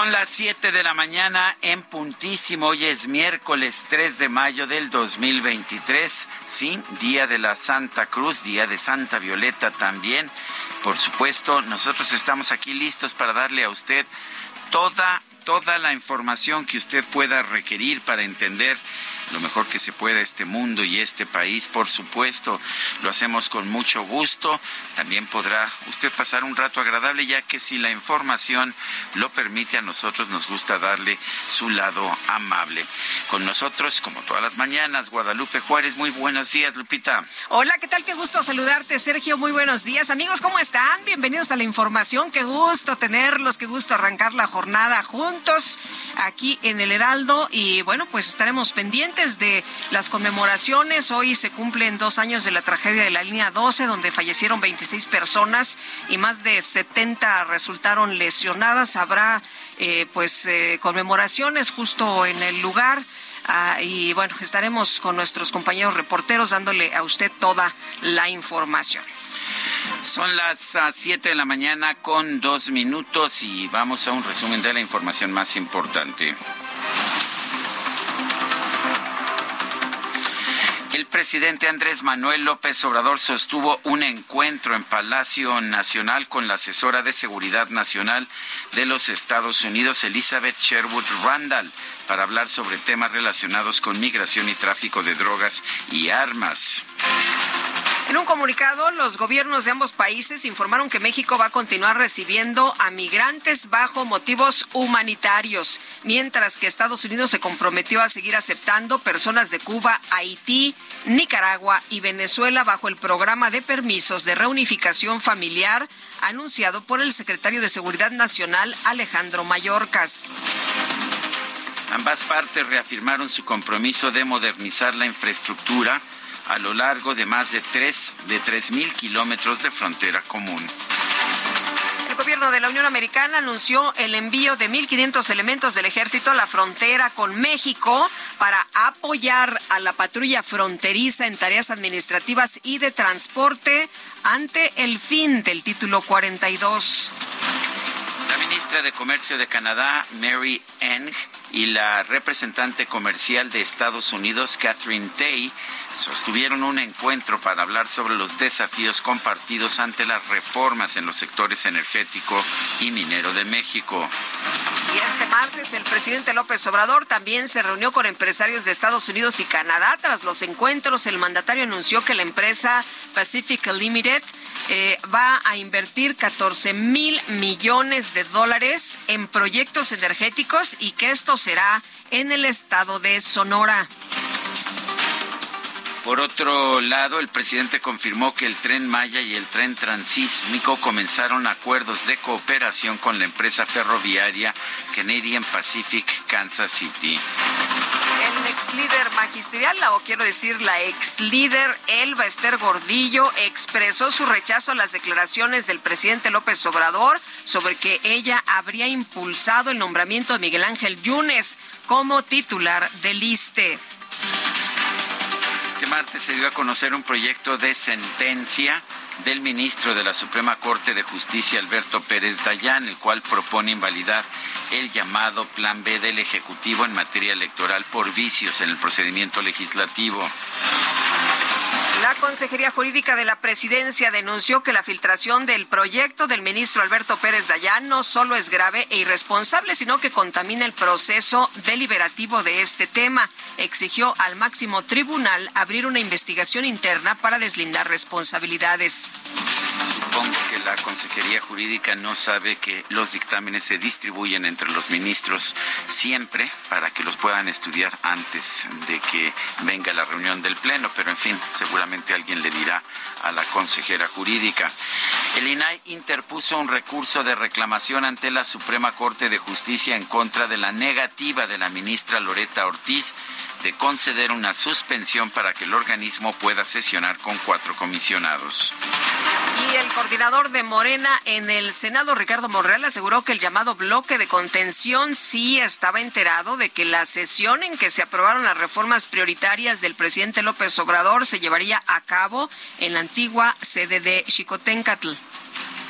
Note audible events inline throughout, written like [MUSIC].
Son las 7 de la mañana en puntísimo. Hoy es miércoles 3 de mayo del 2023. Sí, día de la Santa Cruz, día de Santa Violeta también. Por supuesto, nosotros estamos aquí listos para darle a usted toda toda la información que usted pueda requerir para entender lo mejor que se pueda este mundo y este país, por supuesto. Lo hacemos con mucho gusto. También podrá usted pasar un rato agradable, ya que si la información lo permite, a nosotros nos gusta darle su lado amable. Con nosotros, como todas las mañanas, Guadalupe Juárez. Muy buenos días, Lupita. Hola, ¿qué tal? Qué gusto saludarte, Sergio. Muy buenos días. Amigos, ¿cómo están? Bienvenidos a la información. Qué gusto tenerlos, qué gusto arrancar la jornada juntos aquí en el Heraldo. Y bueno, pues estaremos pendientes de las conmemoraciones. Hoy se cumplen dos años de la tragedia de la línea 12, donde fallecieron 26 personas y más de 70 resultaron lesionadas. Habrá eh, pues eh, conmemoraciones justo en el lugar. Ah, y bueno, estaremos con nuestros compañeros reporteros dándole a usted toda la información. Son las 7 de la mañana con dos minutos y vamos a un resumen de la información más importante. El presidente Andrés Manuel López Obrador sostuvo un encuentro en Palacio Nacional con la asesora de Seguridad Nacional de los Estados Unidos, Elizabeth Sherwood Randall, para hablar sobre temas relacionados con migración y tráfico de drogas y armas. En un comunicado, los gobiernos de ambos países informaron que México va a continuar recibiendo a migrantes bajo motivos humanitarios, mientras que Estados Unidos se comprometió a seguir aceptando personas de Cuba, Haití, Nicaragua y Venezuela bajo el programa de permisos de reunificación familiar anunciado por el secretario de Seguridad Nacional, Alejandro Mayorkas. Ambas partes reafirmaron su compromiso de modernizar la infraestructura a lo largo de más de tres de tres mil kilómetros de frontera común. El gobierno de la Unión Americana anunció el envío de 1.500 elementos del ejército a la frontera con México para apoyar a la patrulla fronteriza en tareas administrativas y de transporte ante el fin del título 42. La ministra de Comercio de Canadá, Mary Eng, y la representante comercial de Estados Unidos, Catherine Tai, sostuvieron un encuentro para hablar sobre los desafíos compartidos ante las reformas en los sectores energético y minero de México. Y este martes el presidente López Obrador también se reunió con empresarios de Estados Unidos y Canadá. Tras los encuentros, el mandatario anunció que la empresa Pacific Limited eh, va a invertir 14 mil millones de dólares en proyectos energéticos y que esto será en el estado de Sonora. Por otro lado, el presidente confirmó que el tren Maya y el tren transísmico comenzaron acuerdos de cooperación con la empresa ferroviaria Canadian Pacific Kansas City. El ex líder magisterial, o quiero decir la ex líder Elba Esther Gordillo, expresó su rechazo a las declaraciones del presidente López Obrador sobre que ella habría impulsado el nombramiento de Miguel Ángel Yunes como titular del ISTE. Este martes se dio a conocer un proyecto de sentencia del ministro de la Suprema Corte de Justicia, Alberto Pérez Dayán, el cual propone invalidar el llamado Plan B del Ejecutivo en materia electoral por vicios en el procedimiento legislativo. La Consejería Jurídica de la Presidencia denunció que la filtración del proyecto del ministro Alberto Pérez Dayán no solo es grave e irresponsable, sino que contamina el proceso deliberativo de este tema. Exigió al máximo tribunal abrir una investigación interna para deslindar responsabilidades. Supongo que la Consejería Jurídica no sabe que los dictámenes se distribuyen entre los ministros siempre para que los puedan estudiar antes de que venga la reunión del Pleno, pero en fin, seguramente alguien le dirá a la consejera jurídica. El INAI interpuso un recurso de reclamación ante la Suprema Corte de Justicia en contra de la negativa de la ministra Loreta Ortiz de conceder una suspensión para que el organismo pueda sesionar con cuatro comisionados. Y el coordinador de Morena en el Senado, Ricardo Monreal, aseguró que el llamado bloque de contención sí estaba enterado de que la sesión en que se aprobaron las reformas prioritarias del presidente López Obrador se llevaría a cabo en la antigua sede de Xicoténcatl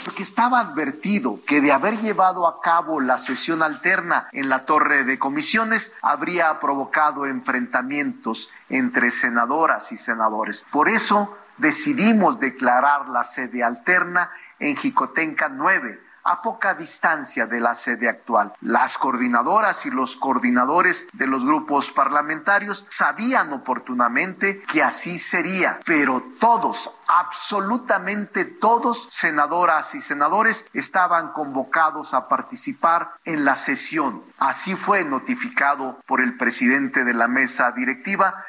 porque estaba advertido que de haber llevado a cabo la sesión alterna en la torre de comisiones habría provocado enfrentamientos entre senadoras y senadores. Por eso decidimos declarar la sede alterna en Jicotenca 9 a poca distancia de la sede actual. Las coordinadoras y los coordinadores de los grupos parlamentarios sabían oportunamente que así sería, pero todos, absolutamente todos, senadoras y senadores, estaban convocados a participar en la sesión. Así fue notificado por el presidente de la mesa directiva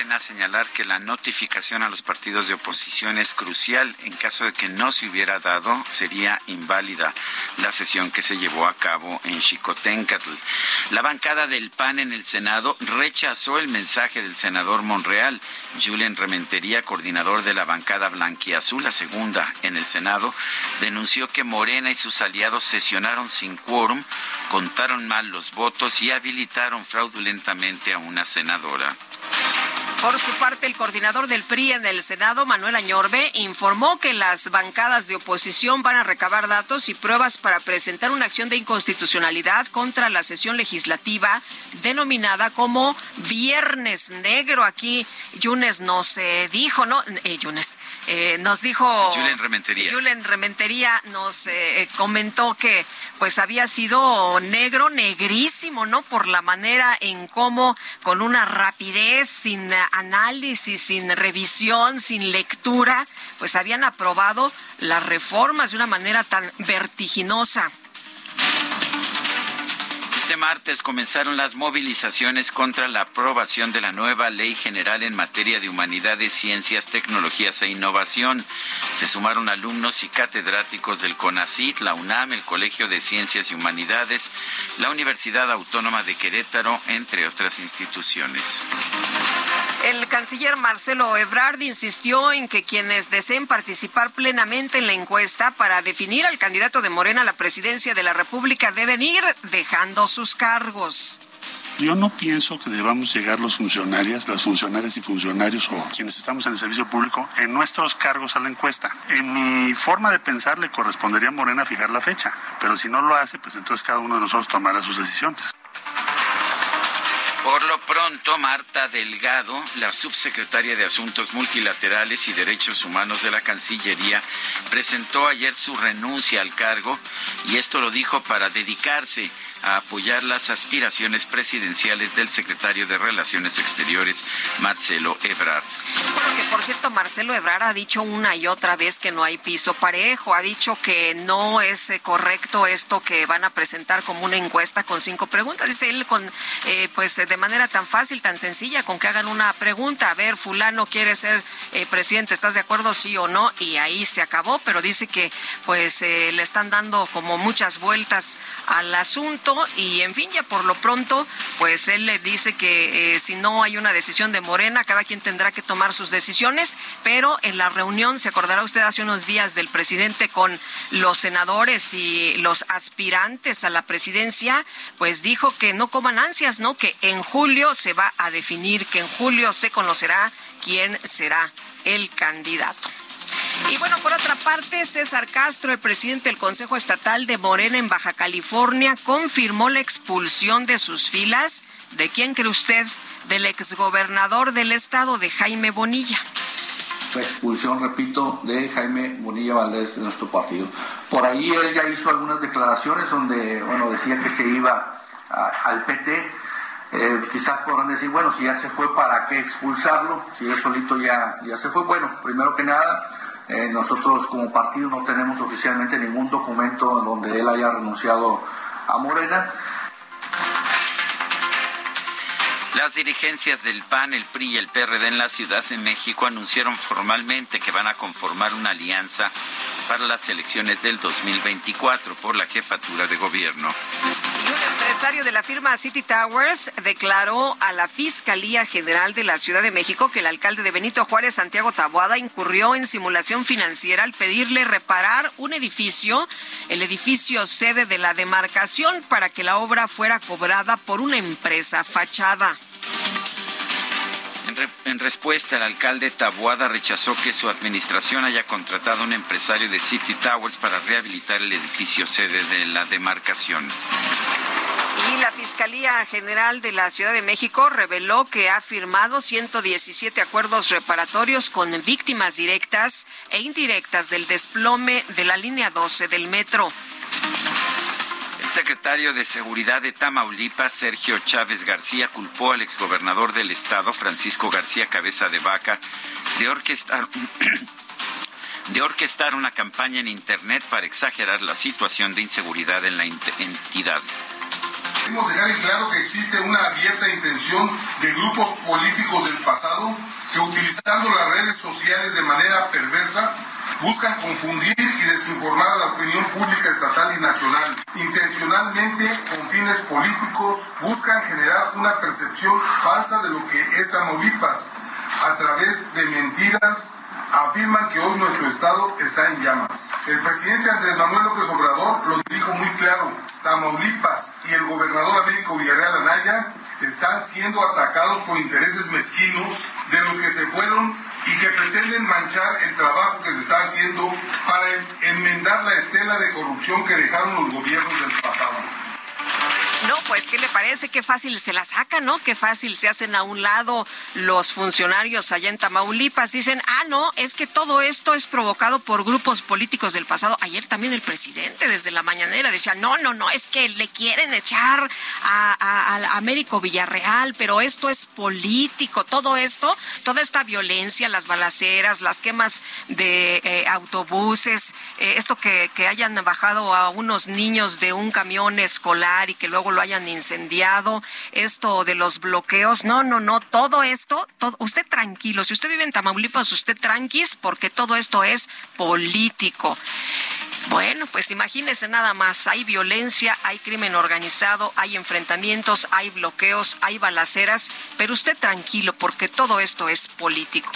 pena señalar que la notificación a los partidos de oposición es crucial. En caso de que no se hubiera dado, sería inválida la sesión que se llevó a cabo en Chicoténcatl. La bancada del PAN en el Senado rechazó el mensaje del senador Monreal. Julen Rementería, coordinador de la bancada blanquiazul, la segunda en el Senado, denunció que Morena y sus aliados sesionaron sin quórum, contaron mal los votos y habilitaron fraudulentamente a una senadora. Por su parte, el coordinador del PRI en el Senado, Manuel Añorbe, informó que las bancadas de oposición van a recabar datos y pruebas para presentar una acción de inconstitucionalidad contra la sesión legislativa denominada como Viernes Negro. Aquí Yunes nos eh, dijo, ¿no? Eh, Yunes, eh, nos dijo... Julen Rementería. Julen Rementería nos eh, comentó que pues había sido negro, negrísimo, ¿no? Por la manera en cómo, con una rapidez, sin análisis, sin revisión, sin lectura, pues habían aprobado las reformas de una manera tan vertiginosa. Este martes comenzaron las movilizaciones contra la aprobación de la nueva Ley General en materia de humanidades, ciencias, tecnologías e innovación. Se sumaron alumnos y catedráticos del CONACIT, la UNAM, el Colegio de Ciencias y Humanidades, la Universidad Autónoma de Querétaro, entre otras instituciones. El canciller Marcelo Ebrard insistió en que quienes deseen participar plenamente en la encuesta para definir al candidato de Morena a la presidencia de la República deben ir dejando sus cargos. Yo no pienso que debamos llegar los funcionarios, las funcionarias y funcionarios o quienes estamos en el servicio público en nuestros cargos a la encuesta. En mi forma de pensar le correspondería a Morena fijar la fecha, pero si no lo hace, pues entonces cada uno de nosotros tomará sus decisiones. Por lo pronto, Marta Delgado, la subsecretaria de Asuntos Multilaterales y Derechos Humanos de la Cancillería, presentó ayer su renuncia al cargo y esto lo dijo para dedicarse apoyar las aspiraciones presidenciales del secretario de Relaciones Exteriores, Marcelo Ebrard. Porque, por cierto, Marcelo Ebrard ha dicho una y otra vez que no hay piso parejo, ha dicho que no es eh, correcto esto que van a presentar como una encuesta con cinco preguntas. Dice él con, eh, pues de manera tan fácil, tan sencilla, con que hagan una pregunta, a ver, fulano quiere ser eh, presidente, ¿estás de acuerdo, sí o no? Y ahí se acabó, pero dice que pues le están dando como muchas vueltas al asunto y en fin, ya por lo pronto, pues él le dice que eh, si no hay una decisión de Morena, cada quien tendrá que tomar sus decisiones, pero en la reunión, se acordará usted hace unos días del presidente con los senadores y los aspirantes a la presidencia, pues dijo que no coman ansias, ¿no? Que en julio se va a definir, que en julio se conocerá quién será el candidato. Y bueno, por otra parte, César Castro, el presidente del Consejo Estatal de Morena en Baja California, confirmó la expulsión de sus filas. ¿De quién cree usted? Del exgobernador del estado, de Jaime Bonilla. La expulsión, repito, de Jaime Bonilla Valdés de nuestro partido. Por ahí él ya hizo algunas declaraciones donde, bueno, decía que se iba al PT. Eh, quizás podrán decir, bueno, si ya se fue, ¿para qué expulsarlo? Si él solito ya, ya se fue. Bueno, primero que nada, eh, nosotros como partido no tenemos oficialmente ningún documento en donde él haya renunciado a Morena. Las dirigencias del PAN, el PRI y el PRD en la Ciudad de México anunciaron formalmente que van a conformar una alianza para las elecciones del 2024 por la jefatura de gobierno empresario de la firma City Towers declaró a la Fiscalía General de la Ciudad de México que el alcalde de Benito Juárez, Santiago Taboada, incurrió en simulación financiera al pedirle reparar un edificio, el edificio sede de la demarcación, para que la obra fuera cobrada por una empresa fachada. En, respuesta, el alcalde Taboada rechazó que su administración haya contratado a un empresario de City Towers para rehabilitar el edificio sede de la demarcación. Y la Fiscalía General de la Ciudad de México reveló que ha firmado 117 acuerdos reparatorios con víctimas directas e indirectas del desplome de la línea 12 del metro. Secretario de Seguridad de Tamaulipas, Sergio Chávez García, culpó al exgobernador del estado, Francisco García Cabeza de Vaca, de orquestar [CLEARS THROAT] de orquestar una campaña en Internet para exagerar la situación de inseguridad en la entidad. Queremos dejar en claro que existe una abierta intención de grupos políticos del pasado que utilizando las redes sociales de manera perversa buscan confundir y desinformar a la opinión pública estatal y nacional. Intencionalmente, con fines políticos, buscan generar una percepción falsa de lo que es Tamaulipas a través de mentiras afirman que hoy nuestro Estado está en llamas. El presidente Andrés Manuel López Obrador lo dijo muy claro, Tamaulipas y el gobernador Américo Villarreal Anaya están siendo atacados por intereses mezquinos de los que se fueron y que pretenden manchar el trabajo que se está haciendo para enmendar la estela de corrupción que dejaron los gobiernos del pasado. No, pues, ¿qué le parece? Qué fácil se la saca, ¿no? Qué fácil se hacen a un lado los funcionarios allá en Tamaulipas. Dicen, ah, no, es que todo esto es provocado por grupos políticos del pasado. Ayer también el presidente desde la mañanera decía, no, no, no, es que le quieren echar a, Américo Villarreal, pero esto es político. Todo esto, toda esta violencia, las balaceras, las quemas de eh, autobuses, eh, esto que, que hayan bajado a unos niños de un camión escolar y que luego lo hayan incendiado, esto de los bloqueos, no, no, no, todo esto, todo, usted tranquilo, si usted vive en Tamaulipas, usted tranquis, porque todo esto es político. Bueno, pues imagínese nada más, hay violencia, hay crimen organizado, hay enfrentamientos, hay bloqueos, hay balaceras, pero usted tranquilo porque todo esto es político.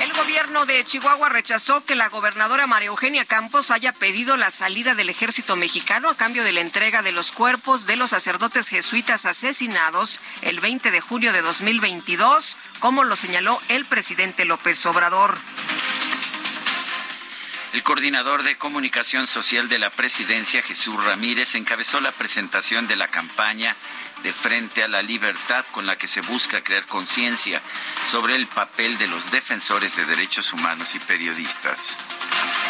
El gobierno de Chihuahua rechazó que la gobernadora María Eugenia Campos haya pedido la salida del ejército mexicano a cambio de la entrega de los cuerpos de los sacerdotes jesuitas asesinados el 20 de julio de 2022, como lo señaló el presidente López Obrador. El coordinador de comunicación social de la presidencia, Jesús Ramírez, encabezó la presentación de la campaña de frente a la libertad con la que se busca crear conciencia sobre el papel de los defensores de derechos humanos y periodistas.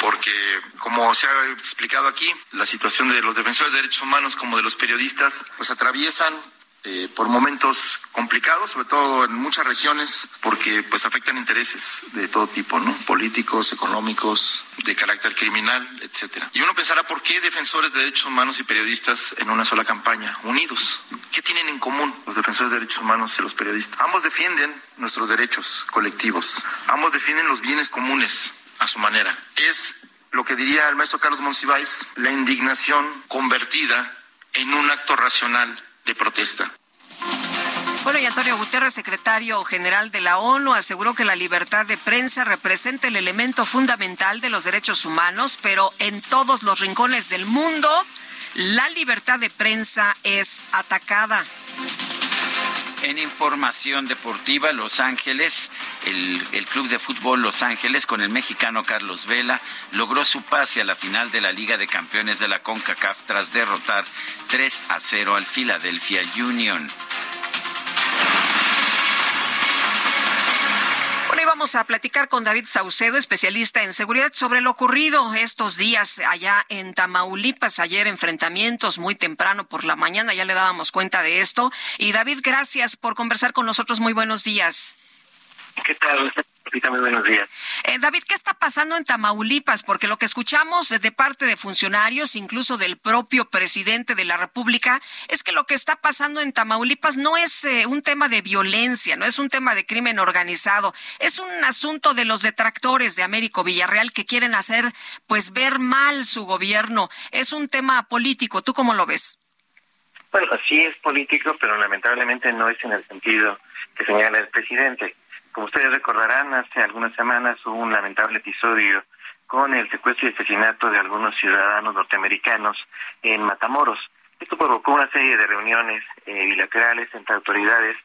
Porque, como se ha explicado aquí, la situación de los defensores de derechos humanos como de los periodistas, pues atraviesan eh, por momentos complicados, sobre todo en muchas regiones, porque pues afectan intereses de todo tipo, ¿no? Políticos, económicos, de carácter criminal, etcétera. Y uno pensará por qué defensores de derechos humanos y periodistas en una sola campaña, unidos. ¿Qué tienen en común los defensores de derechos humanos y los periodistas? Ambos defienden nuestros derechos colectivos. Ambos defienden los bienes comunes a su manera. Es lo que diría el maestro Carlos Monsiváis, la indignación convertida en un acto racional protesta. Bueno, y Antonio Guterres, secretario general de la ONU, aseguró que la libertad de prensa representa el elemento fundamental de los derechos humanos, pero en todos los rincones del mundo la libertad de prensa es atacada. En información deportiva, Los Ángeles, el, el, Club de Fútbol Los Ángeles con el mexicano Carlos Vela logró su pase a la final de la Liga de Campeones de la CONCACAF tras derrotar 3 a 0 al Philadelphia Union. Vamos a platicar con David Saucedo, especialista en seguridad, sobre lo ocurrido estos días allá en Tamaulipas. Ayer enfrentamientos muy temprano por la mañana, ya le dábamos cuenta de esto. Y David, gracias por conversar con nosotros. Muy buenos días. ¿Qué tal? Muy buenos días. Eh, David, ¿qué está pasando en Tamaulipas? Porque lo que escuchamos de parte de funcionarios, incluso del propio presidente de la República, es que lo que está pasando en Tamaulipas no es eh, un tema de violencia, no es un tema de crimen organizado, es un asunto de los detractores de Américo Villarreal que quieren hacer, pues, ver mal su gobierno. Es un tema político. ¿Tú cómo lo ves? Bueno, sí es político, pero lamentablemente no es en el sentido que señala el presidente. Como ustedes recordarán, hace algunas semanas hubo un lamentable episodio con el secuestro y asesinato de algunos ciudadanos norteamericanos en Matamoros. Esto provocó una serie de reuniones eh, bilaterales entre autoridades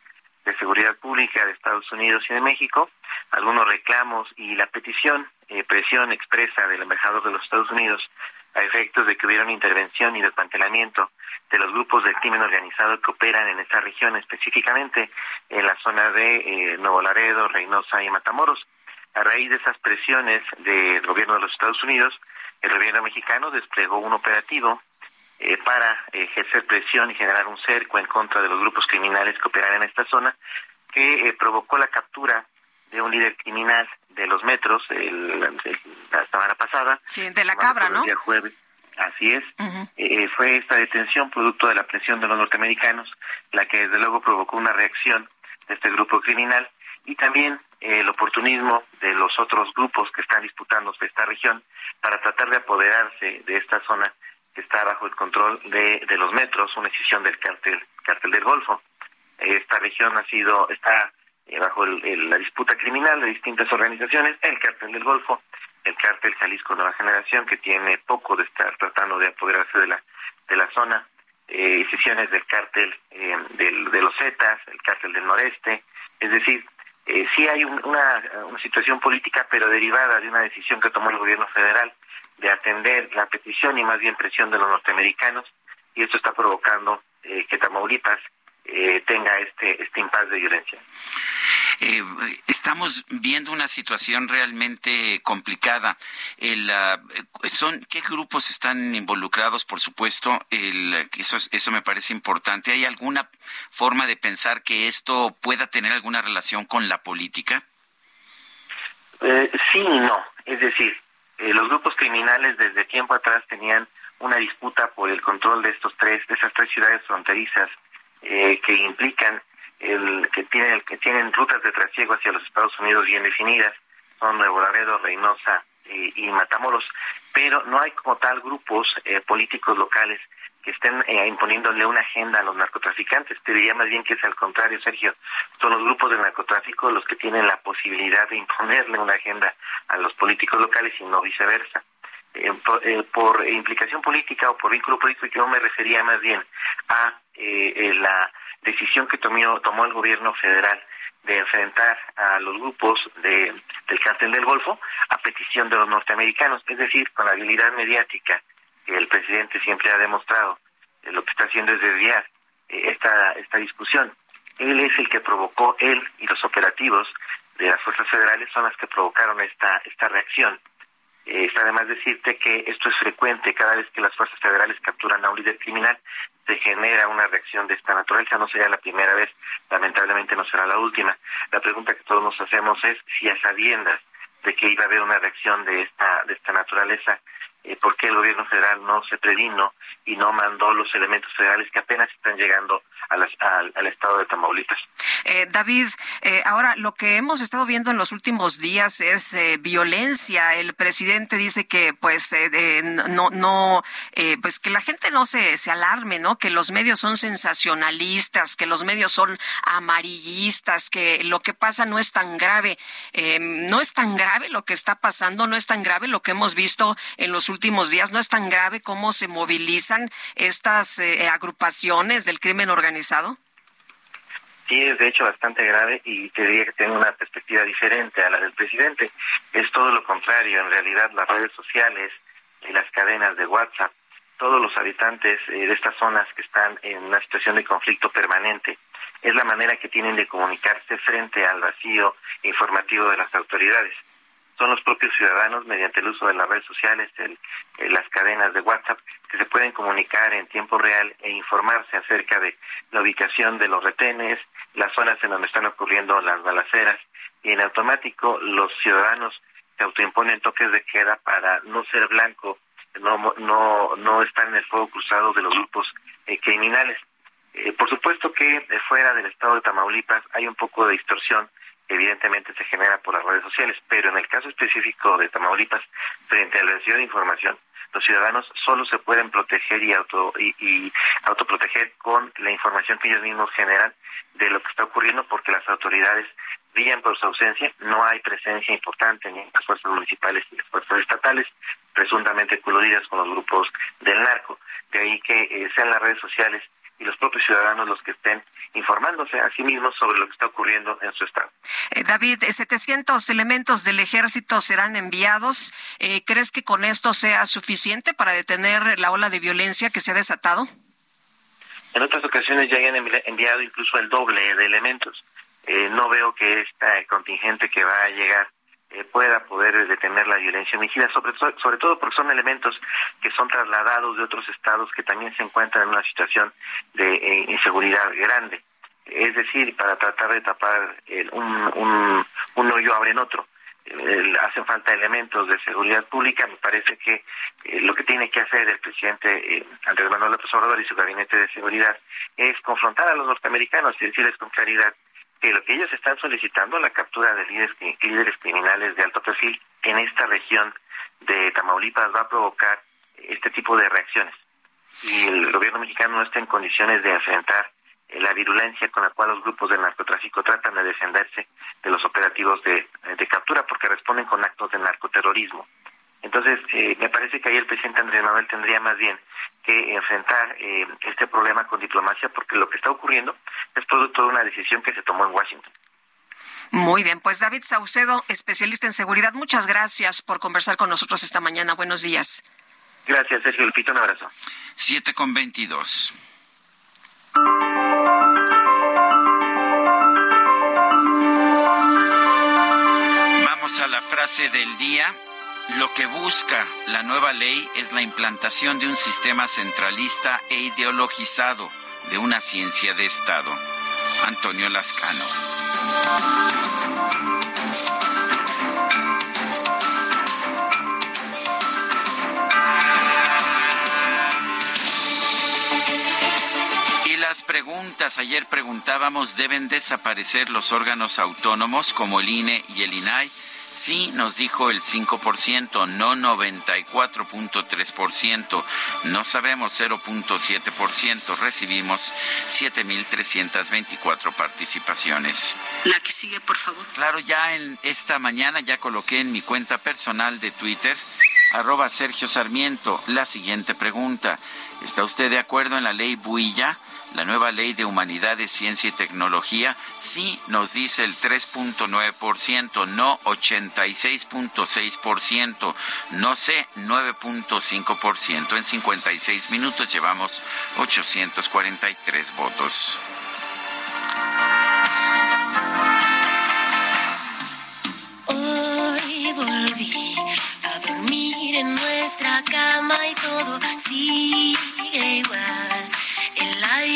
de seguridad pública de Estados Unidos y de México, algunos reclamos y la petición, eh, presión expresa del embajador de los Estados Unidos a efectos de que hubiera una intervención y desmantelamiento de los grupos de crimen organizado que operan en esta región, específicamente en la zona de eh, Nuevo Laredo, Reynosa y Matamoros. A raíz de esas presiones del gobierno de los Estados Unidos, el gobierno mexicano desplegó un operativo eh, para ejercer presión y generar un cerco en contra de los grupos criminales que operan en esta zona, que eh, provocó la captura de un líder criminal de los metros el, la semana pasada. Sí, de la cabra, ¿no? El día jueves. Así es. Eh, fue esta detención producto de la presión de los norteamericanos la que desde luego provocó una reacción de este grupo criminal y también eh, el oportunismo de los otros grupos que están disputándose esta región para tratar de apoderarse de esta zona que está bajo el control de, de los metros, una decisión del cártel, cártel del Golfo. Esta región ha sido, está eh, bajo la disputa criminal de distintas organizaciones, el cártel del Golfo, el cártel Jalisco Nueva Generación, que tiene poco de estar tratando de apoderarse de la, de la zona, eh, sesiones del cártel eh, del, de los Zetas, el cártel del Noreste, es decir, eh, sí hay una, una situación política, pero derivada de una decisión que tomó el gobierno federal de atender la petición y más bien presión de los norteamericanos, y esto está provocando eh, que Tamaulipas eh, tenga este, este impasse de violencia. Eh, estamos viendo una situación realmente complicada. El, ah, son, ¿Qué grupos están involucrados? Por supuesto, el, eso, eso me parece importante. ¿Hay alguna forma de pensar que esto pueda tener alguna relación con la política? Eh, sí y no. Es decir, eh, los grupos criminales desde tiempo atrás tenían una disputa por el control de estos tres, de esas tres ciudades fronterizas eh, que implican el que tienen que tienen rutas de trasiego hacia los Estados Unidos bien definidas son Nuevo Laredo, Reynosa y, Matamoros, pero no hay como tal grupos eh, políticos locales que estén eh, imponiéndole una agenda a los narcotraficantes. Te diría más bien que es al contrario, Sergio. Son los grupos de narcotráfico los que tienen la posibilidad de imponerle una agenda a los políticos locales y no viceversa. Eh, por, implicación política o por vínculo político, yo me refería más bien a la decisión que tomó, tomó el gobierno federal de enfrentar a los grupos de, del cártel del Golfo a petición de los norteamericanos, es decir, con la habilidad mediática que el presidente siempre ha demostrado, eh, lo que está haciendo es desviar eh, esta, esta discusión. Él es el que provocó, él y los operativos de las fuerzas federales son las que provocaron esta, esta reacción. Eh, está además decirte que esto es frecuente cada vez que las fuerzas federales capturan a un líder criminal, se genera una reacción de esta naturaleza. No sería la primera vez, lamentablemente no será la última. La pregunta que todos nos hacemos es si a sabiendas de que iba a haber una reacción de esta, de esta naturaleza, eh, por qué el gobierno federal no se previno y no mandó los elementos federales que apenas están llegando al, estado de Tamaulipas. Eh, David, eh, ahora lo que hemos estado viendo en los últimos días es eh, violencia. El presidente dice que pues eh, no no pues que la gente no se se alarme, ¿no? Que los medios son sensacionalistas, que los medios son amarillistas, que lo que pasa no es tan grave. no es tan grave lo que está pasando, no es tan grave lo que hemos visto en los últimos días, no es tan grave cómo se movilizan estas agrupaciones del crimen organizado sí es de hecho bastante grave y te diría que tiene una perspectiva diferente a la del presidente. Es todo lo contrario, en realidad las redes sociales y las cadenas de WhatsApp, todos los habitantes eh, de estas zonas que están en una situación de conflicto permanente, es la manera que tienen de comunicarse frente al vacío informativo de las autoridades son los propios ciudadanos mediante el uso de las redes sociales, el, las cadenas de WhatsApp, que se pueden comunicar en tiempo real e informarse acerca de la ubicación de los retenes, las zonas en donde están ocurriendo las balaceras, y en automático los ciudadanos se autoimponen toques de queda para no ser blanco, no, no, no estar en el fuego cruzado de los grupos eh, criminales. Eh, por supuesto que eh, fuera del estado de Tamaulipas hay un poco de distorsión evidentemente se genera por las redes sociales, pero en el caso específico de Tamaulipas, frente al recibo de información, los ciudadanos solo se pueden proteger y auto y, autoproteger con la información que ellos mismos generan de lo que está ocurriendo porque las autoridades brillan por su ausencia, no hay presencia importante ni en las fuerzas municipales ni en las fuerzas estatales, presuntamente coludidas con los grupos del narco. De ahí que eh, sean las redes sociales y los propios ciudadanos los que estén informándose a sí mismos sobre lo que está ocurriendo en su estado. Eh, David, 700 elementos del ejército serán enviados. Eh, ¿Crees que con esto sea suficiente para detener la ola de violencia que se ha desatado? En otras ocasiones ya han enviado incluso el doble de elementos. Eh, no veo que este contingente que va a llegar eh, pueda poder detener la violencia homicida, sobre, todo porque son elementos que son trasladados de otros estados que también se encuentran en una situación de eh, inseguridad grande. Es decir, para tratar de tapar un, un, un hoyo abren otro. hacen falta elementos de seguridad pública. Me parece que eh, lo que tiene que hacer el presidente Andrés Manuel López Obrador y su gabinete de seguridad es confrontar a los norteamericanos y decirles con claridad que lo que ellos están solicitando, la captura de líderes, líderes criminales de alto perfil en esta región de Tamaulipas, va a provocar este tipo de reacciones. Y el gobierno mexicano no está en condiciones de enfrentar eh, la virulencia con la cual los grupos de narcotráfico tratan de defenderse de los operativos de, de captura porque responden con actos de narcoterrorismo. Entonces, eh, me parece que ahí el presidente Andrés Manuel tendría más bien que enfrentar eh, este problema con diplomacia, porque lo que está ocurriendo es producto de una decisión que se tomó en Washington. Muy bien, pues David Saucedo, especialista en seguridad, muchas gracias por conversar con nosotros esta mañana. Buenos días. Gracias, Sergio Lupito, un abrazo. Siete con veintidós. Vamos a la frase del día. Lo que busca la nueva ley es la implantación de un sistema centralista e ideologizado de una ciencia de Estado. Antonio Lascano. Y las preguntas, ayer preguntábamos, ¿deben desaparecer los órganos autónomos como el INE y el INAI? Sí, nos dijo el 5%, no 94.3%, no sabemos 0.7%, recibimos 7.324 participaciones. La que sigue, por favor. Claro, ya en esta mañana ya coloqué en mi cuenta personal de Twitter arroba Sergio Sarmiento la siguiente pregunta. ¿Está usted de acuerdo en la ley Builla? La nueva ley de humanidades, ciencia y tecnología, sí nos dice el 3.9%, no 86.6%, no sé 9.5%. En 56 minutos llevamos 843 votos. Hoy volví a dormir en nuestra cama y todo sigue igual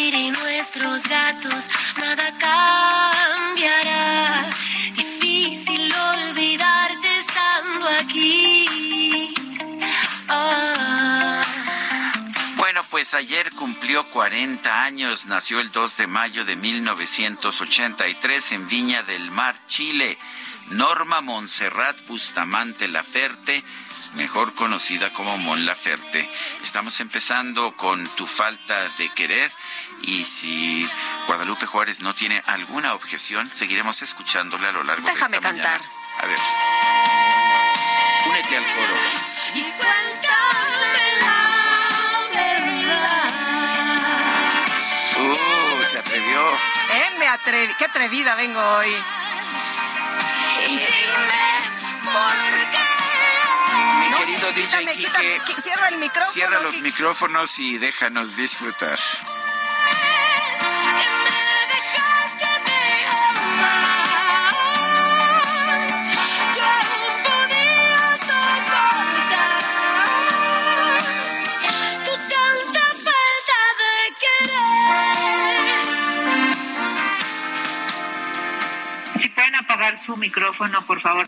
y nuestros gatos, nada cambiará. Difícil olvidarte estando aquí. Ah. Bueno, pues ayer cumplió 40 años, nació el 2 de mayo de 1983 en Viña del Mar, Chile. Norma Montserrat Bustamante Laferte mejor conocida como Mon Laferte. Estamos empezando con Tu falta de querer y si Guadalupe Juárez no tiene alguna objeción, seguiremos escuchándole a lo largo de esta cantar. A ver. Únete al coro. Y cuéntame la verdad. Uh, se atrevió. Eh, me atreví. Qué atrevida vengo hoy. Mi querido DJ quítame, Quique, quítame, qui- cierra el micrófono. cierra los Quique. micrófonos y déjanos disfrutar. Yo aún podía soportar tu tanta falta de querer. Si pueden apagar su micrófono, por favor.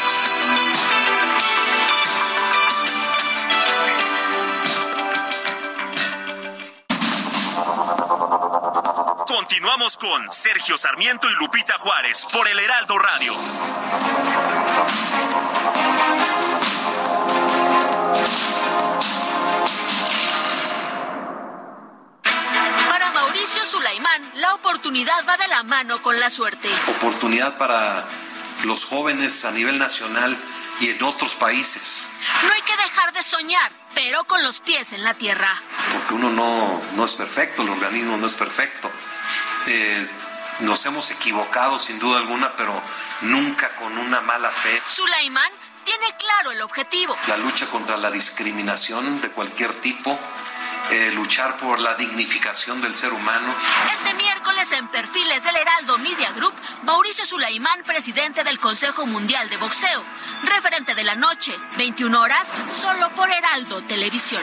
Continuamos con Sergio Sarmiento y Lupita Juárez por el Heraldo Radio. Para Mauricio Sulaimán, la oportunidad va de la mano con la suerte. oportunidad para los jóvenes a nivel nacional y en otros países, No hay que dejar de soñar, pero con los pies en la tierra. porque uno no, no es perfecto, el organismo no es perfecto. Eh, nos hemos equivocado sin duda alguna, pero nunca con una mala fe. Sulaimán tiene claro el objetivo. La lucha contra la discriminación de cualquier tipo, eh, luchar por la dignificación del ser humano. Este miércoles en Perfiles del Heraldo Media Group, Mauricio Sulaimán, presidente del Consejo Mundial de Boxeo. Referente de la noche, 21 horas, solo por Heraldo Televisión.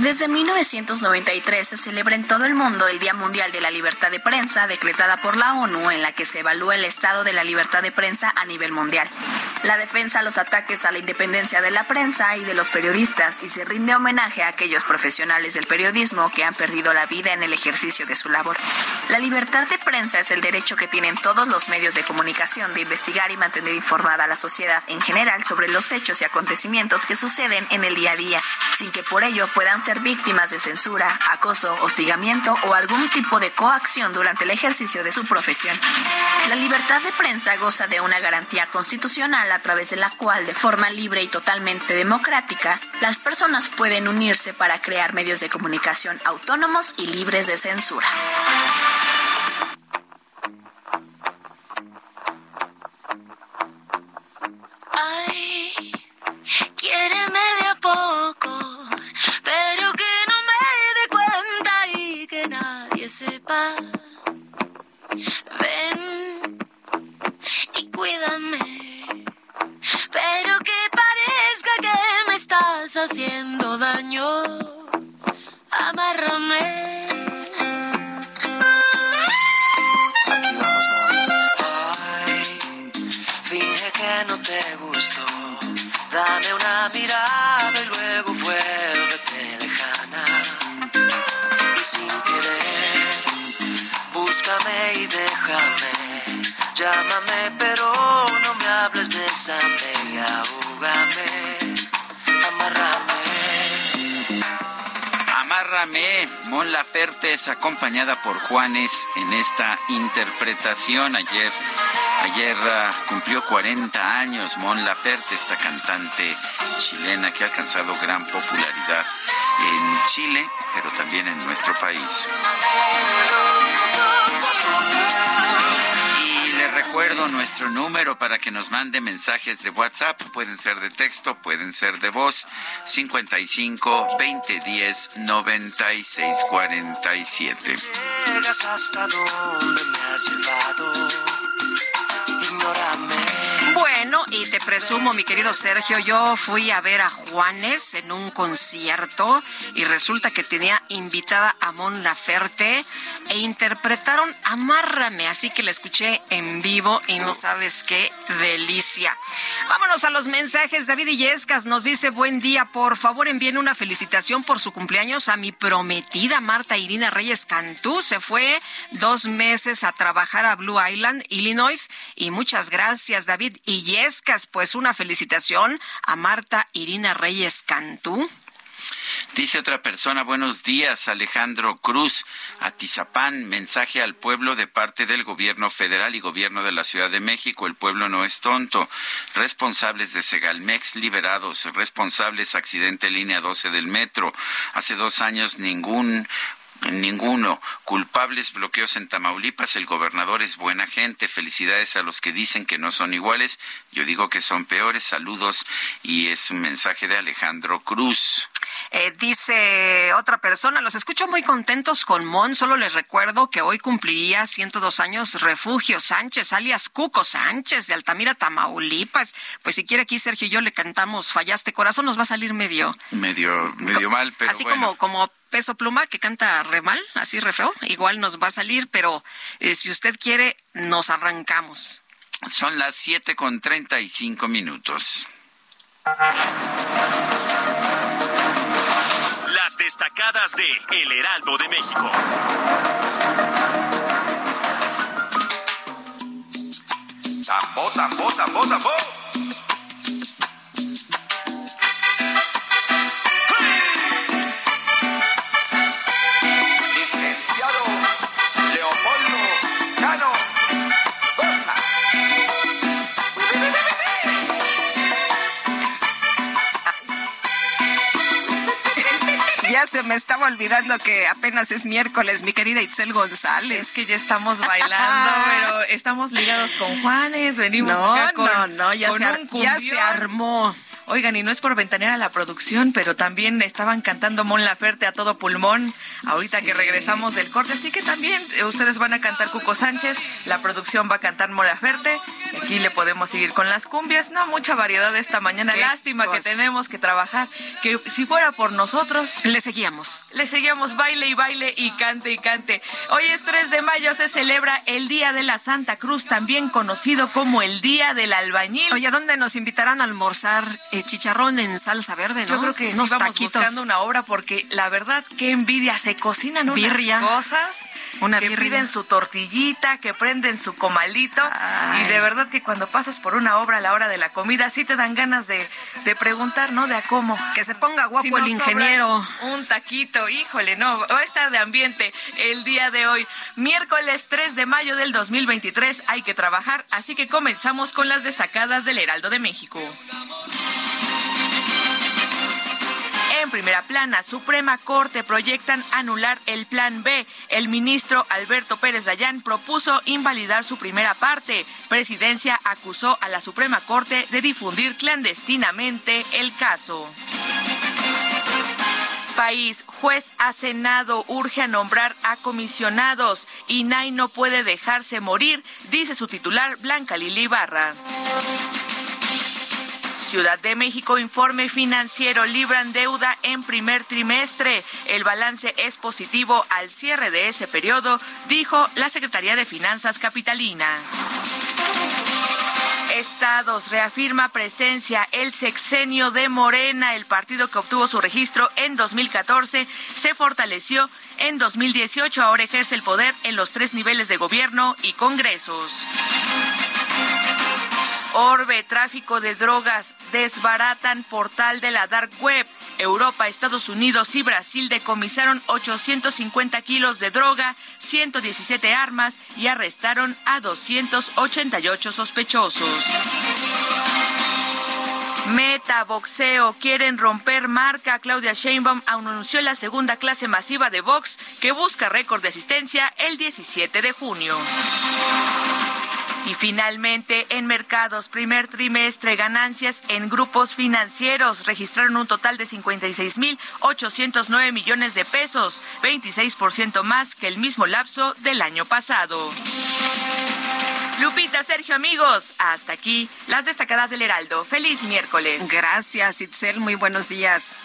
Desde 1993 se celebra en todo el mundo el Día Mundial de la Libertad de Prensa, decretada por la ONU, en la que se evalúa el estado de la libertad de prensa a nivel mundial. La defensa los ataques a la independencia de la prensa y de los periodistas y se rinde homenaje a aquellos profesionales del periodismo que han perdido la vida en el ejercicio de su labor. La libertad de prensa es el derecho que tienen todos los medios de comunicación de investigar y mantener informada a la sociedad en general sobre los hechos y acontecimientos que suceden en el día a día, sin que por ello puedan ser víctimas de censura, acoso, hostigamiento o algún tipo de coacción durante el ejercicio de su profesión. La libertad de prensa goza de una garantía constitucional a través de la cual, de forma libre y totalmente democrática, las personas pueden unirse para crear medios de comunicación autónomos y libres de censura. Ay, quiéreme de a poco, pero que no me dé cuenta y que nadie sepa. Ven y cuídame, pero que parezca que me estás haciendo daño. Amárrame. Finge que no te gustó. Dame una mirada y luego vuélvete Llámame, pero no me hables, bésame y ahúgame. Amárrame. Amárrame, Mon Laferte es acompañada por Juanes en esta interpretación. Ayer, ayer ah, cumplió 40 años Mon Laferte, esta cantante chilena que ha alcanzado gran popularidad en Chile, pero también en nuestro país. Recuerdo nuestro número para que nos mande mensajes de WhatsApp. Pueden ser de texto, pueden ser de voz. 55 20 10 96 47. Llegas hasta donde me has llevado. Ignórame. Bueno, y te presento resumo, mi querido Sergio. Yo fui a ver a Juanes en un concierto y resulta que tenía invitada a Mon Laferte e interpretaron Amárrame, así que la escuché en vivo y no sabes qué delicia. Vámonos a los mensajes. David Illescas nos dice, buen día, por favor envíen una felicitación por su cumpleaños a mi prometida Marta Irina Reyes Cantú. Se fue dos meses a trabajar a Blue Island, Illinois, y muchas gracias, David Illescas. Pues una felicitación a Marta Irina Reyes Cantú. Dice otra persona, buenos días, Alejandro Cruz, Atizapán, mensaje al pueblo de parte del gobierno federal y gobierno de la Ciudad de México. El pueblo no es tonto. Responsables de Segalmex liberados, responsables accidente línea 12 del metro. Hace dos años ningún Ninguno. Culpables bloqueos en Tamaulipas. El gobernador es buena gente. Felicidades a los que dicen que no son iguales. Yo digo que son peores. Saludos. Y es un mensaje de Alejandro Cruz. Eh, dice otra persona, los escucho muy contentos con Mon, solo les recuerdo que hoy cumpliría 102 años Refugio Sánchez, alias Cuco Sánchez, de Altamira, Tamaulipas. Pues si quiere aquí Sergio y yo le cantamos Fallaste Corazón, nos va a salir medio... Medio, medio mal, pero Así como, como Peso Pluma, que canta re mal, así re feo, igual nos va a salir, pero eh, si usted quiere, nos arrancamos. Son las siete con treinta y cinco minutos. Destacadas de El Heraldo de México. Tambo, tambo, tambo, tambo. Ya se me estaba olvidando que apenas es miércoles, mi querida Itzel González. Es que ya estamos bailando, [LAUGHS] pero estamos ligados con Juanes, venimos No, acá con, no, no, ya con se un ya se armó. Oigan, y no es por ventanear a la producción, pero también estaban cantando Mon Laferte a todo pulmón ahorita que regresamos del corte, así que también eh, ustedes van a cantar Cuco Sánchez, la producción va a cantar Mon Laferte, aquí le podemos seguir con las cumbias, no mucha variedad esta mañana, Qué lástima que tenemos que trabajar, que si fuera por nosotros, Le seguíamos. le seguíamos baile y baile y cante y cante. Hoy es 3 de mayo, se celebra el Día de la Santa Cruz, también conocido como el Día del Albañil. Oye, ¿a dónde nos invitarán a almorzar eh, chicharrón en salsa verde, no? Yo creo que sí Unos vamos taquitos. buscando una obra porque la verdad qué envidia se cocinan unas cosas Una que birria. piden su tortillita, que prenden su comalito Ay. y de verdad que cuando pasas por una obra a la hora de la comida sí te dan ganas de, de preguntar, ¿no? De a cómo. Que se ponga guapo Si el ingeniero. Un taquito, híjole, no, va a estar de ambiente el día de hoy. Miércoles 3 de mayo del 2023 hay que trabajar, así que comenzamos con las destacadas del Heraldo de México. En primera plana, Suprema Corte proyectan anular el Plan B. El ministro Alberto Pérez Dayán propuso invalidar su primera parte. Presidencia acusó a la Suprema Corte de difundir clandestinamente el caso. País, juez a Senado urge a nombrar a comisionados. INAI no puede dejarse morir, dice su titular Blanca Lili Barra. Ciudad de México, informe financiero, libran deuda en primer trimestre. El balance es positivo al cierre de ese periodo, dijo la Secretaría de Finanzas Capitalina. Estados reafirma presencia el sexenio de Morena, el partido que obtuvo su registro en 2014, se fortaleció en 2018, ahora ejerce el poder en los tres niveles de gobierno y congresos. Orbe, tráfico de drogas, desbaratan portal de la Dark Web. Europa, Estados Unidos y Brasil decomisaron 850 kilos de droga, 117 armas y arrestaron a 288 sospechosos. Meta Boxeo quieren romper marca. Claudia Sheinbaum anunció la segunda clase masiva de box que busca récord de asistencia el 17 de junio. Y finalmente, en mercados, primer trimestre, ganancias en grupos financieros registraron un total de 56.809 millones de pesos, 26% más que el mismo lapso del año pasado. Lupita, Sergio, amigos, hasta aquí las destacadas del Heraldo. Feliz miércoles. Gracias, Itzel. Muy buenos días.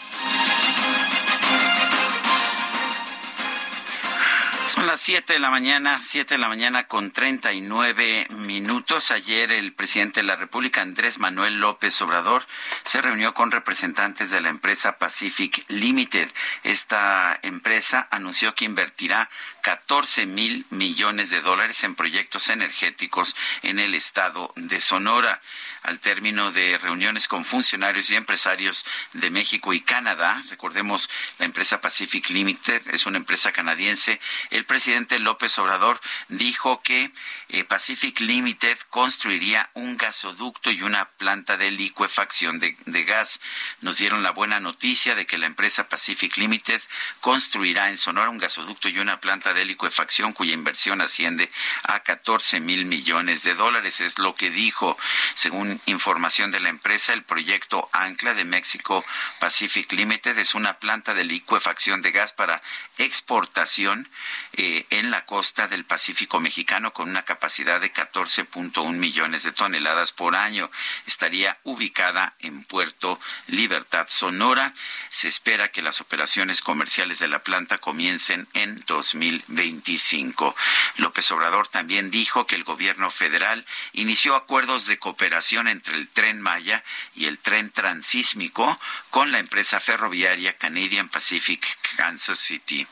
Son las 7 de la mañana, 7 de la mañana con 39 minutos. Ayer el presidente de la República, Andrés Manuel López Obrador, se reunió con representantes de la empresa Pacific Limited. Esta empresa anunció que invertirá 14 mil millones de dólares en proyectos energéticos en el estado de Sonora al término de reuniones con funcionarios y empresarios de México y Canadá. Recordemos, la empresa Pacific Limited es una empresa canadiense. El presidente López Obrador dijo que eh, Pacific Limited construiría un gasoducto y una planta de licuefacción de, de gas. Nos dieron la buena noticia de que la empresa Pacific Limited construirá en Sonora un gasoducto y una planta de licuefacción cuya inversión asciende a 14 mil millones de dólares. Es lo que dijo, según información de la empresa, el proyecto Ancla de México Pacific Limited es una planta de licuefacción de gas para exportación eh, en la costa del Pacífico mexicano con una capacidad de 14.1 millones de toneladas por año. Estaría ubicada en Puerto Libertad, Sonora. Se espera que las operaciones comerciales de la planta comiencen en 2025. López Obrador también dijo que el gobierno federal inició acuerdos de cooperación entre el tren Maya y el tren transísmico con la empresa ferroviaria Canadian Pacific Kansas City.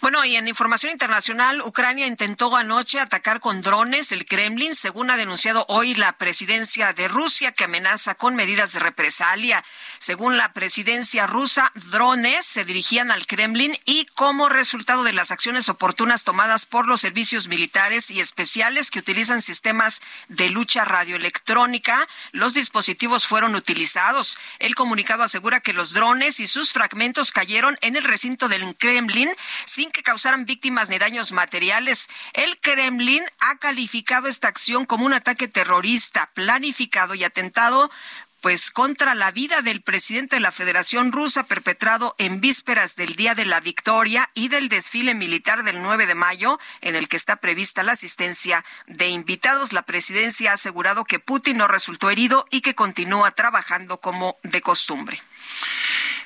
Bueno, y en información internacional, Ucrania intentó anoche atacar con drones el Kremlin, según ha denunciado hoy la presidencia de Rusia, que amenaza con medidas de represalia. Según la presidencia rusa, drones se dirigían al Kremlin y como resultado de las acciones oportunas tomadas por los servicios militares y especiales que utilizan sistemas de lucha radioelectrónica, los dispositivos fueron utilizados. El comunicado asegura que los drones y sus fragmentos cayeron en el recinto del Kremlin sin que causaran víctimas ni daños materiales. El Kremlin ha calificado esta acción como un ataque terrorista planificado y atentado pues contra la vida del presidente de la Federación Rusa perpetrado en vísperas del Día de la Victoria y del desfile militar del 9 de mayo en el que está prevista la asistencia de invitados. La presidencia ha asegurado que Putin no resultó herido y que continúa trabajando como de costumbre.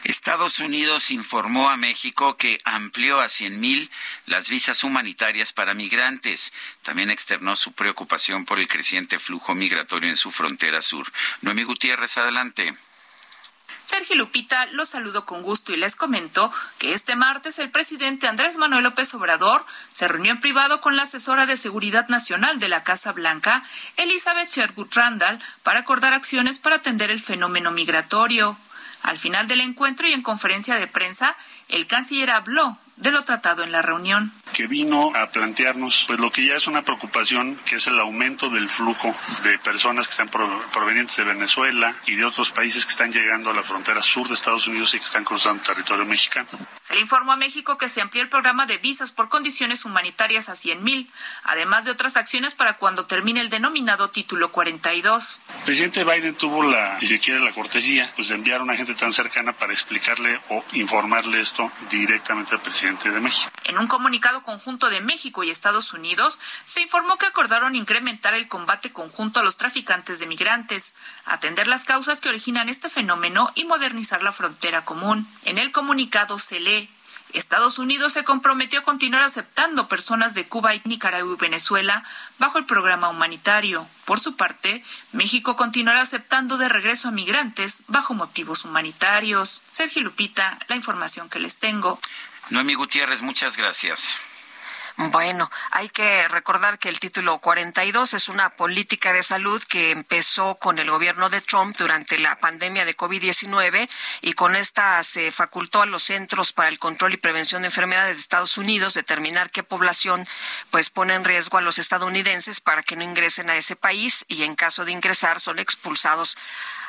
Estados Unidos informó a México que amplió a 100.000 las visas humanitarias para migrantes. También externó su preocupación por el creciente flujo migratorio en su frontera sur. Noemí Gutiérrez, adelante. Sergio Lupita los saludo con gusto y les comento que este martes el presidente Andrés Manuel López Obrador se reunió en privado con la asesora de Seguridad Nacional de la Casa Blanca, Elizabeth Sherwood Randall, para acordar acciones para atender el fenómeno migratorio. Al final del encuentro y en conferencia de prensa, el canciller habló de lo tratado en la reunión. Que vino a plantearnos pues lo que ya es una preocupación, que es el aumento del flujo de personas que están provenientes de Venezuela y de otros países que están llegando a la frontera sur de Estados Unidos y que están cruzando territorio mexicano. Se le informó a México que se amplía el programa de visas por condiciones humanitarias a 100 mil, además de otras acciones para cuando termine el denominado título 42. El presidente Biden tuvo la, si se quiere, la cortesía pues de enviar a una gente tan cercana para explicarle o informarle esto directamente al presidente de México. En un comunicado conjunto de México y Estados Unidos, se informó que acordaron incrementar el combate conjunto a los traficantes de migrantes, atender las causas que originan este fenómeno y modernizar la frontera común. En el comunicado se lee Estados Unidos se comprometió a continuar aceptando personas de Cuba, Nicaragua y Venezuela bajo el programa humanitario. Por su parte, México continuará aceptando de regreso a migrantes bajo motivos humanitarios. Sergio Lupita, la información que les tengo. Noemi Gutiérrez, muchas gracias. Bueno, hay que recordar que el título 42 es una política de salud que empezó con el gobierno de Trump durante la pandemia de COVID-19 y con esta se facultó a los Centros para el Control y Prevención de Enfermedades de Estados Unidos determinar qué población pues pone en riesgo a los estadounidenses para que no ingresen a ese país y en caso de ingresar son expulsados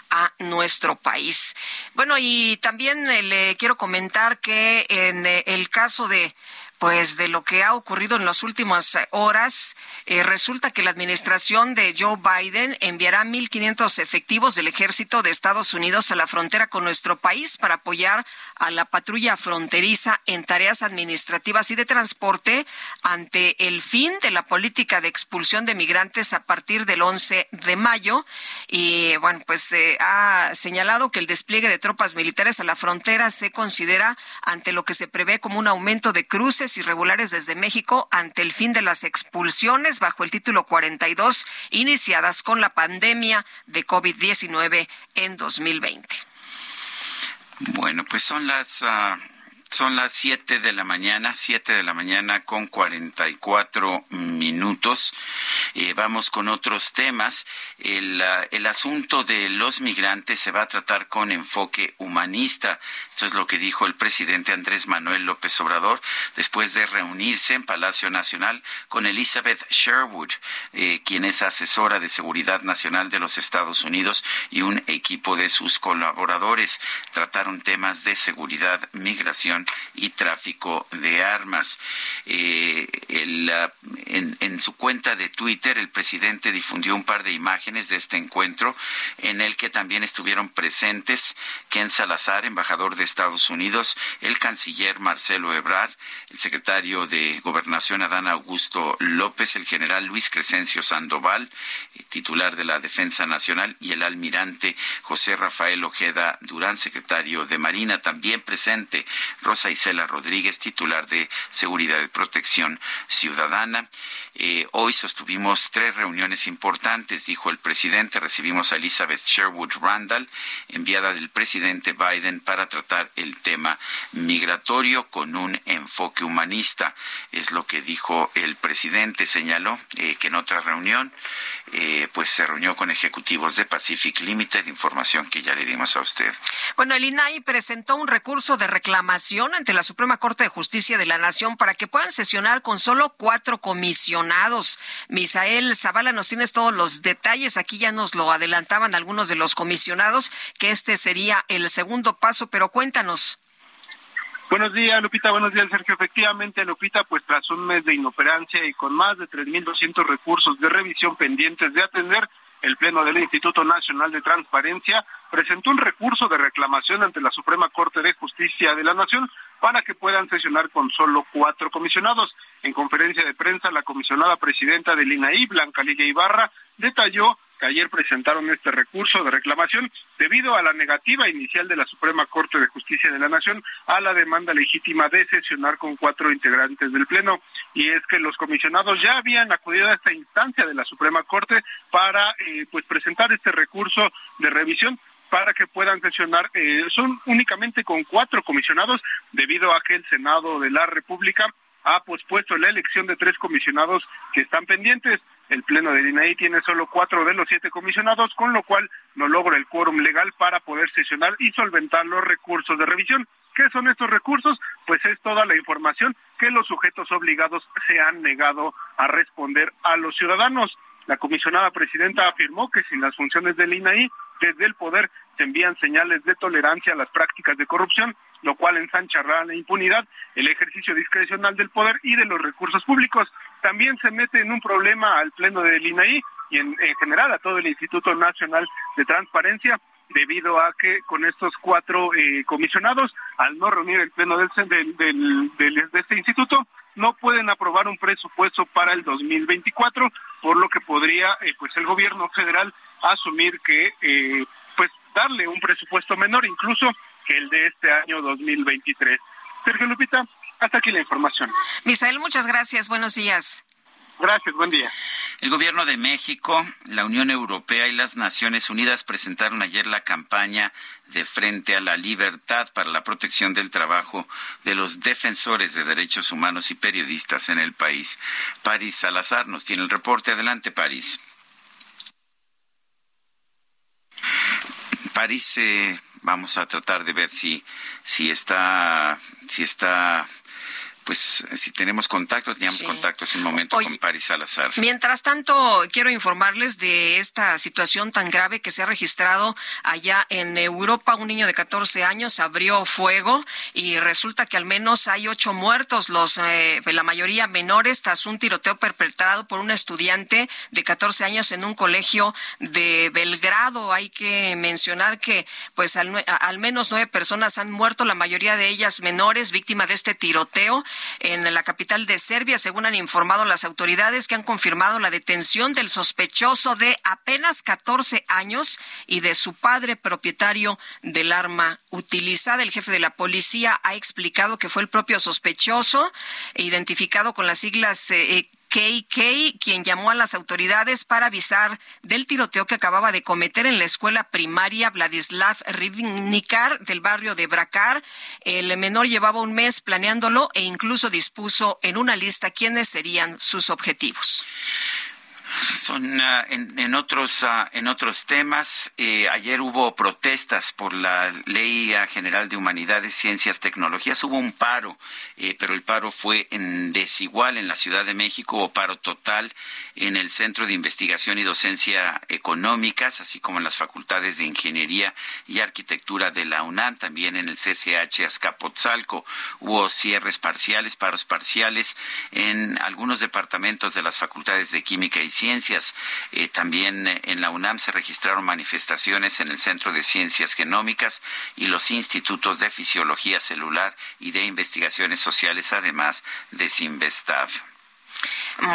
a nuestro país. Bueno, y también eh, le quiero comentar que en eh, el caso de pues de lo que ha ocurrido en las últimas eh, horas. Eh, resulta que la administración de Joe Biden enviará 1.500 efectivos del ejército de Estados Unidos a la frontera con nuestro país para apoyar a la patrulla fronteriza en tareas administrativas y de transporte ante el fin de la política de expulsión de migrantes a partir del 11 de mayo. Y bueno, pues se ha señalado que el despliegue de tropas militares a la frontera se considera ante lo que se prevé como un aumento de cruces irregulares desde México ante el fin de las expulsiones bajo el título 42 iniciadas con la pandemia de COVID-19 en 2020. Bueno, pues son las ah, son las 7 de la mañana, 7 de la mañana con 44 minutos. Eh, vamos con otros temas. El, ah, el asunto de los migrantes se va a tratar con enfoque humanista. Esto es lo que dijo el presidente Andrés Manuel López Obrador después de reunirse en Palacio Nacional con Elizabeth Sherwood, eh, quien es asesora de Seguridad Nacional de los Estados Unidos y un equipo de sus colaboradores. Trataron temas de seguridad, migración y tráfico de armas. Eh, en, su cuenta de Twitter, el presidente difundió un par de imágenes de este encuentro en el que también estuvieron presentes Ken Salazar, embajador de Estados Unidos, el canciller Marcelo Ebrard, el secretario de Gobernación Adán Augusto López, el general Luis Crescencio Sandoval, eh, titular de la Defensa Nacional, y el almirante José Rafael Ojeda Durán, secretario de Marina, también presente Rosa Isela Rodríguez, titular de Seguridad y Protección Ciudadana. Eh, hoy sostuvimos tres reuniones importantes, dijo el presidente. Recibimos a Elizabeth Sherwood Randall, enviada del presidente Biden para tratar el tema migratorio con un enfoque humanista. Es lo que dijo el presidente. Señaló eh, que en otra reunión eh, pues se reunió con ejecutivos de Pacific Limited, información que ya le dimos a usted. Bueno, el INAI presentó un recurso de reclamación ante la Suprema Corte de Justicia de la Nación para que puedan sesionar con solo cuatro comisionados. Misael Zavala, nos tienes todos los detalles. Aquí ya nos lo adelantaban algunos de los comisionados, que este sería el segundo paso, pero cuéntanos. Buenos días, Lupita. Buenos días, Sergio. Efectivamente, Lupita, pues tras un mes de inoperancia y con más de 3.200 recursos de revisión pendientes de atender, el Pleno del Instituto Nacional de Transparencia presentó un recurso de reclamación ante la Suprema Corte de Justicia de la Nación para que puedan sesionar con solo cuatro comisionados. En conferencia de prensa, la comisionada presidenta del INAI, Blanca Lidia Ibarra, detalló que ayer presentaron este recurso de reclamación debido a la negativa inicial de la Suprema Corte de Justicia de la Nación a la demanda legítima de sesionar con cuatro integrantes del Pleno. Y es que los comisionados ya habían acudido a esta instancia de la Suprema Corte para eh, pues presentar este recurso de revisión para que puedan sesionar. Eh, son únicamente con cuatro comisionados debido a que el Senado de la República ha pospuesto la elección de tres comisionados que están pendientes. El Pleno del INAI tiene solo cuatro de los siete comisionados, con lo cual no logra el quórum legal para poder sesionar y solventar los recursos de revisión. ¿Qué son estos recursos? Pues es toda la información que los sujetos obligados se han negado a responder a los ciudadanos. La comisionada presidenta afirmó que sin las funciones del INAI, desde el poder se envían señales de tolerancia a las prácticas de corrupción, lo cual ensanchará la impunidad, el ejercicio discrecional del poder y de los recursos públicos. También se mete en un problema al Pleno del INAI y en, general a todo el Instituto Nacional de Transparencia, debido a que con estos cuatro eh, comisionados, al no reunir el Pleno del, del, de este instituto, no pueden aprobar un presupuesto para el 2024, por lo que podría eh, pues el gobierno federal asumir que eh, pues darle un presupuesto menor incluso que el de este año 2023. Sergio Lupita, hasta aquí la información. Misael, muchas gracias. Buenos días. Gracias, buen día. El gobierno de México, la Unión Europea y las Naciones Unidas presentaron ayer la campaña de Frente a la Libertad para la protección del trabajo de los defensores de derechos humanos y periodistas en el país. París Salazar nos tiene el reporte. Adelante, París. París, eh, vamos a tratar de ver si, si está, si está pues si tenemos contacto, teníamos contacto hace un momento con Paris Salazar. Mientras tanto, quiero informarles de esta situación tan grave que se ha registrado allá en Europa. Un niño de 14 años abrió fuego y resulta que al menos hay ocho muertos, los eh, la mayoría menores, tras un tiroteo perpetrado por un estudiante de 14 años en un colegio de Belgrado. Hay que mencionar que pues al, al menos nueve personas han muerto, la mayoría de ellas menores, víctimas de este tiroteo en la capital de Serbia, según han informado las autoridades que han confirmado la detención del sospechoso de apenas 14 años y de su padre propietario del arma utilizada. El jefe de la policía ha explicado que fue el propio sospechoso, identificado con las siglas eh, KK, quien llamó a las autoridades para avisar del tiroteo que acababa de cometer en la escuela primaria Vladislav Rivnikar del barrio de Bracar. El menor llevaba un mes planeándolo e incluso dispuso en una lista quiénes serían sus objetivos. Son ah, en, otros ah, en otros temas. Eh, ayer hubo protestas por la Ley General de Humanidades, Ciencias, Tecnologías. Hubo un paro, eh, pero el paro fue en desigual en la Ciudad de México o paro total en el Centro de Investigación y Docencia Económicas, así como en las facultades de Ingeniería y Arquitectura de la UNAM, también en el CCH Azcapotzalco. Hubo cierres parciales, paros parciales en algunos departamentos de las facultades de Química y Ciencias. Eh, también en la UNAM se registraron manifestaciones en el Centro de Ciencias Genómicas y los institutos de Fisiología Celular y de Investigaciones Sociales, además de Sinvestav.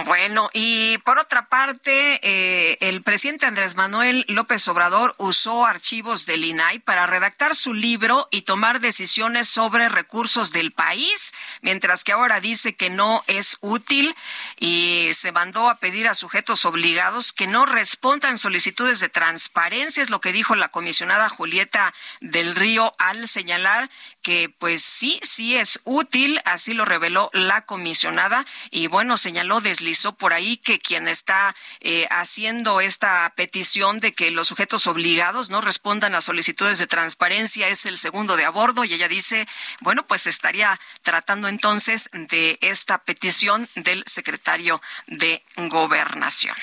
Bueno, y por otra parte, eh, el presidente Andrés Manuel López Obrador usó archivos del INAI para redactar su libro y tomar decisiones sobre recursos del país, mientras que ahora dice que no es útil y se mandó a pedir a sujetos obligados que no respondan solicitudes de transparencia, es lo que dijo la comisionada Julieta del Río al señalar que pues sí, sí es útil, así lo reveló la comisionada. Y bueno, señaló, deslizó por ahí que quien está eh, haciendo esta petición de que los sujetos obligados no respondan a solicitudes de transparencia es el segundo de a bordo y ella dice, bueno, pues estaría tratando entonces de esta petición del secretario de Gobernación.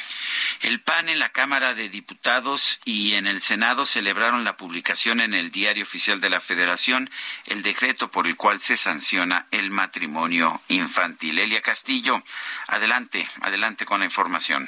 El PAN en la Cámara de Diputados y en el Senado celebraron la publicación en el Diario Oficial de la Federación el decreto por el cual se sanciona el matrimonio infantil. Elia Castillo, adelante, adelante con la información.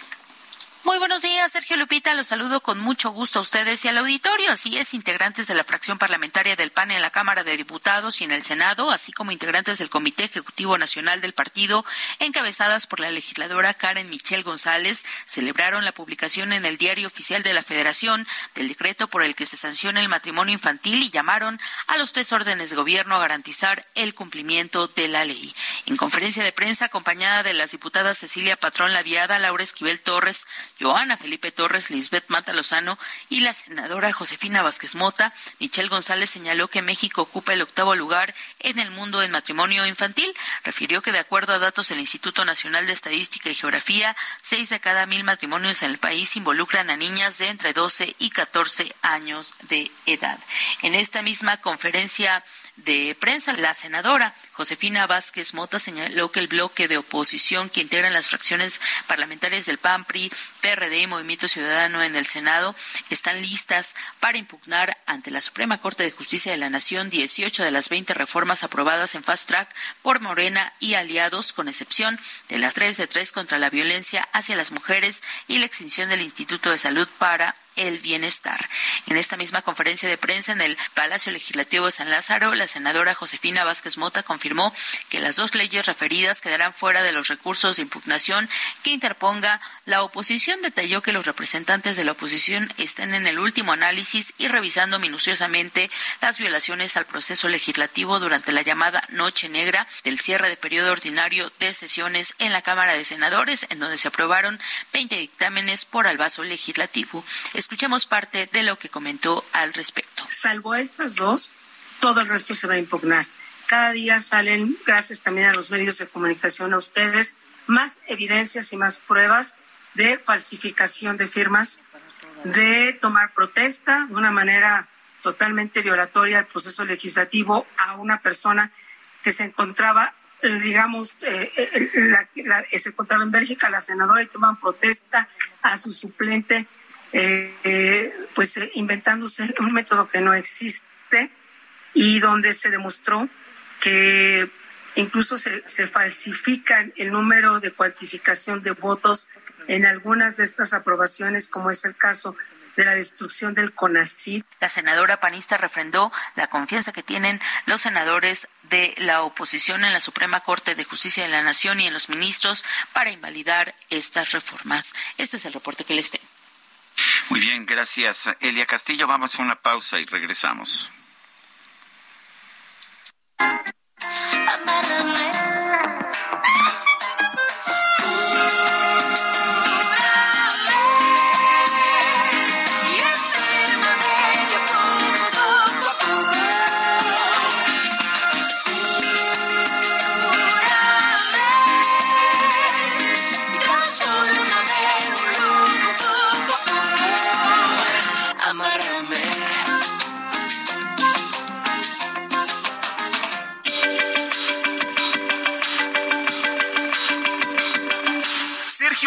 Muy buenos días, Sergio Lupita. Los saludo con mucho gusto a ustedes y al auditorio. Así es, integrantes de la fracción parlamentaria del PAN en la Cámara de Diputados y en el Senado, así como integrantes del Comité Ejecutivo Nacional del partido, encabezadas por la legisladora Karen Michelle González, celebraron la publicación en el Diario Oficial de la Federación del decreto por el que se sanciona el matrimonio infantil y llamaron a los tres órdenes de gobierno a garantizar el cumplimiento de la ley. En conferencia de prensa acompañada de las diputadas Cecilia Patrón Laviada, Laura Esquivel Torres, Joana Felipe Torres, Lisbeth Mata Lozano y la senadora Josefina Vázquez Mota, Michelle González señaló que México ocupa el octavo lugar en el mundo en matrimonio infantil. Refirió que de acuerdo a datos del Instituto Nacional de Estadística y Geografía, seis de cada mil matrimonios en el país involucran a niñas de entre 12 y 14 años de edad. En esta misma conferencia de prensa, la senadora Josefina Vázquez Mota señaló que el bloque de oposición que integran las fracciones parlamentarias del PAN, PRI, PRD y Movimiento Ciudadano en el Senado están listas para impugnar ante la Suprema Corte de Justicia de la Nación 18 de las 20 reformas aprobadas en fast track por Morena y aliados, con excepción de las tres de tres contra la violencia hacia las mujeres y la extinción del Instituto de Salud para el bienestar. En esta misma conferencia de prensa en el Palacio Legislativo de San Lázaro, la senadora Josefina Vázquez Mota confirmó que las dos leyes referidas quedarán fuera de los recursos de impugnación que interponga la oposición. Detalló que los representantes de la oposición estén en el último análisis y revisando minuciosamente las violaciones al proceso legislativo durante la llamada Noche Negra del cierre de periodo ordinario de sesiones en la Cámara de Senadores, en donde se aprobaron 20 dictámenes por albazo legislativo. Escuchemos parte de lo que comentó al respecto. Salvo estas dos, todo el resto se va a impugnar. Cada día salen, gracias también a los medios de comunicación, a ustedes, más evidencias y más pruebas de falsificación de firmas, de tomar protesta de una manera totalmente violatoria al proceso legislativo a una persona que se encontraba eh, digamos, eh, la, se encontraba en Bélgica la senadora y toman protesta a su suplente, pues inventándose un método que no existe y donde se demostró que incluso se, se falsifica el número de cuantificación de votos en algunas de estas aprobaciones, como es el caso de la destrucción del CONACYT. La senadora panista refrendó la confianza que tienen los senadores de la oposición en la Suprema Corte de Justicia de la Nación y en los ministros para invalidar estas reformas. Este es el reporte que les tengo. Muy bien, gracias. Elia Castillo, vamos a una pausa y regresamos.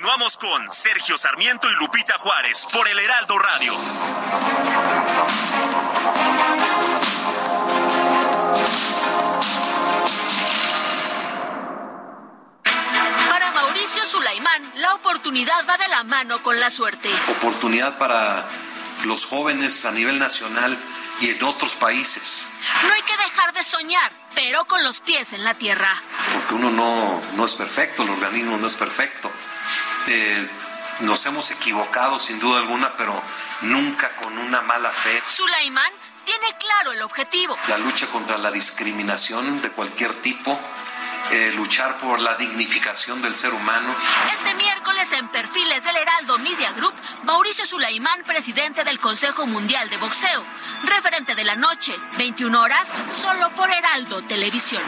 Continuamos con Sergio Sarmiento y Lupita Juárez por el Heraldo Radio. Para Mauricio Sulaimán, la oportunidad va de la mano con la suerte. Oportunidad para los jóvenes a nivel nacional y en otros países. No hay que dejar de soñar, pero con los pies en la tierra. Porque uno no, no es perfecto, el organismo no es perfecto eh, nos hemos equivocado sin duda alguna, pero nunca con una mala fe. Sulaimán tiene claro el objetivo. La lucha contra la discriminación de cualquier tipo. Eh, luchar por la dignificación del ser humano. Este miércoles en Perfiles del Heraldo Media Group, Mauricio Sulaimán, presidente del Consejo Mundial de Boxeo, referente de la noche, 21 horas, solo por Heraldo Televisión.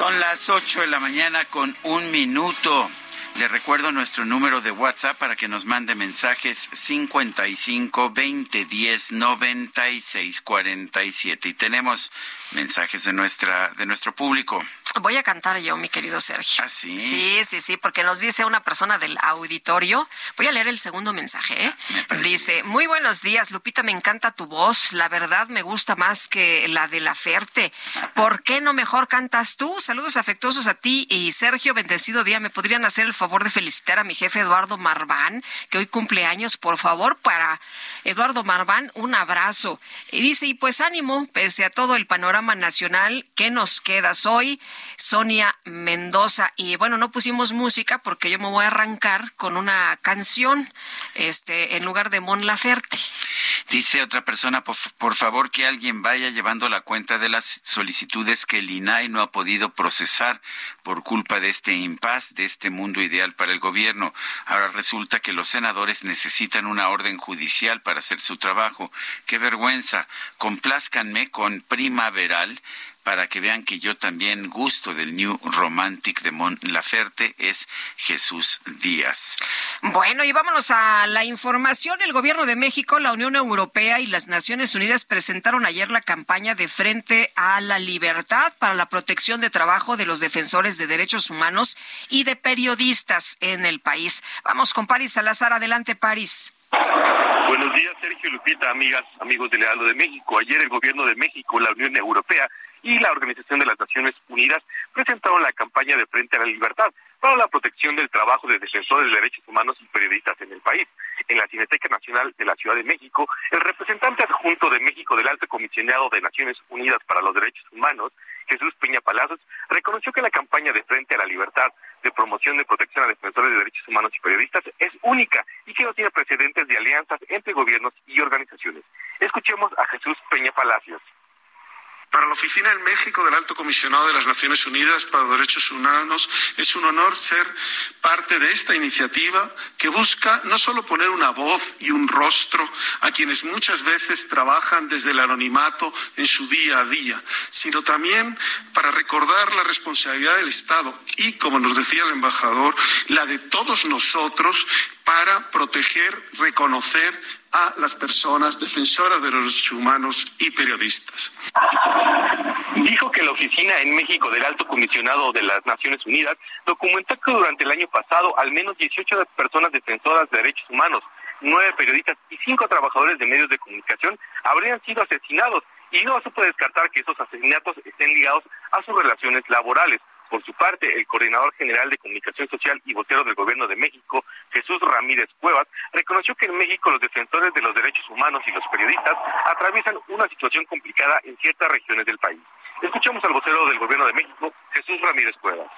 Las 8 de la mañana con un minuto. Le recuerdo nuestro número de WhatsApp para que nos mande mensajes 55 20 10 96 47. Y tenemos mensajes de nuestra de nuestro público. Voy a cantar yo, mi querido Sergio. ¿Ah, sí? Sí, sí, sí, porque nos dice una persona del auditorio. Voy a leer el segundo mensaje. ¿eh? Dice, muy buenos días, Lupita, me encanta tu voz. La verdad me gusta más que la de la Ferte. ¿Por qué no mejor cantas tú? Saludos afectuosos a ti y Sergio, bendecido día. ¿Me podrían hacer el favor de felicitar a mi jefe Eduardo Marván, que hoy cumple años? Por favor, para Eduardo Marván, un abrazo. Y dice, y pues ánimo, pese a todo el panorama nacional, ¿qué nos quedas hoy? Sonia Mendoza. Y bueno, no pusimos música porque yo me voy a arrancar con una canción este, en lugar de Mon Laferte. Dice otra persona, por, favor que alguien vaya llevando la cuenta de las solicitudes que el INAI no ha podido procesar por culpa de este impas, de este mundo ideal para el gobierno. Ahora resulta que los senadores necesitan una orden judicial para hacer su trabajo. Qué vergüenza. Complázcanme con primaveral para que vean que yo también gusto del New Romantic de Mon Laferte, es Jesús Díaz. Bueno, y vámonos a la información. El Gobierno de México, la Unión Europea y las Naciones Unidas presentaron ayer la campaña de Frente a la Libertad para la protección de trabajo de los defensores de derechos humanos y de periodistas en el país. Vamos con Paris Salazar. Adelante, Paris. Buenos días, Sergio Lupita, amigas, amigos del Lealdo de México. Ayer el Gobierno de México, la Unión Europea y la Organización de las Naciones Unidas presentaron la campaña de Frente a la Libertad para la protección del trabajo de defensores de derechos humanos y periodistas en el país. En la Cineteca Nacional de la Ciudad de México, el representante adjunto de México del Alto Comisionado de Naciones Unidas para los Derechos Humanos, Jesús Peña Palazos, reconoció que la campaña de Frente a la Libertad de promoción de protección a defensores de derechos humanos y periodistas es única y que no tiene precedentes de alianzas entre gobiernos y organizaciones. Escuchemos a Jesús Peña Palacios. Para la Oficina en México del Alto Comisionado de las Naciones Unidas para los Derechos Humanos es un honor ser parte de esta iniciativa que busca no solo poner una voz y un rostro a quienes muchas veces trabajan desde el anonimato en su día a día, sino también para recordar la responsabilidad del Estado y, como nos decía el embajador, la de todos nosotros para proteger, reconocer a las personas defensoras de los derechos humanos y periodistas. Dijo que la oficina en México del Alto Comisionado de las Naciones Unidas documentó que durante el año pasado al menos 18 personas defensoras de derechos humanos, nueve periodistas y cinco trabajadores de medios de comunicación habrían sido asesinados y no se puede descartar que esos asesinatos estén ligados a sus relaciones laborales. Por su parte, el coordinador general de comunicación social y vocero del gobierno de México, Jesús Ramírez Cuevas, reconoció que en México los defensores de los derechos humanos y los periodistas atraviesan una situación complicada en ciertas regiones del país. Escuchamos al vocero del gobierno de México, Jesús Ramírez Cuevas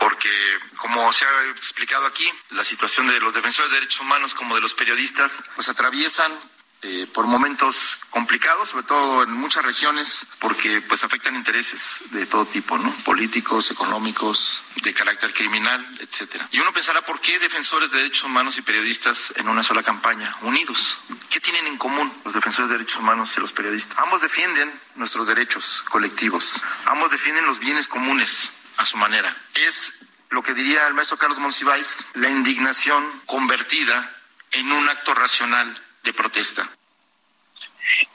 porque, como se ha explicado aquí, la situación de los defensores de derechos humanos como de los periodistas, pues atraviesan eh, por momentos complicados, sobre todo en muchas regiones, porque pues afectan intereses de todo tipo, ¿no? Políticos, económicos, de carácter criminal, etcétera. Y uno pensará por qué defensores de derechos humanos y periodistas en una sola campaña, unidos. ¿Qué tienen en común los defensores de derechos humanos y los periodistas? Ambos defienden nuestros derechos colectivos. Ambos defienden los bienes comunes a su manera. Es lo que diría el maestro Carlos Monsiváis, la indignación convertida en un acto racional de protesta.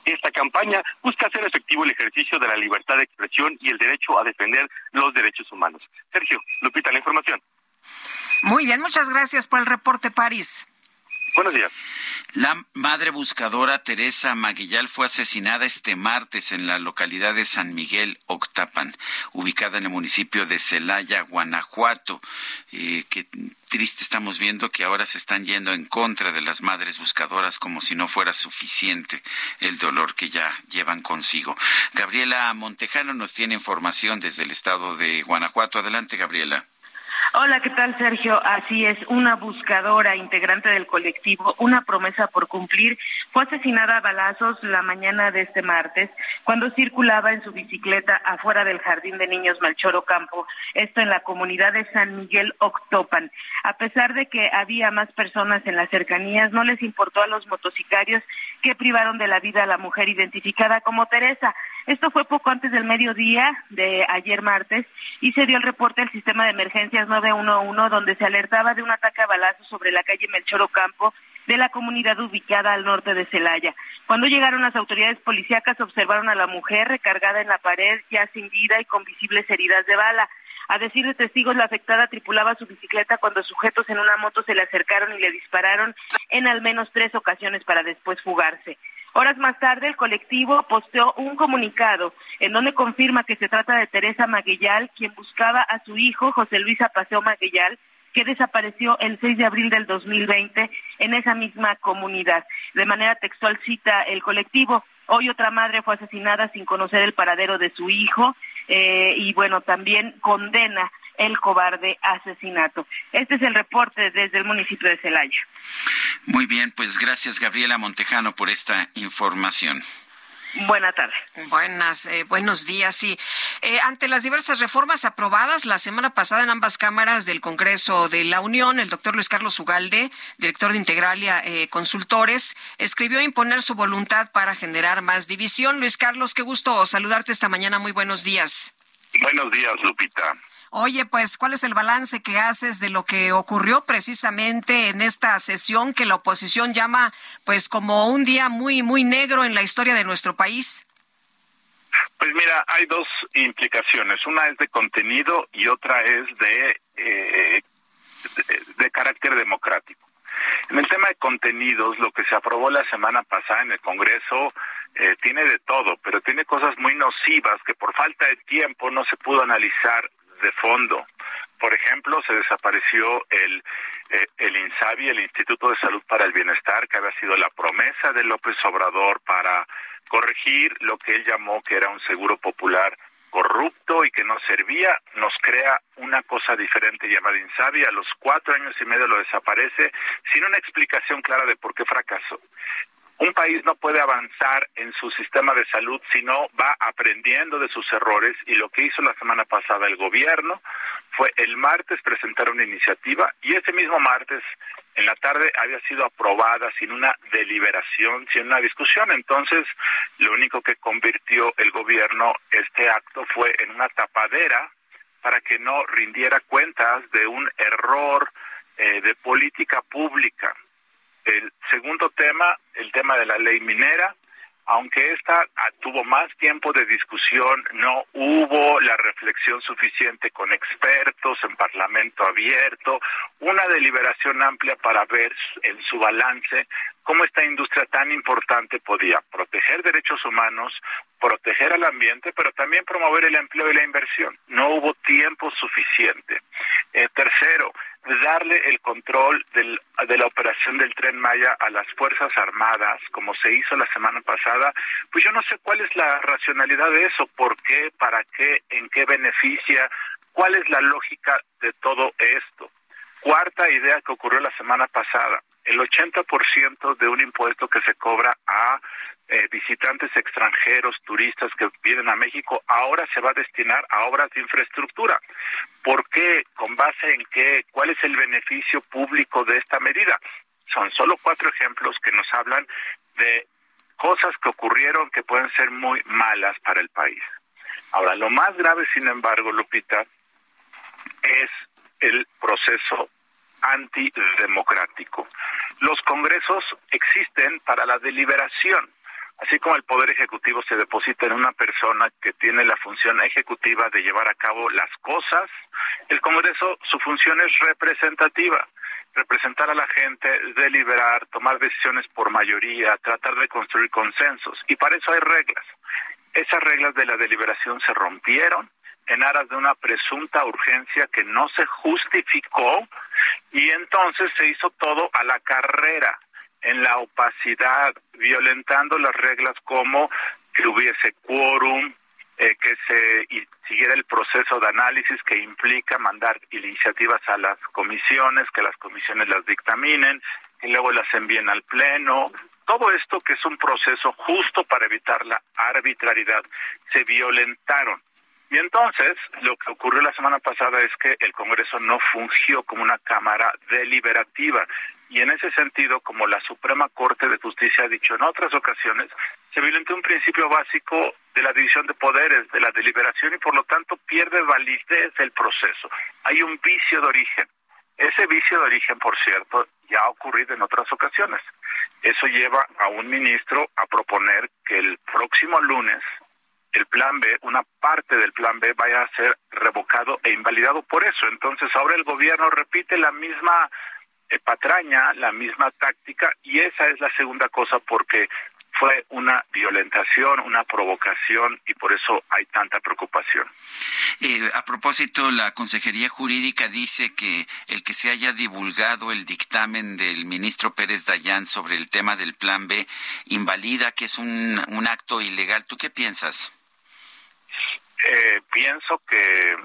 Esta campaña busca hacer efectivo el ejercicio de la libertad de expresión y el derecho a defender los derechos humanos. Sergio, Lupita, la información. Muy bien, muchas gracias por el reporte, París. Buenos días. La madre buscadora Teresa Maguillal fue asesinada este martes en la localidad de San Miguel Octapan, ubicada en el municipio de Celaya, Guanajuato. Eh, qué triste estamos viendo que ahora se están yendo en contra de las madres buscadoras como si no fuera suficiente el dolor que ya llevan consigo. Gabriela Montejano nos tiene información desde el estado de Guanajuato. Adelante, Gabriela. Hola, ¿qué tal, Sergio? Así es, una buscadora integrante del colectivo Una promesa por cumplir fue asesinada a balazos la mañana de este martes cuando circulaba en su bicicleta afuera del Jardín de Niños Melchoro Campo, esto en la comunidad de San Miguel Octopan. A pesar de que había más personas en las cercanías, no les importó a los motocicarios que privaron de la vida a la mujer identificada como Teresa. Esto fue poco antes del mediodía de ayer martes y se dio el reporte al sistema de emergencias 911 donde se alertaba de un ataque a balazos sobre la calle Melchor Ocampo de la comunidad ubicada al norte de Celaya. Cuando llegaron las autoridades policíacas observaron a la mujer recargada en la pared ya sin vida y con visibles heridas de bala. A decir de testigos, la afectada tripulaba su bicicleta cuando sujetos en una moto se le acercaron y le dispararon en al menos tres ocasiones para después fugarse. Horas más tarde, el colectivo posteó un comunicado en donde confirma que se trata de Teresa Maguellal, quien buscaba a su hijo, José Luis Apaseo Maguellal, que desapareció el 6 de abril del 2020 en esa misma comunidad. De manera textual cita el colectivo, hoy otra madre fue asesinada sin conocer el paradero de su hijo eh, y bueno, también condena el cobarde asesinato. Este es el reporte desde el municipio de Celaya. Muy bien, pues gracias Gabriela Montejano por esta información. Buenas tardes. Buenas, eh, buenos días. Sí, eh, ante las diversas reformas aprobadas la semana pasada en ambas cámaras del Congreso de la Unión, el doctor Luis Carlos Ugalde, director de Integralia eh, Consultores, escribió imponer su voluntad para generar más división. Luis Carlos, qué gusto saludarte esta mañana. Muy buenos días. Buenos días, Lupita. Oye, pues, ¿cuál es el balance que haces de lo que ocurrió precisamente en esta sesión que la oposición llama, pues, como un día muy, muy negro en la historia de nuestro país? Pues mira, hay dos implicaciones. Una es de contenido y otra es de, eh, de, carácter democrático. En el tema de contenidos, lo que se aprobó la semana pasada en el Congreso eh, tiene de todo, pero tiene cosas muy nocivas que por falta de tiempo no se pudo analizar de fondo, Por ejemplo, se desapareció el, eh, el INSABI, el Instituto de Salud para el Bienestar, que había sido la promesa de López Obrador para corregir lo que él llamó que era un seguro popular corrupto y que no servía, nos crea una cosa diferente llamada Insabi. A los cuatro años y medio lo desaparece sin una explicación clara de por qué fracasó. Un país no puede avanzar en su sistema de salud si no va aprendiendo de sus errores y lo que hizo la semana pasada el gobierno fue el martes presentar una iniciativa y ese mismo martes en la tarde había sido aprobada sin una deliberación, sin una discusión. Entonces, lo único que convirtió el gobierno este acto fue en una tapadera para que no rindiera cuentas de un error eh, de política pública. El segundo tema, el tema de la ley minera, aunque esta ah, tuvo más tiempo de discusión, no hubo la reflexión suficiente con expertos en parlamento abierto, una deliberación amplia para ver en su balance cómo esta industria tan importante podía proteger derechos humanos, proteger al ambiente, pero también promover el empleo y la inversión. No hubo tiempo suficiente. Eh, tercero, darle el control del, de la operación del tren Maya a las Fuerzas Armadas, como se hizo la semana pasada, pues yo no sé cuál es la racionalidad de eso, por qué, para qué, en qué beneficia, cuál es la lógica de todo esto. Cuarta idea que ocurrió la semana pasada, el 80% de un impuesto que se cobra a eh, visitantes extranjeros, turistas que vienen a México, ahora se va a destinar a obras de infraestructura. ¿Por qué? ¿Con base en qué? ¿Cuál es el beneficio público de esta medida? Son solo cuatro ejemplos que nos hablan de cosas que ocurrieron que pueden ser muy malas para el país. Ahora, lo más grave, sin embargo, Lupita, es el proceso antidemocrático. Los congresos existen para la deliberación. Así como el Poder Ejecutivo se deposita en una persona que tiene la función ejecutiva de llevar a cabo las cosas, el Congreso su función es representativa, representar a la gente, deliberar, tomar decisiones por mayoría, tratar de construir consensos. Y para eso hay reglas. Esas reglas de la deliberación se rompieron en aras de una presunta urgencia que no se justificó y entonces se hizo todo a la carrera en la opacidad, violentando las reglas como que hubiese quórum, eh, que se siguiera el proceso de análisis que implica mandar iniciativas a las comisiones, que las comisiones las dictaminen, y luego las envíen al Pleno. Todo esto que es un proceso justo para evitar la arbitrariedad, se violentaron. Y entonces, lo que ocurrió la semana pasada es que el Congreso no fungió como una Cámara deliberativa. Y en ese sentido, como la Suprema Corte de Justicia ha dicho en otras ocasiones, se violentó un principio básico de la división de poderes, de la deliberación, y por lo tanto pierde validez el proceso. Hay un vicio de origen. Ese vicio de origen, por cierto, ya ha ocurrido en otras ocasiones. Eso lleva a un ministro a proponer que el próximo lunes el plan B, una parte del plan B vaya a ser revocado e invalidado por eso. Entonces ahora el gobierno repite la misma eh, patraña, la misma táctica y esa es la segunda cosa porque fue una violentación, una provocación y por eso hay tanta preocupación. Eh, a propósito, la Consejería Jurídica dice que el que se haya divulgado el dictamen del ministro Pérez Dayán sobre el tema del Plan B invalida que es un, un acto ilegal. ¿Tú qué piensas? Eh, pienso que,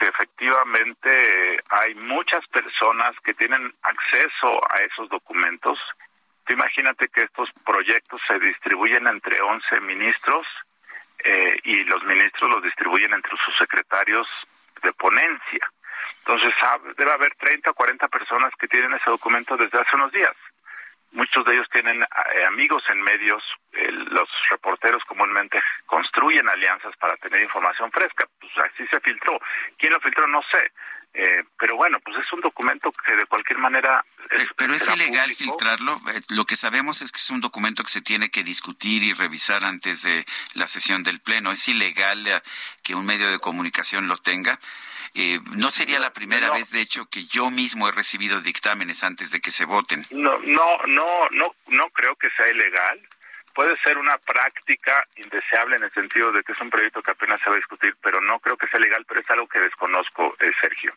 efectivamente hay muchas personas que tienen acceso a esos documentos. imagínate que estos proyectos se distribuyen entre 11 ministros eh, y los ministros los distribuyen entre sus secretarios de ponencia. Entonces debe haber 30 o 40 personas que tienen ese documento desde hace unos días. Muchos de ellos tienen eh, amigos en medios. los reporteros comúnmente construyen alianzas para tener información fresca. Pues así se filtró. ¿Quién lo filtró? No sé. Eh, pero bueno, pues es un documento que de cualquier manera... pero es ilegal filtrarlo. Eh, lo que sabemos es que es un documento que se tiene que discutir y revisar antes de la sesión del Pleno. Es ilegal que un medio de comunicación lo tenga. Eh, no sería la primera vez, de hecho, que yo mismo he recibido dictámenes antes de que se voten. No, no, no, no, no creo que sea ilegal. Puede ser una práctica indeseable en el sentido de que es un proyecto que apenas se va a discutir, pero no creo que sea legal, pero es algo que desconozco, eh, Sergio.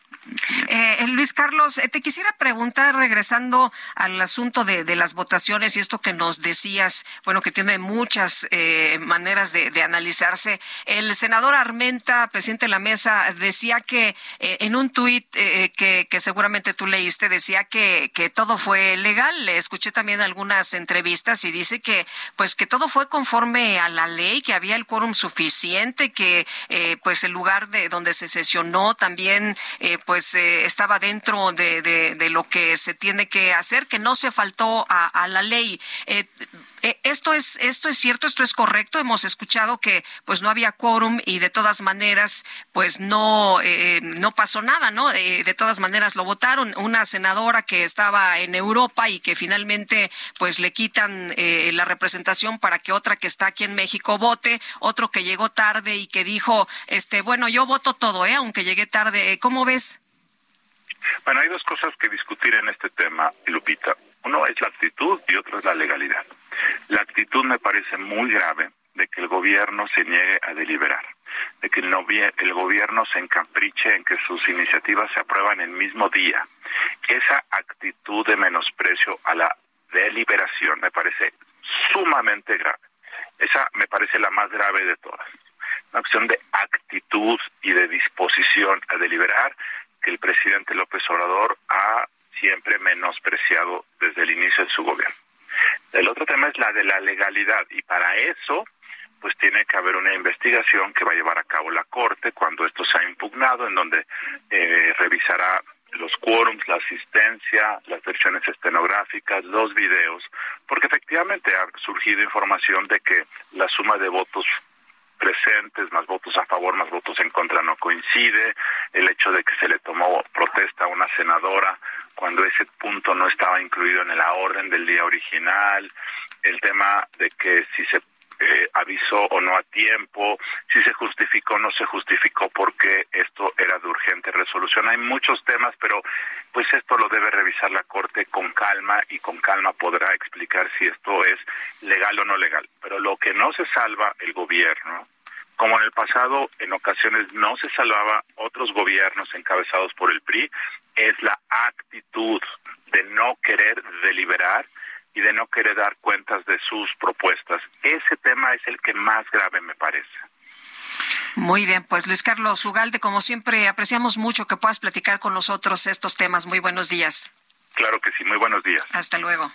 Eh, Luis Carlos, eh, te quisiera preguntar, regresando al asunto de, las votaciones y esto que nos decías, bueno, que tiene muchas eh, maneras de, analizarse. El senador Armenta, presidente de la mesa, decía que eh, en un tuit que, que, seguramente tú leíste, decía que, que todo fue legal. Le escuché también algunas entrevistas y dice que, pues, que todo fue conforme a la ley, que había el quórum suficiente, que, pues, el lugar de donde se sesionó también, pues, estaba dentro de, de, lo que se tiene que hacer, que no se faltó a, a la ley. Eh, eh, esto es esto es cierto, esto es correcto. Hemos escuchado que pues no había quórum y de todas maneras pues no eh, no pasó nada, ¿no? Eh, de todas maneras lo votaron una senadora que estaba en Europa y que finalmente pues le quitan eh, la representación para que otra que está aquí en México vote, otro que llegó tarde y que dijo este bueno yo voto todo, eh, aunque llegué tarde. ¿Cómo ves? Bueno, hay dos cosas que discutir en este tema, Lupita. Uno es la actitud y otro es la legalidad. La actitud me parece muy grave de que el gobierno se niegue a deliberar, de que el, el gobierno se encapriche en que sus iniciativas se aprueban el mismo día. Esa actitud de menosprecio a la deliberación me parece sumamente grave. Esa me parece la más grave de todas. Una cuestión de actitud y de disposición a deliberar que el presidente López Obrador ha siempre menospreciado desde el inicio de su gobierno. El otro tema es la de la legalidad y para eso pues tiene que haber una investigación que va a llevar a cabo la Corte cuando esto se ha impugnado, en donde eh, revisará los quórums, la asistencia, las versiones estenográficas, los videos, porque efectivamente ha surgido información de que la suma de votos presentes, más votos a favor, más votos en contra no coincide, el hecho de que se le tomó protesta a una senadora cuando ese punto no estaba incluido en la orden del día original, el tema de que si se eh, avisó o no a tiempo, si se justificó o no se justificó porque esto era de urgente resolución. Hay muchos temas, pero pues esto lo debe revisar la Corte con calma y con calma podrá explicar si esto es legal o no legal. Pero lo que no se salva el gobierno, como en el pasado en ocasiones no se salvaba otros gobiernos encabezados por el PRI, es la actitud de no querer deliberar y de no querer dar cuentas de sus propuestas. Ese tema es el que más grave me parece. Muy bien, pues Luis Carlos Ugalde, como siempre, apreciamos mucho que puedas platicar con nosotros estos temas. Muy buenos días. Claro que sí, muy buenos días. Hasta luego.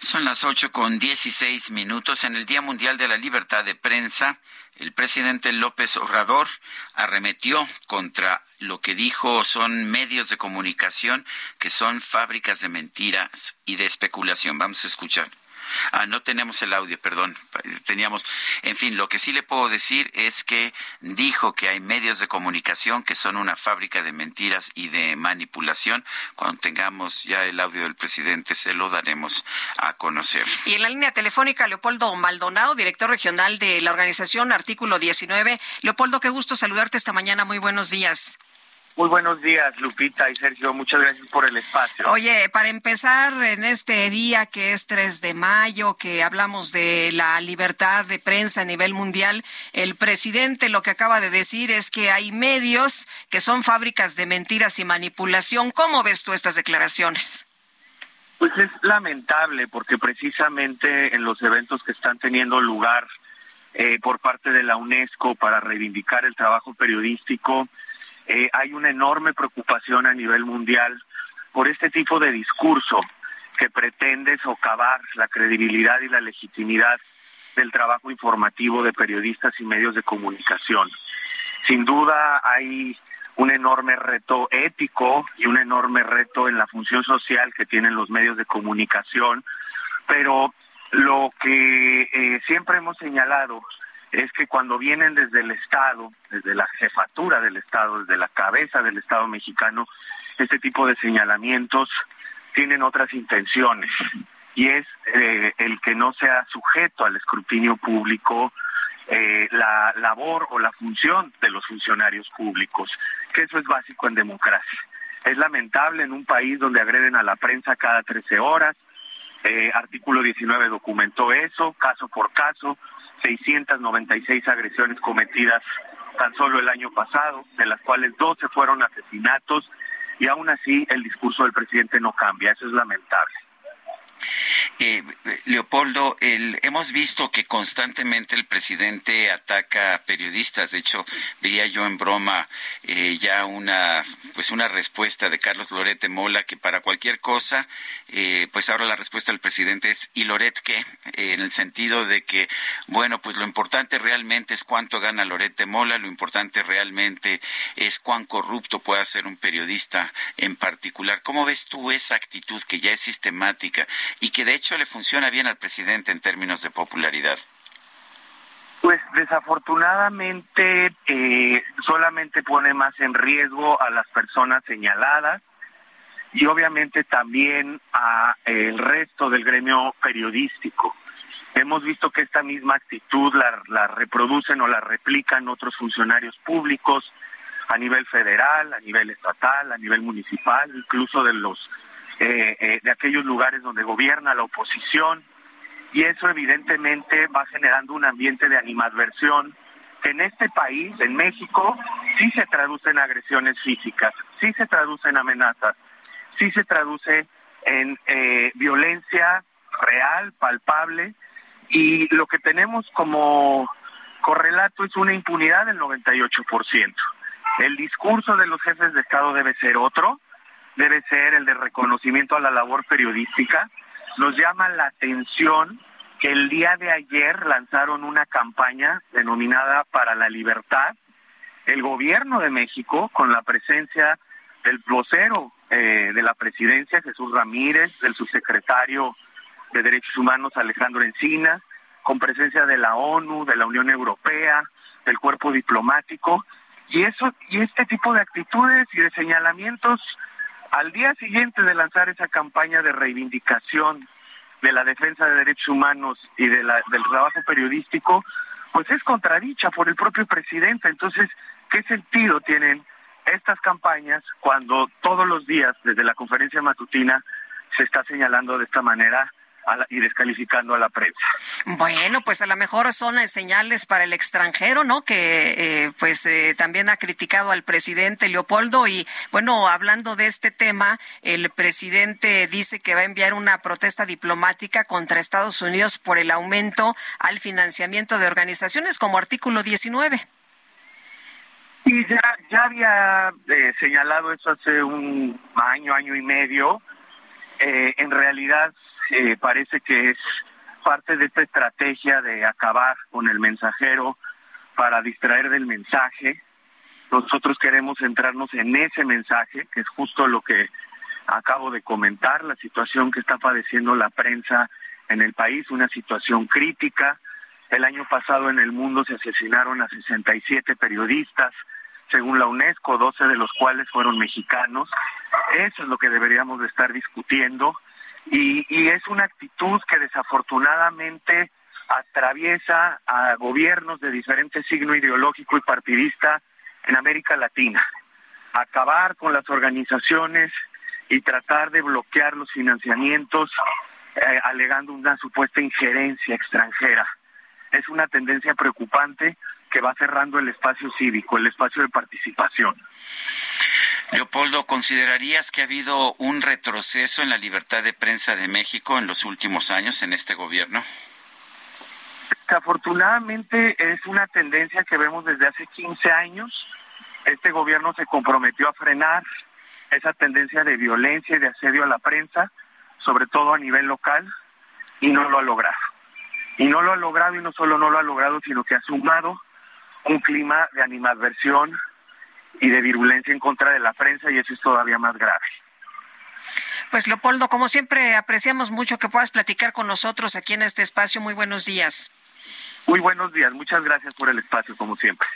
Son las ocho con dieciséis minutos en el Día Mundial de la Libertad de Prensa. El presidente López Obrador arremetió contra lo que dijo son medios de comunicación que son fábricas de mentiras y de especulación. Vamos a escuchar. Ah, no tenemos el audio, perdón. Teníamos, en fin, lo que sí le puedo decir es que dijo que hay medios de comunicación que son una fábrica de mentiras y de manipulación. Cuando tengamos ya el audio del presidente, se lo daremos a conocer. Y en la línea telefónica, Leopoldo Maldonado, director regional de la organización Artículo 19. Leopoldo, qué gusto saludarte esta mañana. Muy buenos días. Muy buenos días, Lupita y Sergio. Muchas gracias por el espacio. Oye, para empezar en este día que es 3 de mayo, que hablamos de la libertad de prensa a nivel mundial, el presidente lo que acaba de decir es que hay medios que son fábricas de mentiras y manipulación. ¿Cómo ves tú estas declaraciones? Pues es lamentable porque precisamente en los eventos que están teniendo lugar eh, por parte de la UNESCO para reivindicar el trabajo periodístico, eh, hay una enorme preocupación a nivel mundial por este tipo de discurso que pretende socavar la credibilidad y la legitimidad del trabajo informativo de periodistas y medios de comunicación. Sin duda hay un enorme reto ético y un enorme reto en la función social que tienen los medios de comunicación, pero lo que eh, siempre hemos señalado es que cuando vienen desde el Estado, desde la jefatura del Estado, desde la cabeza del Estado mexicano, este tipo de señalamientos tienen otras intenciones y es eh, el que no sea sujeto al escrutinio público eh, la labor o la función de los funcionarios públicos, que eso es básico en democracia. Es lamentable en un país donde agreden a la prensa cada 13 horas, Eh, artículo 19 documentó eso, caso por caso, 696 agresiones cometidas tan solo el año pasado, de las cuales 12 fueron asesinatos, y aún así el discurso del presidente no cambia. Eso es lamentable. Eh, Leopoldo, hemos visto que constantemente el presidente ataca a periodistas. De hecho, veía yo en broma eh, ya una, pues una respuesta de Carlos Lorete Mola que para cualquier cosa, eh, pues ahora la respuesta del presidente es ¿y Loret qué? en el sentido de que, bueno, pues lo importante realmente es cuánto gana Lorete Mola, lo importante realmente es cuán corrupto puede ser un periodista en particular. ¿Cómo ves tú esa actitud que ya es sistemática y que de hecho le funciona bien al presidente en términos de popularidad? Pues desafortunadamente eh, solamente pone más en riesgo a las personas señaladas y obviamente también a el resto del gremio periodístico. Hemos visto que esta misma actitud la, la reproducen o la replican otros funcionarios públicos a nivel federal, a nivel estatal, a nivel municipal, incluso de los eh, eh, de aquellos lugares donde gobierna la oposición y eso evidentemente va generando un ambiente de animadversión que en este país, en México, sí se traduce en agresiones físicas, sí se traduce en amenazas, sí se traduce en eh, violencia real, palpable, y lo que tenemos como correlato es una impunidad del 98%. El discurso de los jefes de Estado debe ser otro, debe ser el de reconocimiento a la labor periodística. Nos llama la atención que el día de ayer lanzaron una campaña denominada Para la Libertad. El gobierno de México, con la presencia del vocero eh, de la presidencia, Jesús Ramírez, del subsecretario de Derechos Humanos, Alejandro Encinas, con presencia de la ONU, de la Unión Europea, del cuerpo diplomático, y eso, y este tipo de actitudes y de señalamientos al día siguiente de lanzar esa campaña de reivindicación de la defensa de derechos humanos y de del trabajo periodístico, pues es contradicha por el propio presidente. Entonces, ¿qué sentido tienen estas campañas cuando todos los días, desde la conferencia matutina, se está señalando de esta manera y descalificando a la prensa. Bueno, pues a lo mejor son señales para el extranjero, ¿no? Que eh, pues eh, también ha criticado al presidente Leopoldo y bueno, hablando de este tema, el presidente dice que va a enviar una protesta diplomática contra Estados Unidos por el aumento al financiamiento de organizaciones como artículo 19. Y ya, ya había eh, señalado eso hace un año, año y medio. en realidad eh, parece que es parte de esta estrategia de acabar con el mensajero para distraer del mensaje. Nosotros queremos centrarnos en ese mensaje, que es justo lo que acabo de comentar, la situación que está padeciendo la prensa en el país, una situación crítica. El año pasado en el mundo se asesinaron a 67 periodistas, según la UNESCO, 12 de los cuales fueron mexicanos. Eso es lo que deberíamos de estar discutiendo y, es una actitud que desafortunadamente atraviesa a gobiernos de diferente signo ideológico y partidista en América Latina. Acabar con las organizaciones y tratar de bloquear los financiamientos eh, alegando una supuesta injerencia extranjera. Es una tendencia preocupante que va cerrando el espacio cívico, el espacio de participación. Leopoldo, ¿considerarías que ha habido un retroceso en la libertad de prensa de México en los últimos años en este gobierno? Desafortunadamente es una tendencia que vemos desde hace 15 años. Este gobierno se comprometió a frenar esa tendencia de violencia y de asedio a la prensa, sobre todo a nivel local, y no lo ha logrado. Y no lo ha logrado y no solo no lo ha logrado, sino que ha sumado un clima de animadversión, y de virulencia en contra de la prensa y eso es todavía más grave. Pues Leopoldo, como siempre, apreciamos mucho que puedas platicar con nosotros aquí en este espacio. Muy buenos días. Muy buenos días, muchas gracias por el espacio, como siempre.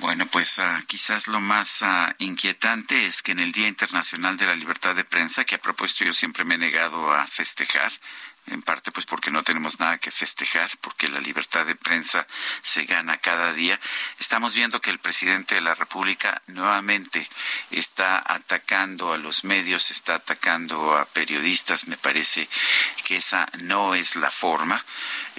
Bueno, pues uh, quizás lo más uh, inquietante es que en el Día Internacional de la Libertad de Prensa, que a propósito yo siempre me he negado a festejar, en parte pues porque no tenemos nada que festejar, porque la libertad de prensa se gana cada día. Estamos viendo que el presidente de la República nuevamente está atacando a los medios, está atacando a periodistas. Me parece que esa no es la forma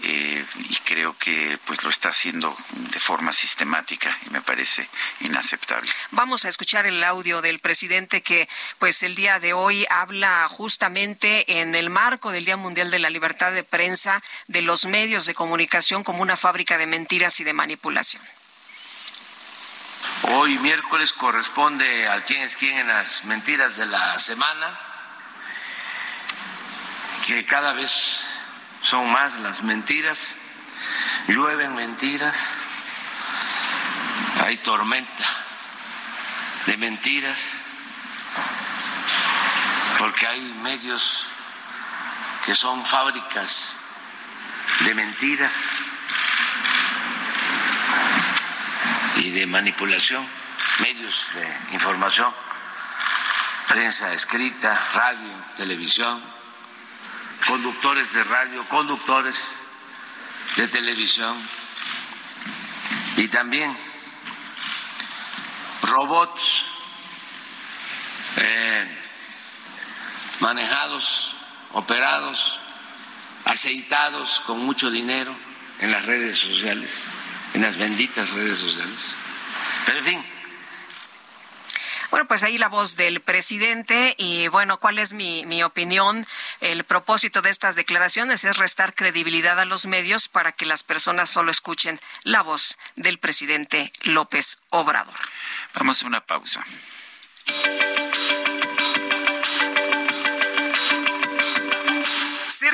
eh, y creo que pues lo está haciendo de forma sistemática y me parece inaceptable. Vamos a escuchar el audio del presidente que pues el día de hoy habla justamente en el marco del Día Mundial de la Libertad de Prensa de los medios de comunicación como una fábrica de mentiras y de manipulación. Hoy miércoles corresponde al quién es quién en las mentiras de la semana, que cada vez son más las mentiras, llueven mentiras, hay tormenta de mentiras, porque hay medios que son fábricas de mentiras y de manipulación, medios de información, prensa escrita, radio, televisión, conductores de radio, conductores de televisión y también robots eh, manejados, operados, aceitados con mucho dinero en las redes sociales, en las benditas redes sociales. Pero en fin, bueno, pues ahí la voz del presidente y bueno, ¿cuál es mi, mi opinión? El propósito de estas declaraciones es restar credibilidad a los medios para que las personas solo escuchen la voz del presidente López Obrador. Vamos a una pausa.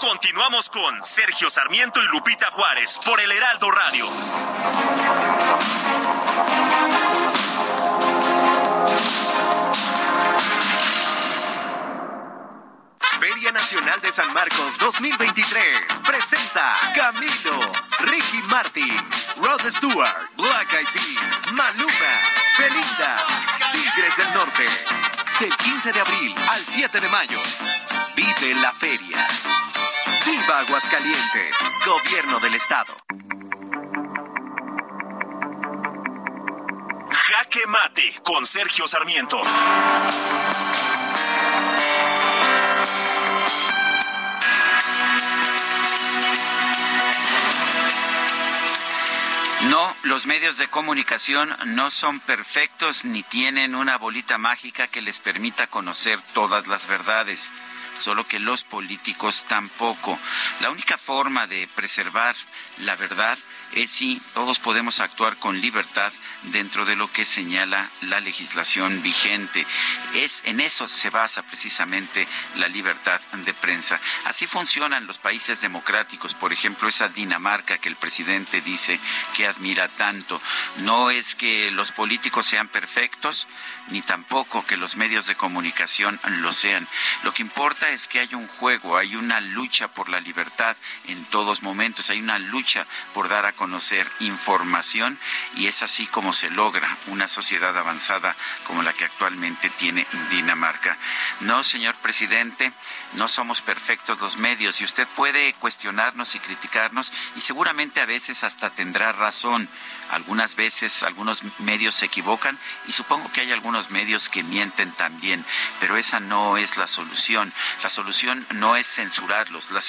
Continuamos con Sergio Sarmiento y Lupita Juárez por el Heraldo Radio. Feria Nacional de San Marcos 2023 presenta Camilo, Ricky Martin, Rod Stewart, Black Eyed Peas, Maluma, Belinda, Tigres del Norte. Del 15 de abril al 7 de mayo. Vive la feria. Viva Aguascalientes, Gobierno del Estado. Jaque Mate con Sergio Sarmiento. No, los medios de comunicación no son perfectos ni tienen una bolita mágica que les permita conocer todas las verdades solo que los políticos tampoco. La única forma de preservar la verdad es si todos podemos actuar con libertad dentro de lo que señala la legislación vigente. Es en eso se basa precisamente la libertad de prensa. Así funcionan los países democráticos, por ejemplo, esa Dinamarca que el presidente dice que admira tanto. No es que los políticos sean perfectos, ni tampoco que los medios de comunicación lo sean. Lo que importa es que hay un juego, hay una lucha por la libertad en todos momentos, hay una lucha por dar a conocer información y es así como se logra una sociedad avanzada como la que actualmente tiene Dinamarca. No, señor presidente, no somos perfectos los medios y usted puede cuestionarnos y criticarnos y seguramente a veces hasta tendrá razón. Algunas veces algunos medios se equivocan y supongo que hay algunos medios que mienten también, pero esa no es la solución. La solución no es censurarlos, la,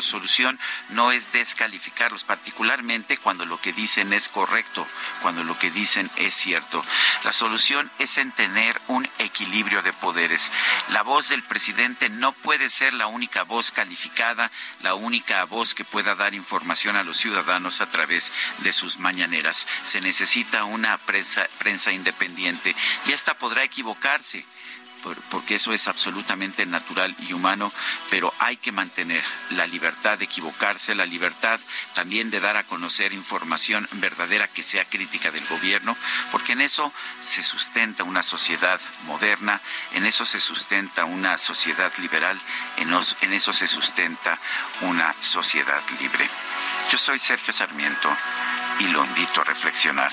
solución no es descalificarlos, particularmente cuando lo que dicen es correcto, cuando lo que dicen es cierto. La solución es en tener un equilibrio de poderes. La voz del presidente no puede ser la única voz calificada, la única voz que pueda dar información a los ciudadanos a través de sus sus mañaneras. Se necesita una prensa, prensa independiente y esta podrá equivocarse porque eso es absolutamente natural y humano, pero hay que mantener la libertad de equivocarse, la libertad también de dar a conocer información verdadera que sea crítica del gobierno, porque en eso se sustenta una sociedad moderna, en eso se sustenta una sociedad liberal, en, en eso se sustenta una sociedad libre. Yo soy Sergio Sarmiento y lo invito a reflexionar.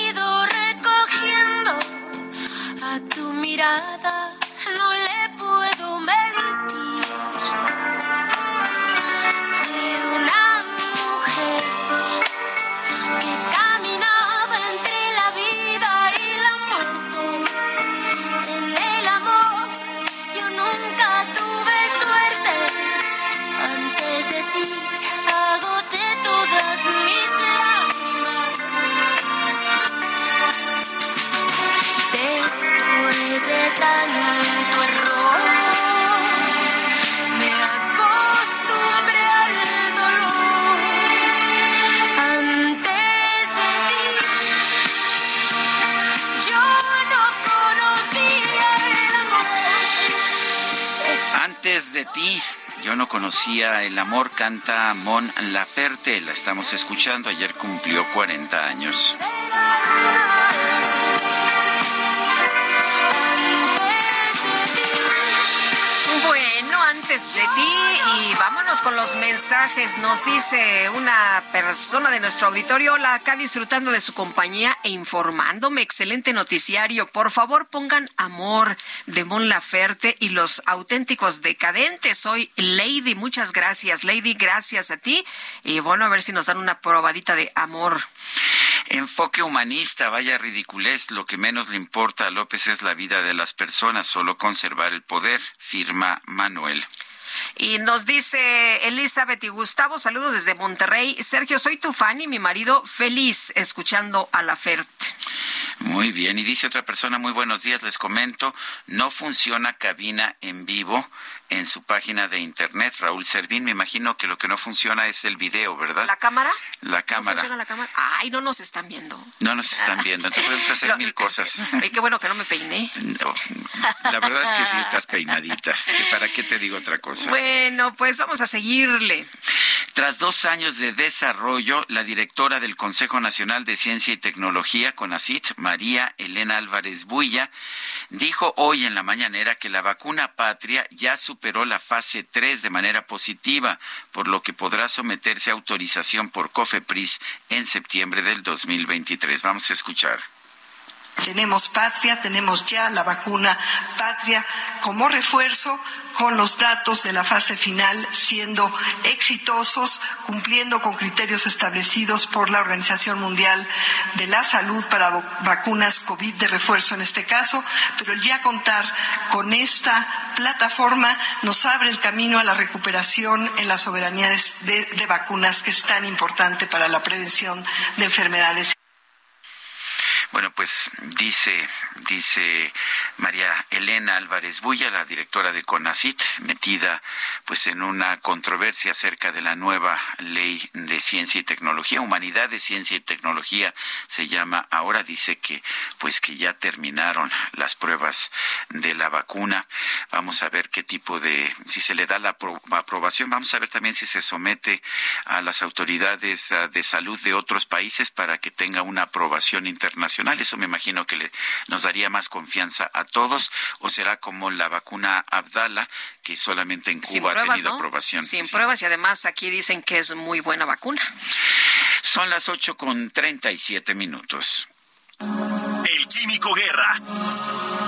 家的。El amor canta Mon Laferte, la estamos escuchando, ayer cumplió 40 años. De ti y vámonos con los mensajes. Nos dice una persona de nuestro auditorio, hola, acá disfrutando de su compañía e informándome. Excelente noticiario. Por favor, pongan amor de Mon Laferte y los auténticos decadentes. Soy Lady. Muchas gracias, Lady. Gracias a ti. Y bueno, a ver si nos dan una probadita de amor. Enfoque humanista, vaya ridiculez. Lo que menos le importa a López es la vida de las personas, solo conservar el poder, firma Manuel. Y nos dice Elizabeth y Gustavo, saludos desde Monterrey. Sergio, soy tu fan y mi marido feliz escuchando a la FERT. Muy bien, y dice otra persona, muy buenos días, les comento, no funciona cabina en vivo en su página de internet, Raúl Servín. Me imagino que lo que no funciona es el video, ¿verdad? ¿La cámara? La cámara. ¿No funciona la cámara? Ay, no nos están viendo. No nos están [LAUGHS] viendo. Entonces podemos hacer mil cosas. Ay, qué bueno que no me peiné. la verdad es que sí estás peinadita. ¿Para qué te digo otra cosa? Bueno, pues vamos a seguirle. Tras dos años de desarrollo, la directora del Consejo Nacional de Ciencia y Tecnología, CONACIT, María Elena Álvarez Builla, dijo hoy en la mañanera que la vacuna patria ya superó la fase 3 de manera positiva, por lo que podrá someterse a autorización por COFEPRIS en septiembre del 2023. Vamos a escuchar. Tenemos Patria, tenemos ya la vacuna Patria como refuerzo con los datos de la fase final siendo exitosos, cumpliendo con criterios establecidos por la Organización Mundial de la Salud para vacunas COVID de refuerzo en este caso, pero el ya contar con esta plataforma nos abre el camino a la recuperación en las soberanías de, de vacunas que es tan importante para la prevención de enfermedades. Bueno, pues dice, dice María Elena Álvarez Bulla, la directora de CONACIT, metida pues en una controversia acerca de la nueva ley de ciencia y tecnología, humanidad de ciencia y tecnología se llama ahora, dice que pues que ya terminaron las pruebas de la vacuna. Vamos a ver qué tipo de, si se le da la aprobación, vamos a ver también si se somete a las autoridades ah, de salud de otros países para que tenga una aprobación internacional eso me imagino que le, nos daría más confianza a todos. O será como la vacuna Abdala, que solamente en Cuba ha tenido aprobación. Sin pruebas y además aquí dicen que es muy buena vacuna. Son las ocho con treinta y siete minutos. El Químico Guerra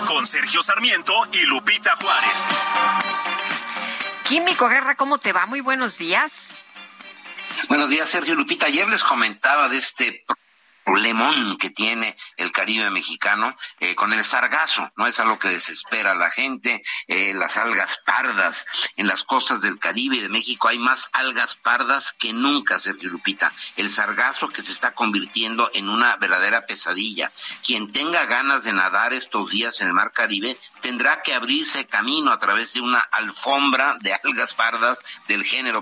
con Sergio Sarmiento y Lupita Juárez. Químico Guerra, ¿cómo te va? Muy buenos días. Buenos días, Sergio Lupita. Ayer les comentaba de este problemón que tiene el Caribe mexicano eh, con el sargazo, ¿no? Es algo que desespera a la gente, eh, las algas pardas en las costas del Caribe y de México hay más algas pardas que nunca, Sergio Lupita. El sargazo que se está convirtiendo en una verdadera pesadilla. Quien tenga ganas de nadar estos días en el mar Caribe tendrá que abrirse camino a través de una alfombra de algas pardas del género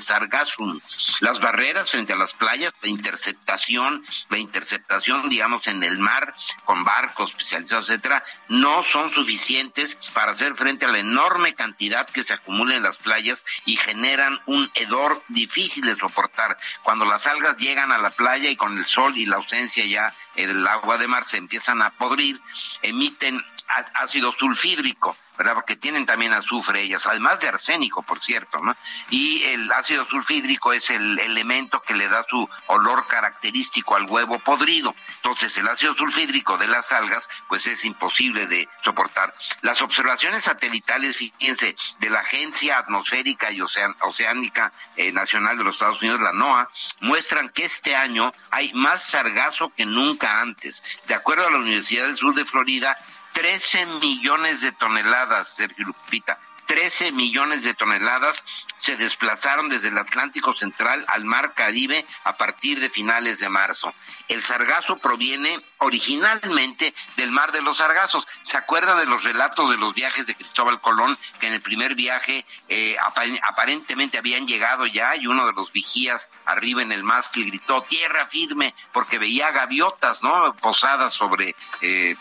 Sargassum. Las barreras frente a las playas de interceptación, de interceptación, digamos, en el mar, con barcos especializados, etcétera, no son suficientes para hacer frente a la enorme cantidad que se acumula en las playas y generan un hedor difícil de soportar. Cuando las algas llegan a la playa y con el sol y la ausencia ya del agua de mar se empiezan a podrir, emiten ácido sulfídrico ¿verdad? Porque tienen también azufre ellas, además de arsénico, por cierto, ¿no? Y el ácido sulfídrico es el elemento que le da su olor característico al huevo podrido. Entonces, el ácido sulfídrico de las algas, pues es imposible de soportar. Las observaciones satelitales, fíjense, de la Agencia Atmosférica y Oceánica eh, Nacional de los Estados Unidos, la NOAA, muestran que este año hay más sargazo que nunca antes. De acuerdo a la Universidad del Sur de Florida, 13 millones de toneladas, Sergio Lupita. 13 millones de toneladas se desplazaron desde el Atlántico Central al Mar Caribe a partir de finales de marzo. El sargazo proviene originalmente del Mar de los Sargazos. ¿Se acuerdan de los relatos de los viajes de Cristóbal Colón, que en el primer viaje eh, aparentemente habían llegado ya y uno de los vigías arriba en el mástil gritó tierra firme porque veía gaviotas, ¿no? Posadas sobre eh, eh,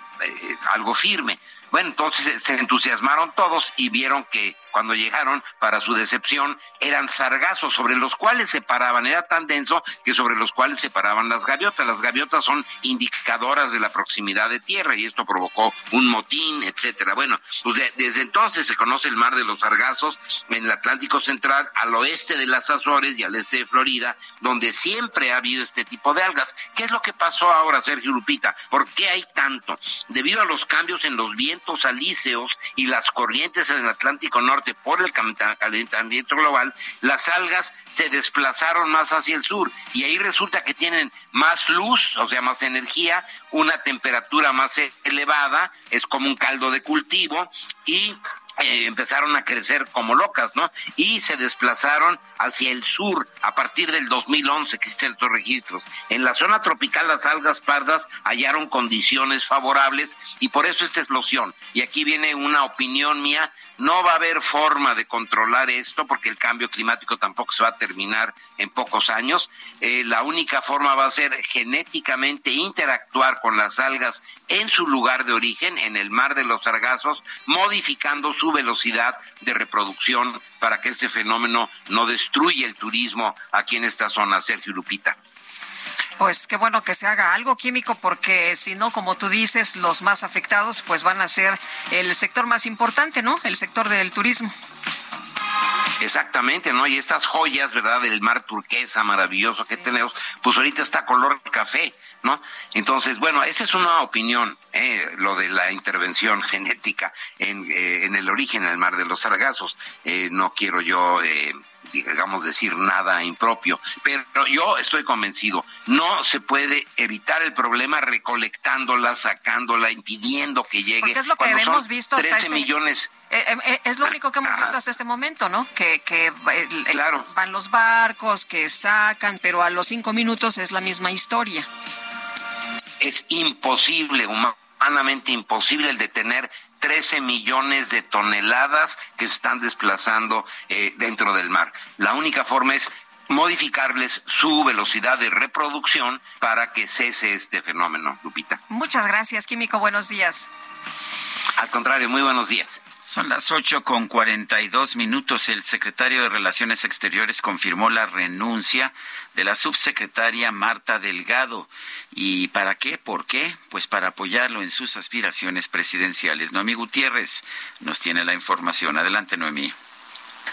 algo firme. Bueno, entonces se entusiasmaron todos y vieron que cuando llegaron, para su decepción, eran sargazos sobre los cuales se paraban. Era tan denso que sobre los cuales se paraban las gaviotas. Las gaviotas son indicadoras de la proximidad de tierra y esto provocó un motín, etcétera. Bueno, pues desde entonces se conoce el mar de los sargazos en el Atlántico Central, al oeste de las Azores y al este de Florida, donde siempre ha habido este tipo de algas. ¿Qué es lo que pasó ahora, Sergio Lupita? ¿Por qué hay tanto? Debido a los cambios en los vientos alíceos y las corrientes en el Atlántico Norte por el calentamiento global, las algas se desplazaron más hacia el sur y ahí resulta que tienen más luz, o sea, más energía, una temperatura más elevada, es como un caldo de cultivo y eh, empezaron a crecer como locas, ¿no? Y se desplazaron hacia el sur a partir del 2011, que existen estos registros. En la zona tropical las algas pardas hallaron condiciones favorables y por eso esta explosión. Y aquí viene una opinión mía, no va a haber forma de controlar esto porque el cambio climático tampoco se va a terminar en pocos años. Eh, la única forma va a ser genéticamente interactuar con las algas en su lugar de origen, en el mar de los sargazos, modificando su velocidad de reproducción para que este fenómeno no destruya el turismo aquí en esta zona, Sergio Lupita. Pues qué bueno que se haga algo químico porque si no, como tú dices, los más afectados pues van a ser el sector más importante, ¿no? El sector del turismo. Exactamente, ¿no? Y estas joyas, ¿verdad? Del mar turquesa maravilloso que tenemos, pues ahorita está color café, ¿no? Entonces, bueno, esa es una opinión, ¿eh? lo de la intervención [LAUGHS] genética en, eh, en el origen del mar de los sargazos. Eh, no quiero yo eh, digamos, decir nada impropio. Pero yo estoy convencido, no se puede evitar el problema recolectándola, sacándola, impidiendo que llegue. Porque es lo que hemos visto 13 este millones. Eh, eh, es lo único que hemos visto hasta este momento, ¿no? Que, que van los barcos, que sacan, pero a los cinco minutos es la misma historia. Es imposible, humanamente imposible el detener 13 millones de toneladas que se están desplazando eh, dentro del mar. La única forma es modificarles su velocidad de reproducción para que cese este fenómeno, Lupita. Muchas gracias, Químico. Buenos días. Al contrario, muy buenos días. Son las ocho con cuarenta y dos minutos. El secretario de Relaciones Exteriores confirmó la renuncia de la subsecretaria Marta Delgado. ¿Y para qué? ¿Por qué? Pues para apoyarlo en sus aspiraciones presidenciales. Noemí Gutiérrez nos tiene la información. Adelante, Noemí.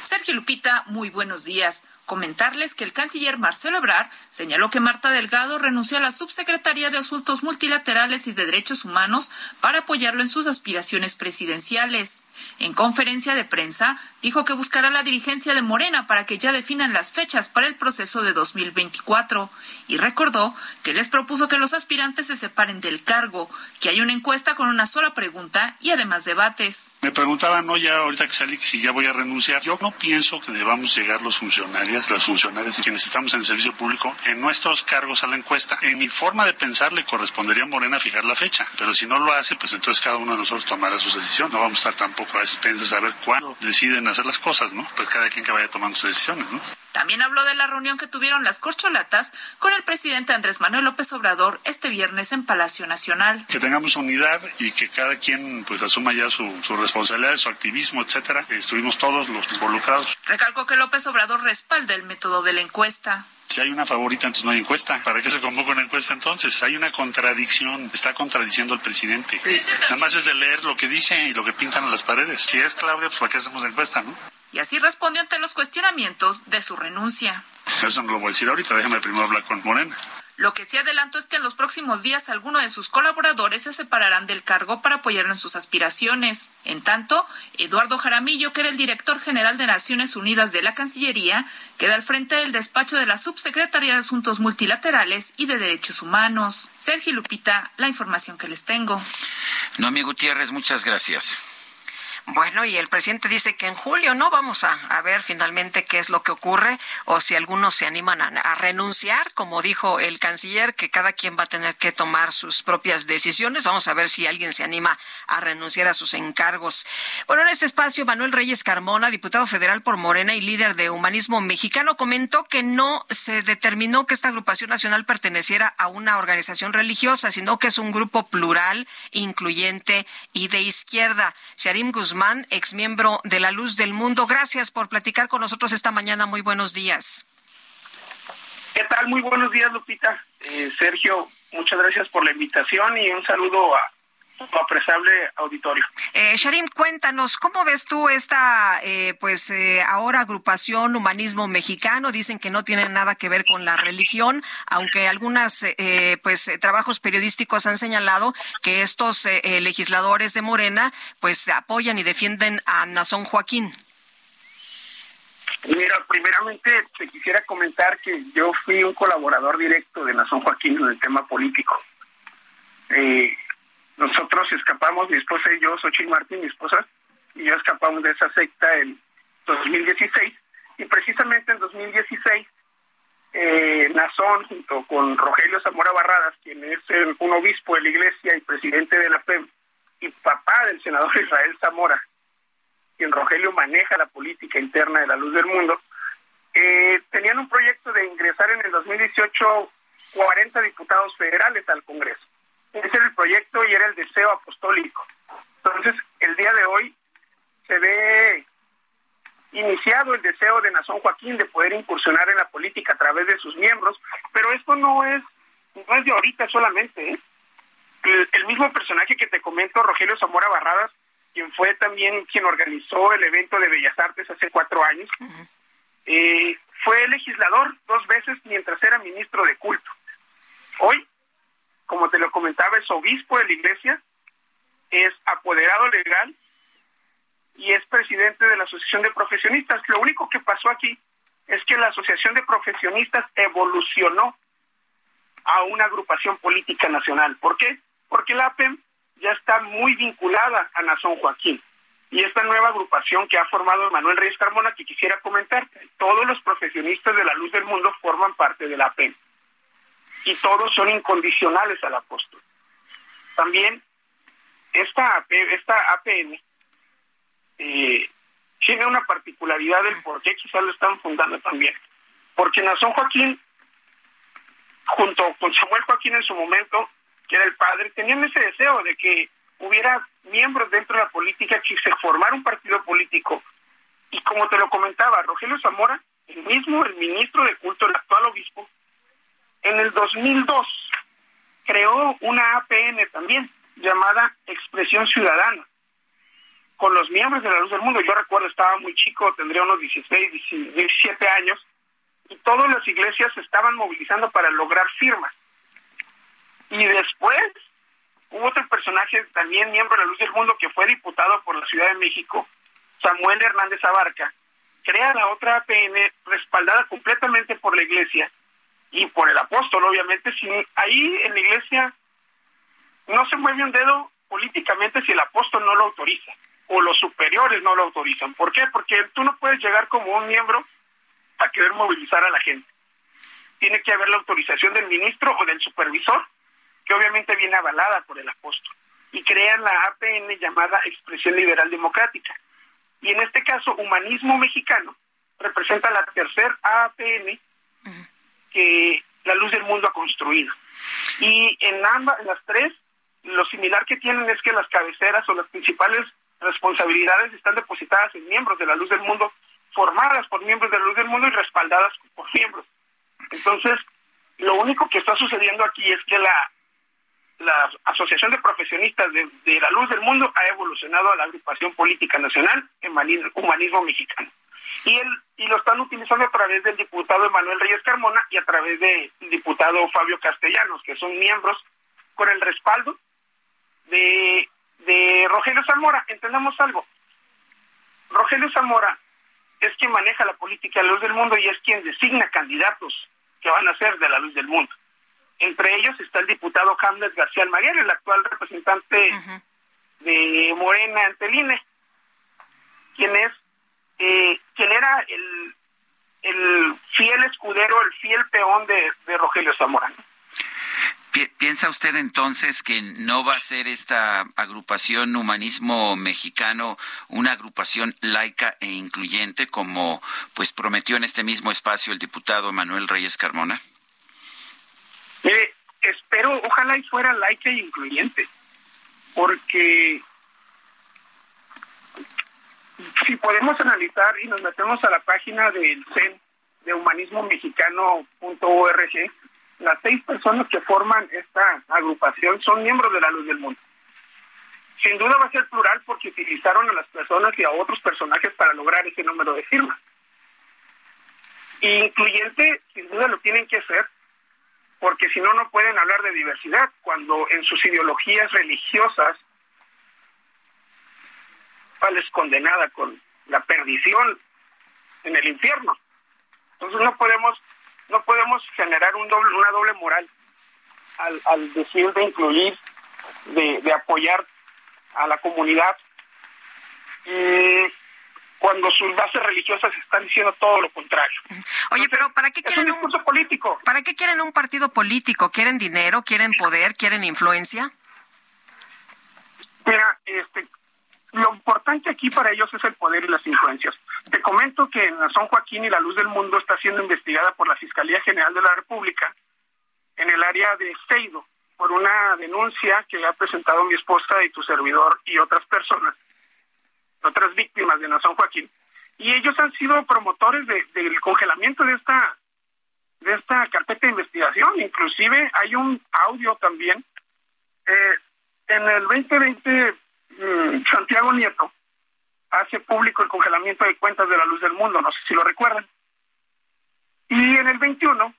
Sergio Lupita, muy buenos días comentarles que el canciller Marcelo Ebrard señaló que Marta Delgado renunció a la subsecretaría de Asuntos Multilaterales y de Derechos Humanos para apoyarlo en sus aspiraciones presidenciales. En conferencia de prensa, dijo que buscará la dirigencia de Morena para que ya definan las fechas para el proceso de 2024 y recordó que les propuso que los aspirantes se separen del cargo, que hay una encuesta con una sola pregunta y además debates. Me preguntaban, no, ya ahorita que salí, si ya voy a renunciar. Yo no pienso que debamos llegar los funcionarios, las funcionarias y quienes estamos en el servicio público en nuestros cargos a la encuesta. En mi forma de pensar le correspondería a Morena fijar la fecha, pero si no lo hace, pues entonces cada uno de nosotros tomará su decisión. No vamos a estar tampoco a expensas a cuándo deciden hacer las cosas, ¿no? Pues cada quien que vaya tomando sus decisiones, ¿no? También habló de la reunión que tuvieron las corcholatas con el presidente Andrés Manuel López Obrador este viernes en Palacio Nacional. Que tengamos unidad y que cada quien pues asuma ya su, su responsabilidad, su activismo, etcétera. Estuvimos todos los involucrados. Recalcó que López Obrador respalda el método de la encuesta. Si hay una favorita, entonces no hay encuesta. ¿Para qué se convoca una encuesta entonces? Hay una contradicción. Está contradiciendo al presidente. Nada más es de leer lo que dice y lo que pintan en las paredes. Si es Claudia, pues ¿para qué hacemos encuesta, no? Y así respondió ante los cuestionamientos de su renuncia. Eso no lo voy a decir ahorita. Déjame primero hablar con Morena. Lo que sí adelanto es que en los próximos días algunos de sus colaboradores se separarán del cargo para apoyarlo en sus aspiraciones. En tanto, Eduardo Jaramillo, que era el director general de Naciones Unidas de la Cancillería, queda al frente del despacho de la Subsecretaría de Asuntos Multilaterales y de Derechos Humanos. Sergio Lupita, la información que les tengo. Nomi Gutiérrez, muchas gracias. Bueno, y el presidente dice que en julio no vamos a, a ver finalmente qué es lo que ocurre o si algunos se animan a, renunciar, como dijo el canciller, que cada quien va a tener que tomar sus propias decisiones. Vamos a ver si alguien se anima a renunciar a sus encargos. Bueno, en este espacio, Manuel Reyes Carmona, diputado federal por Morena y líder de Humanismo Mexicano, comentó que no se determinó que esta agrupación nacional perteneciera a una organización religiosa, sino que es un grupo plural, incluyente y de izquierda. Sharim Guzmán Guzmán, exmiembro de La Luz del Mundo. Gracias por platicar con nosotros esta mañana. Muy buenos días. ¿Qué tal? Muy buenos días, Lupita. Eh, Sergio, muchas gracias por la invitación y un saludo a tu apreciable auditorio. Eh, Sharim, cuéntanos, ¿cómo ves tú esta, eh, pues eh, ahora agrupación Humanismo Mexicano? Dicen que no tiene nada que ver con la religión, aunque algunos eh, pues trabajos periodísticos han señalado que estos eh, legisladores de Morena pues apoyan y defienden a Nazón Joaquín. Mira, primeramente te quisiera comentar que yo fui un colaborador directo de Nazón Joaquín en el tema político. Eh, nosotros escapamos, mi esposa y yo, Xochitl Martín, mi esposa, y yo escapamos de esa secta en 2016, y precisamente en 2016, eh, Nazón, junto con Rogelio Zamora Barradas, quien es el, un obispo de la iglesia y presidente de la PEM, y papá del senador [LAUGHS] Israel Zamora, quien Rogelio maneja la política interna de la luz del mundo, eh, tenían un proyecto de ingresar en el 2018 40 diputados federales al Congreso. Ese era el proyecto y era el deseo apostólico. Entonces, el día de hoy se ve iniciado el deseo de Nazón Joaquín de poder incursionar en la política a través de sus miembros, pero esto no es no es de ahorita solamente. ¿eh? El, el, mismo personaje que te comento, Rogelio Zamora Barradas, quien fue también quien organizó el evento de Bellas Artes hace cuatro años, uh -huh. eh, fue legislador dos veces mientras era ministro de culto. Hoy como te lo comentaba, es obispo de la iglesia, es apoderado legal y es presidente de la Asociación de Profesionistas. Lo único que pasó aquí es que la Asociación de Profesionistas evolucionó a una agrupación política nacional. ¿Por qué? Porque la APEM ya está muy vinculada a Nazón Joaquín. Y esta nueva agrupación que ha formado Manuel Reyes Carmona, que quisiera comentar, todos los profesionistas de la luz del mundo forman parte de la APEM y todos son incondicionales al apóstol. También esta, esta APN eh, tiene una particularidad del por qué quizás lo están fundando también. porque Nazón Joaquín, junto con Samuel Joaquín en su momento, que era el padre, tenían ese deseo de que hubiera miembros dentro de la política que se formara un partido político. Y como te lo comentaba, Rogelio Zamora, el mismo, el ministro de culto, el actual obispo, en el 2002 creó una APN también, llamada Expresión Ciudadana, con los miembros de la Luz del Mundo. Yo recuerdo, estaba muy chico, tendría unos 16, 17 años, y todas las iglesias se estaban movilizando para lograr firmas. Y después hubo otro personaje, también miembro de la Luz del Mundo, que fue diputado por la Ciudad de México, Samuel Hernández Abarca, crea la otra APN respaldada completamente por la iglesia y por el apóstol, obviamente. Sin, ahí en la iglesia no se mueve un dedo políticamente si el apóstol no lo autoriza o los superiores no lo autorizan. ¿Por qué? Porque tú no puedes llegar como un miembro a querer movilizar a la gente. Tiene que haber la autorización del ministro o del supervisor, que obviamente viene avalada por el apóstol. Y crean la APN llamada Expresión Liberal Democrática. Y en este caso, Humanismo Mexicano representa la tercera APN que la luz del mundo ha construido. Y en ambas, en las tres, lo similar que tienen es que las cabeceras o las principales responsabilidades están depositadas en miembros de la luz del mundo, formadas por miembros de la luz del mundo y respaldadas por miembros. Entonces, lo único que está sucediendo aquí es que la, la Asociación de Profesionistas de, de la Luz del Mundo ha evolucionado a la Agrupación Política Nacional Humanismo Mexicano. Y, el, y lo están utilizando a través del diputado Emanuel Reyes Carmona y a través del diputado Fabio Castellanos, que son miembros con el respaldo de de Rogelio Zamora, entendamos algo. Rogelio Zamora es quien maneja la política de la luz del mundo y es quien designa candidatos que van a ser de la luz del mundo. Entre ellos está el diputado Hamlet García Almaguer, el actual representante de Morena ante el quien es, eh, quien era el, el fiel escudero, el fiel peón de, de Rogelio Zamora. ¿Piensa usted entonces que no va a ser esta agrupación Humanismo Mexicano una agrupación laica e incluyente como pues prometió en este mismo espacio el diputado Manuel Reyes Carmona? Mire, espero, ojalá y fuera laica e incluyente, porque si podemos analizar y nos metemos a la página del CEN de humanismomexicano.org, las seis personas que forman esta agrupación son miembros de la Luz del Mundo. Sin duda va a ser plural porque utilizaron a las personas y a otros personajes para lograr ese número de firmas. incluyente, sin duda lo tienen que hacer, porque si no, no pueden hablar de diversidad, cuando en sus ideologías religiosas, es condenada con la perdición en el infierno. Entonces no podemos no podemos generar un doble, una doble moral al, al decir de incluir, de, de apoyar a la comunidad, cuando sus bases religiosas están diciendo todo lo contrario. Oye, pero ¿para qué quieren un, un político? ¿Para qué quieren un partido político? ¿Quieren dinero? ¿Quieren poder? ¿Quieren influencia? Mira, este, lo importante aquí para ellos es el poder y las influencias. Te comento que en San Joaquín y la Luz del Mundo está siendo investigada por la Fiscalía General de la República en el área de Seido por una denuncia que ha presentado mi esposa y tu servidor y otras personas, otras víctimas de San Joaquín. Y ellos han sido promotores del congelamiento de esta de esta carpeta de investigación. Inclusive hay un audio también. Eh, en el 2020 Mm, Santiago Nieto hace público el congelamiento de cuentas de la luz del mundo, no sé si lo recuerdan. Y en el 21,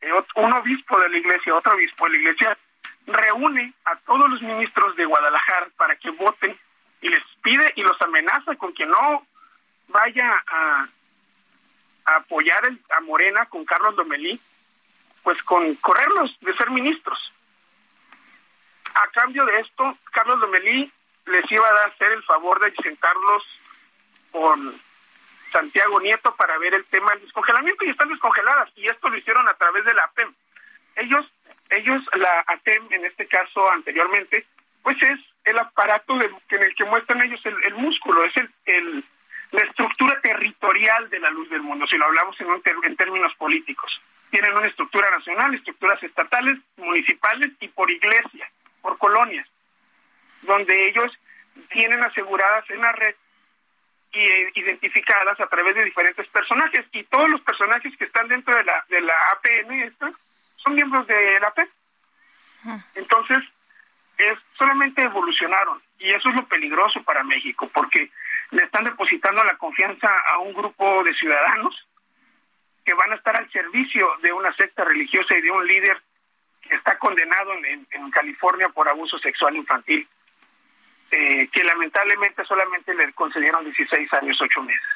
eh, un obispo de la iglesia, otro obispo de la iglesia, reúne a todos los ministros de Guadalajara para que voten y les pide y los amenaza con que no vaya a, apoyar a Morena con Carlos Domelí, pues con correrlos de ser ministros. A cambio de esto, Carlos Domelí les iba a hacer el favor de sentarlos con Santiago Nieto para ver el tema del descongelamiento y están descongeladas y esto lo hicieron a través de la APEM. Ellos, ellos, la ATEM en este caso anteriormente, pues es el aparato en el que muestran ellos el, músculo, es el, la estructura territorial de la luz del mundo, si lo hablamos en, en términos políticos. Tienen una estructura nacional, estructuras estatales, municipales y por iglesia, por colonias, donde ellos tienen aseguradas en la red y eh, identificadas a través de diferentes personajes y todos los personajes que están dentro de la de la APN esta son miembros de la AP. Entonces, es solamente evolucionaron y eso es lo peligroso para México porque le están depositando la confianza a un grupo de ciudadanos que van a estar al servicio de una secta religiosa y de un líder que está condenado en, en California por abuso sexual infantil. Eh, que lamentablemente solamente le concedieron 16 años, 8 meses.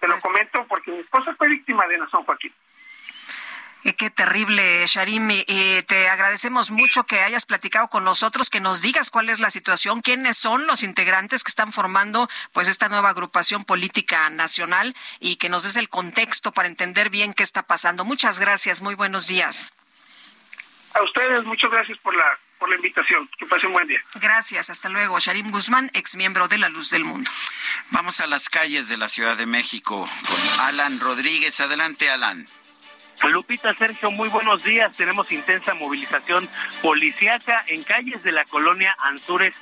Te lo comento porque mi esposa fue víctima de Nación Joaquín. Qué terrible, Sharim. te agradecemos mucho que hayas platicado con nosotros, que nos digas cuál es la situación, quiénes son los integrantes que están formando pues esta nueva agrupación política nacional y que nos des el contexto para entender bien qué está pasando. Muchas gracias, muy buenos días. A ustedes, muchas gracias por la por la invitación. Que pasen buen día. Gracias, hasta luego. Sharim Guzmán, ex miembro de La Luz del Mundo. Vamos a las calles de la Ciudad de México con Alan Rodríguez. Adelante, Alan. Lupita, Sergio, muy buenos días. Tenemos intensa movilización policíaca en calles de la colonia Anzures,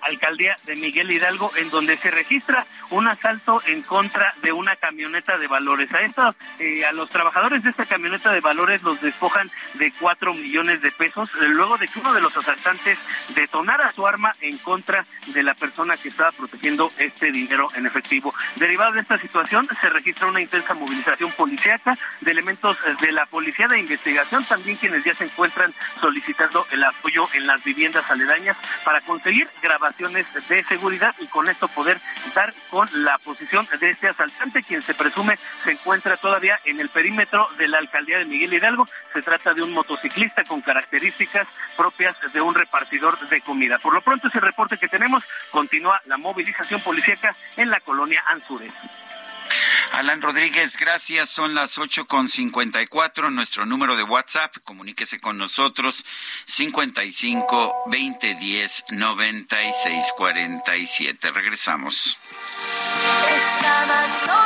alcaldía de Miguel Hidalgo, en donde se registra un asalto en contra de una camioneta de valores. A esto, eh, a los trabajadores de esta camioneta de valores los despojan de cuatro millones de pesos, eh, luego de que uno de los asaltantes detonara su arma en contra de la persona que estaba protegiendo este dinero en efectivo. Derivado de esta situación, se registra una intensa movilización policíaca de elementos eh, de la Policía de Investigación, también quienes ya se encuentran solicitando el apoyo en las viviendas aledañas para conseguir grabaciones de seguridad y con esto poder dar con la posición de este asaltante, quien se presume se encuentra todavía en el perímetro de la alcaldía de Miguel Hidalgo. Se trata de un motociclista con características propias de un repartidor de comida. Por lo pronto, ese reporte que tenemos continúa la movilización policíaca en la colonia Anzures. Alan Rodríguez, gracias. Son las ocho con cincuenta y cuatro. Nuestro número de WhatsApp, comuníquese con nosotros, cincuenta y cinco veinte diez noventa y seis cuarenta y siete. Regresamos. Estaba sola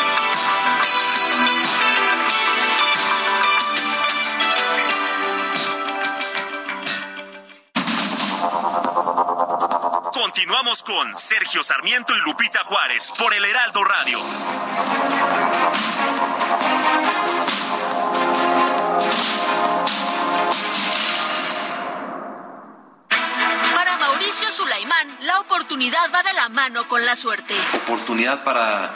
Continuamos con Sergio Sarmiento y Lupita Juárez por el Heraldo Radio. Para Mauricio Sulaimán, la oportunidad va de la mano con la suerte. Oportunidad para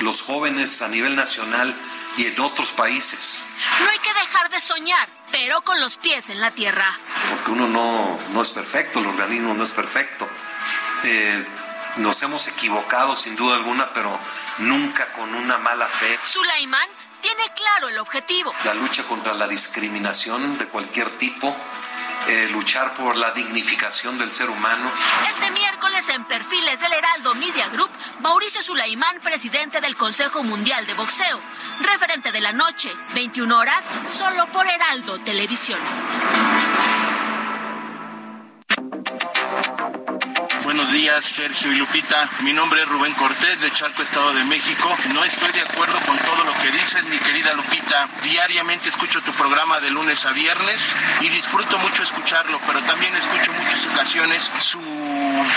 los jóvenes a nivel nacional y en otros países. No hay que dejar de soñar, pero con los pies en la tierra. Porque uno no, no es perfecto, el organismo no es perfecto. Eh, nos hemos equivocado sin duda alguna, pero nunca con una mala fe. Sulaimán tiene claro el objetivo. La lucha contra la discriminación de cualquier tipo, eh, luchar por la dignificación del ser humano. Este miércoles en Perfiles del Heraldo Media Group, Mauricio Sulaimán, presidente del Consejo Mundial de Boxeo, referente de la noche, 21 horas, solo por Heraldo Televisión. Buenos días, Sergio y Lupita. Mi nombre es Rubén Cortés de Chalco, Estado de México. No estoy de acuerdo con todo lo que dices, mi querida Lupita. Diariamente escucho tu programa de lunes a viernes y disfruto mucho escucharlo, pero también escucho muchas ocasiones su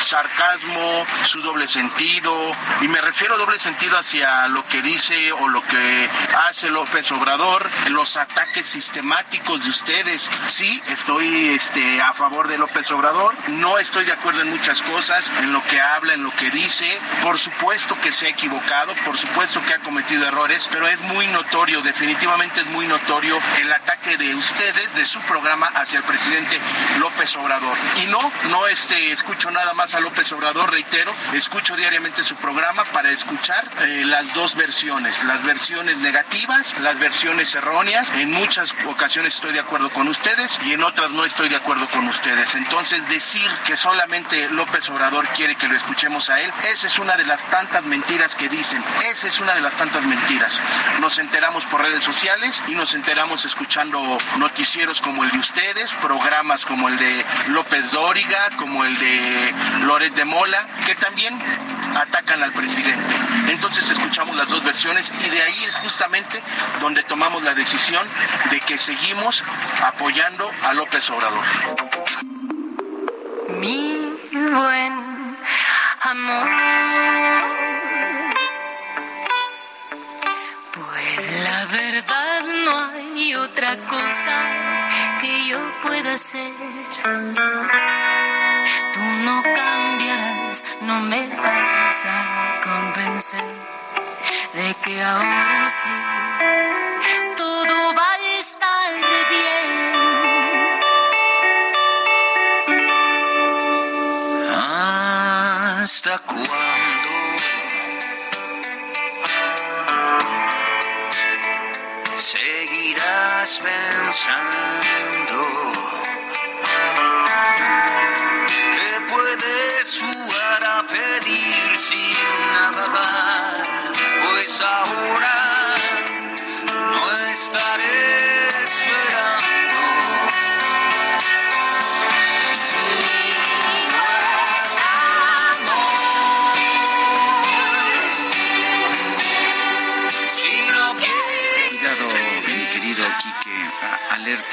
sarcasmo, su doble sentido. Y me refiero a doble sentido hacia lo que dice o lo que hace López Obrador, los ataques sistemáticos de ustedes. Sí, estoy este, a favor de López Obrador. No estoy de acuerdo en muchas cosas cosas, en lo que habla, en lo que dice. Por supuesto que se ha equivocado, por supuesto que ha cometido errores, pero es muy notorio, definitivamente es muy notorio el ataque de ustedes, de su programa hacia el presidente López Obrador. Y no, no este, escucho nada más a López Obrador, reitero, escucho diariamente su programa para escuchar eh, las dos versiones, las versiones negativas, las versiones erróneas. En muchas ocasiones estoy de acuerdo con ustedes y en otras no estoy de acuerdo con ustedes. Entonces decir que solamente López Obrador quiere que lo escuchemos a él, esa es una de las tantas mentiras que dicen, esa es una de las tantas mentiras. Nos enteramos por redes sociales y nos enteramos escuchando noticieros como el de ustedes, programas como el de López Dóriga, como el de Loret de Mola, que también atacan al presidente. Entonces escuchamos las dos versiones y de ahí es justamente donde tomamos la decisión de que seguimos apoyando a López Obrador. Mi buen amor. Pues la verdad no hay otra cosa que yo pueda hacer. Tú no cambiarás, no me vas a convencer de que ahora sí todo va a estar bien. ¿Hasta cuándo?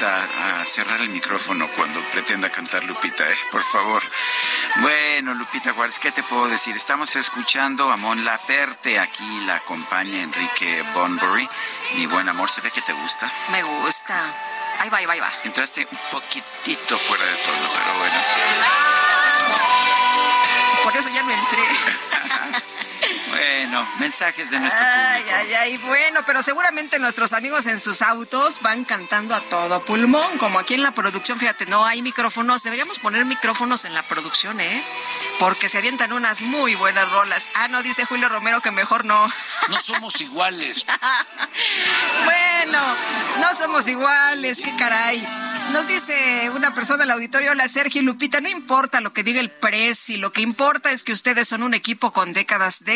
A- cerrar el micrófono cuando pretenda cantar Lupita, ¿eh? por favor. Bueno, Lupita Juárez, ¿qué te puedo decir? Estamos escuchando a Mon Laferte, aquí la acompaña Enrique Bonbury. Mi buen amor, ¿se ve que te gusta? Me gusta. Ahí va, ahí va, ahí va. Entraste un poquitito fuera de tono, pero bueno. Por eso ya no entré. [LAUGHS] [LAUGHS] Bueno, mensajes de nuestro Ay, público. ay, ay. Bueno, pero seguramente nuestros amigos en sus autos van cantando a todo pulmón, como aquí en la producción. Fíjate, no hay micrófonos. Deberíamos poner micrófonos en la producción, ¿eh? Porque se avientan unas muy buenas rolas. Ah, no, dice Julio Romero que mejor no. [LAUGHS] No somos iguales. Bueno, no somos iguales, qué caray. Nos dice una persona del auditorio, hola Sergio y Lupita, no importa lo que diga el Prezi, lo que importa es que ustedes son un equipo con décadas de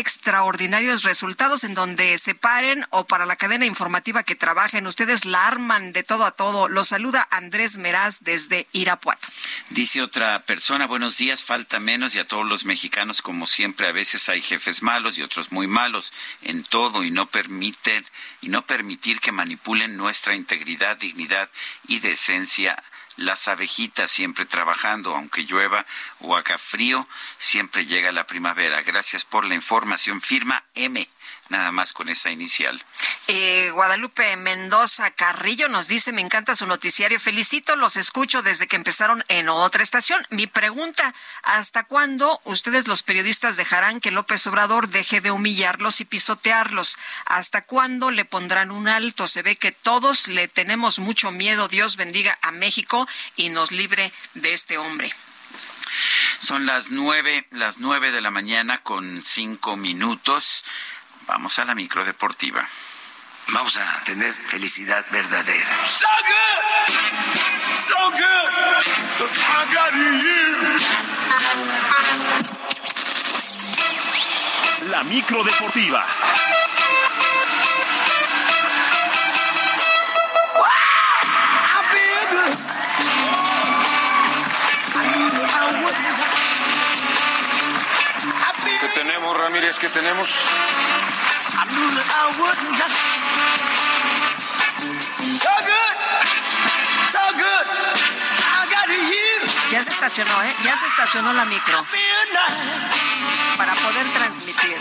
extraordinarios resultados en donde se paren o para la cadena informativa que trabajen, ustedes la arman de todo a todo. Los saluda Andrés Meraz desde Irapuato. Dice otra persona, buenos días, falta menos y a todos los mexicanos, como siempre, a veces hay jefes malos y otros muy malos en todo y no permiten y no permitir que manipulen nuestra integridad, dignidad y decencia. Las abejitas siempre trabajando, aunque llueva o haga frío, siempre llega la primavera. Gracias por la información. Firma M, nada más con esa inicial. Eh, Guadalupe Mendoza Carrillo nos dice, me encanta su noticiario, felicito, los escucho desde que empezaron en otra estación. Mi pregunta, ¿hasta cuándo ustedes los periodistas dejarán que López Obrador deje de humillarlos y pisotearlos? ¿Hasta cuándo le pondrán un alto? Se ve que todos le tenemos mucho miedo. Dios bendiga a México y nos libre de este hombre. Son las nueve, las nueve de la mañana con cinco minutos. Vamos a la micro deportiva. Vamos a tener felicidad verdadera. So good, so good, look, I got you. La micro deportiva. ¿Qué tenemos, Ramírez? ¿Qué tenemos? Knew that I wouldn't. So good, so good. I got you. Ya se estacionó, ¿eh? Ya se estacionó la micro para poder transmitir.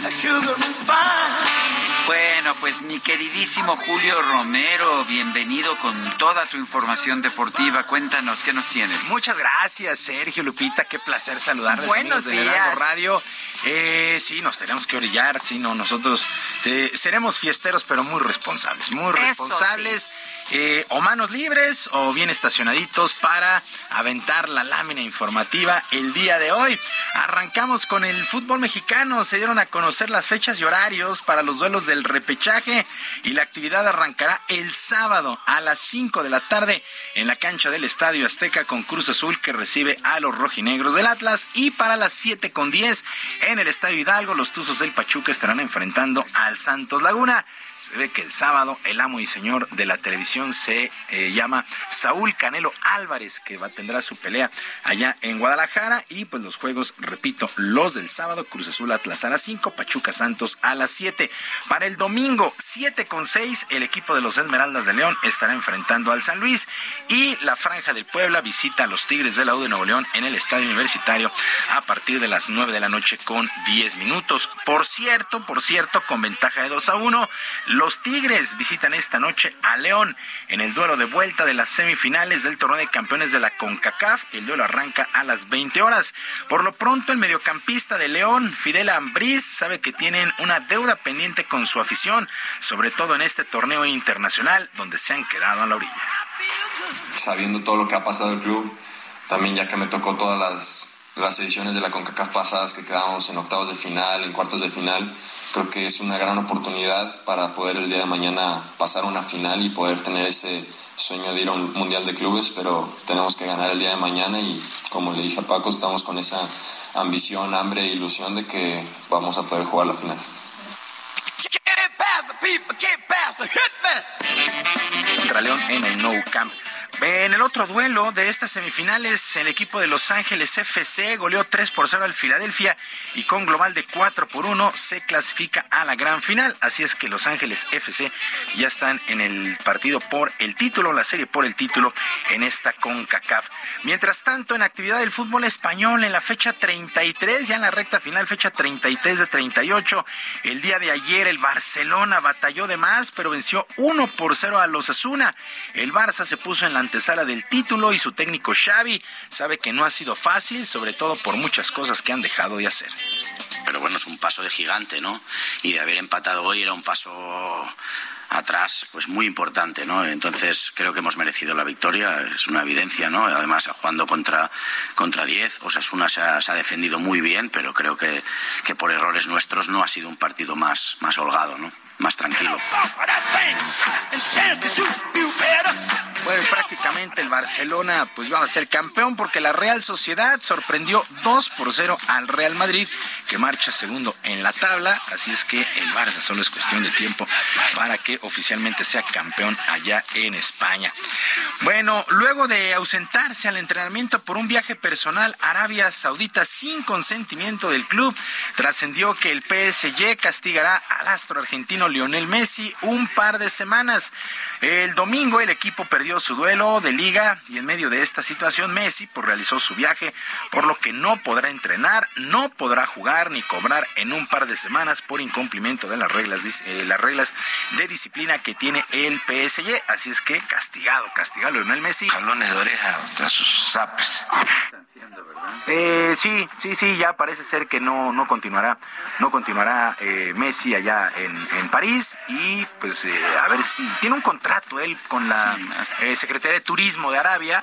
Bueno, pues mi queridísimo Julio Romero, bienvenido con toda tu información deportiva. Cuéntanos, ¿qué nos tienes? Muchas gracias, Sergio Lupita. Qué placer saludarles. Buenos amigos días. Radio. Eh, sí, nos tenemos que orillar. Sí, no, nosotros eh, seremos fiesteros, pero muy responsables. Muy Eso responsables. Eh, o manos libres o bien estacionaditos para aventar la lámina informativa el día de hoy. Arrancamos con el fútbol mexicano. Se dieron a conocer las fechas y horarios para los duelos del repechaje y la actividad arrancará el sábado a las 5 de la tarde en la cancha del Estadio Azteca con Cruz Azul que recibe a los rojinegros del Atlas y para las 7 con 10 en el Estadio Hidalgo los Tuzos del Pachuca estarán enfrentando al Santos Laguna. Se ve que el sábado el amo y señor de la televisión se eh, llama Saúl Canelo Álvarez, que va, tendrá su pelea allá en Guadalajara. Y pues los juegos, repito, los del sábado, Cruz Azul Atlas a las 5, Pachuca Santos a las 7. Para el domingo, 7 con 6, el equipo de los Esmeraldas de León estará enfrentando al San Luis. Y la Franja del Puebla visita a los Tigres de la U de Nuevo León en el Estadio Universitario a partir de las 9 de la noche con 10 minutos. Por cierto, por cierto, con ventaja de 2 a 1. Los Tigres visitan esta noche a León en el duelo de vuelta de las semifinales del torneo de campeones de la CONCACAF. El duelo arranca a las 20 horas. Por lo pronto, el mediocampista de León, Fidel Ambriz, sabe que tienen una deuda pendiente con su afición, sobre todo en este torneo internacional donde se han quedado a la orilla. Sabiendo todo lo que ha pasado el club, también ya que me tocó todas las las ediciones de la CONCACAF pasadas que quedamos en octavos de final, en cuartos de final, creo que es una gran oportunidad para poder el día de mañana pasar una final y poder tener ese sueño de ir a un mundial de clubes, pero tenemos que ganar el día de mañana y como le dije a Paco, estamos con esa ambición, hambre e ilusión de que vamos a poder jugar la final. Contra León en el Nou Camp. En el otro duelo de estas semifinales, el equipo de Los Ángeles FC goleó 3 por 0 al Filadelfia y con global de 4 por 1 se clasifica a la gran final. Así es que Los Ángeles FC ya están en el partido por el título, la serie por el título en esta CONCACAF. Mientras tanto, en actividad del fútbol español, en la fecha 33, ya en la recta final, fecha 33 de 38, el día de ayer el Barcelona batalló de más, pero venció 1 por 0 a los Asuna. El Barça se puso en la antesala del título y su técnico Xavi sabe que no ha sido fácil, sobre todo por muchas cosas que han dejado de hacer. Pero bueno, es un paso de gigante, ¿no? Y de haber empatado hoy era un paso atrás pues muy importante, ¿no? Entonces creo que hemos merecido la victoria, es una evidencia, ¿no? Además jugando contra contra 10, Osasuna se se ha defendido muy bien, pero creo que, que por errores nuestros no ha sido un partido más, más holgado, ¿no? Más tranquilo. Bueno, prácticamente el Barcelona pues va a ser campeón porque la Real Sociedad sorprendió 2 por 0 al Real Madrid que marcha segundo en la tabla, así es que el Barça solo es cuestión de tiempo para que oficialmente sea campeón allá en España. Bueno, luego de ausentarse al entrenamiento por un viaje personal a Arabia Saudita sin consentimiento del club, trascendió que el PSG castigará al astro argentino Lionel Messi un par de semanas. El domingo el equipo perdió su duelo de liga y en medio de esta situación Messi pues, realizó su viaje, por lo que no podrá entrenar, no podrá jugar ni cobrar en un par de semanas por incumplimiento de las reglas, eh, las reglas de disciplina que tiene el PSG. Así es que castigado, castigado Lionel Messi. Jalones de oreja tras sus zapes. Eh, sí, sí, sí, ya parece ser que no, no continuará, no continuará eh, Messi allá en, en, París y pues eh, a ver si tiene un contrato él con la sí, Secretaría de Turismo de Arabia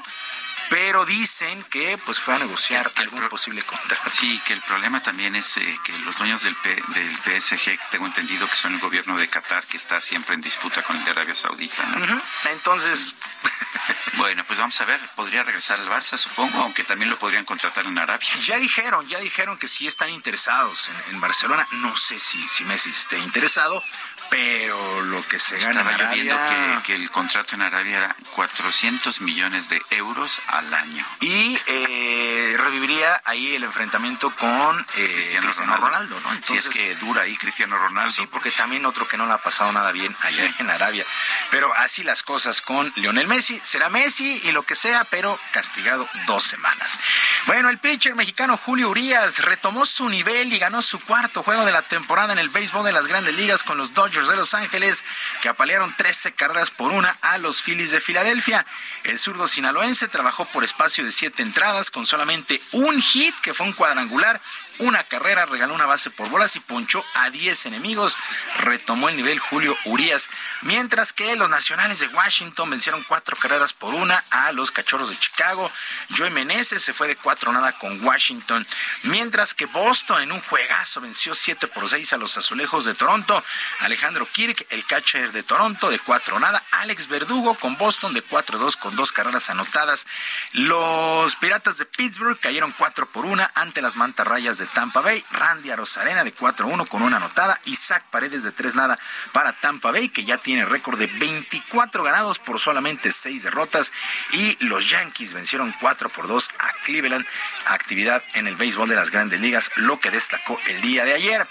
pero dicen que pues fue a negociar que, que algún posible contrato. Sí, que el problema también es eh, que los dueños del, P, del PSG, tengo entendido que son el gobierno de Qatar, que está siempre en disputa con el de Arabia Saudita. ¿no? Uh -huh. Entonces... [LAUGHS] bueno, pues vamos a ver, podría regresar al Barça, supongo, aunque también lo podrían contratar en Arabia. Ya dijeron, ya dijeron que sí están interesados en, en Barcelona. No sé si, si Messi esté interesado, pero lo que se gana Estaba en Arabia... yo viendo que, que, el contrato en Arabia era 400 millones de euros al año. Y eh, reviviría ahí el enfrentamiento con eh, Cristiano, Ronaldo, ¿no? si es que dura ahí Cristiano Ronaldo. Sí, porque también otro que no le ha pasado nada bien allá en Arabia. Pero así las cosas con Lionel Messi. Será Messi y lo que sea, pero castigado dos semanas. Bueno, el pitcher mexicano Julio Urias retomó su nivel y ganó su cuarto juego de la temporada en el béisbol de las grandes ligas con los Dodgers de Los Ángeles, que apalearon 13 carreras por una a los Phillies de Filadelfia. El zurdo sinaloense trabajó por espacio de siete entradas con solamente un hit, que fue un cuadrangular, una carrera, regaló una base por bolas y ponchó a 10 enemigos. Retomó el nivel Julio Urias. Mientras que los nacionales de Washington vencieron cuatro carreras por una a los cachorros de Chicago. Joey Meneses se fue de cuatro nada con Washington. Mientras que Boston en un juegazo venció 7 por 6 a los azulejos de Toronto. Alejandro Kirk, el catcher de Toronto, de cuatro nada. Alex Verdugo con Boston de 4-2 con dos carreras anotadas. Los Piratas de Pittsburgh cayeron 4 por una ante las mantarrayas de Tampa Bay, Randy Arozarena de 4-1 con una anotada, Isaac Paredes de 3 nada para Tampa Bay, que ya tiene récord de 24 ganados por solamente 6 derrotas, y los Yankees vencieron 4 por 2 a Cleveland, actividad en el béisbol de las grandes ligas, lo que destacó el día de ayer.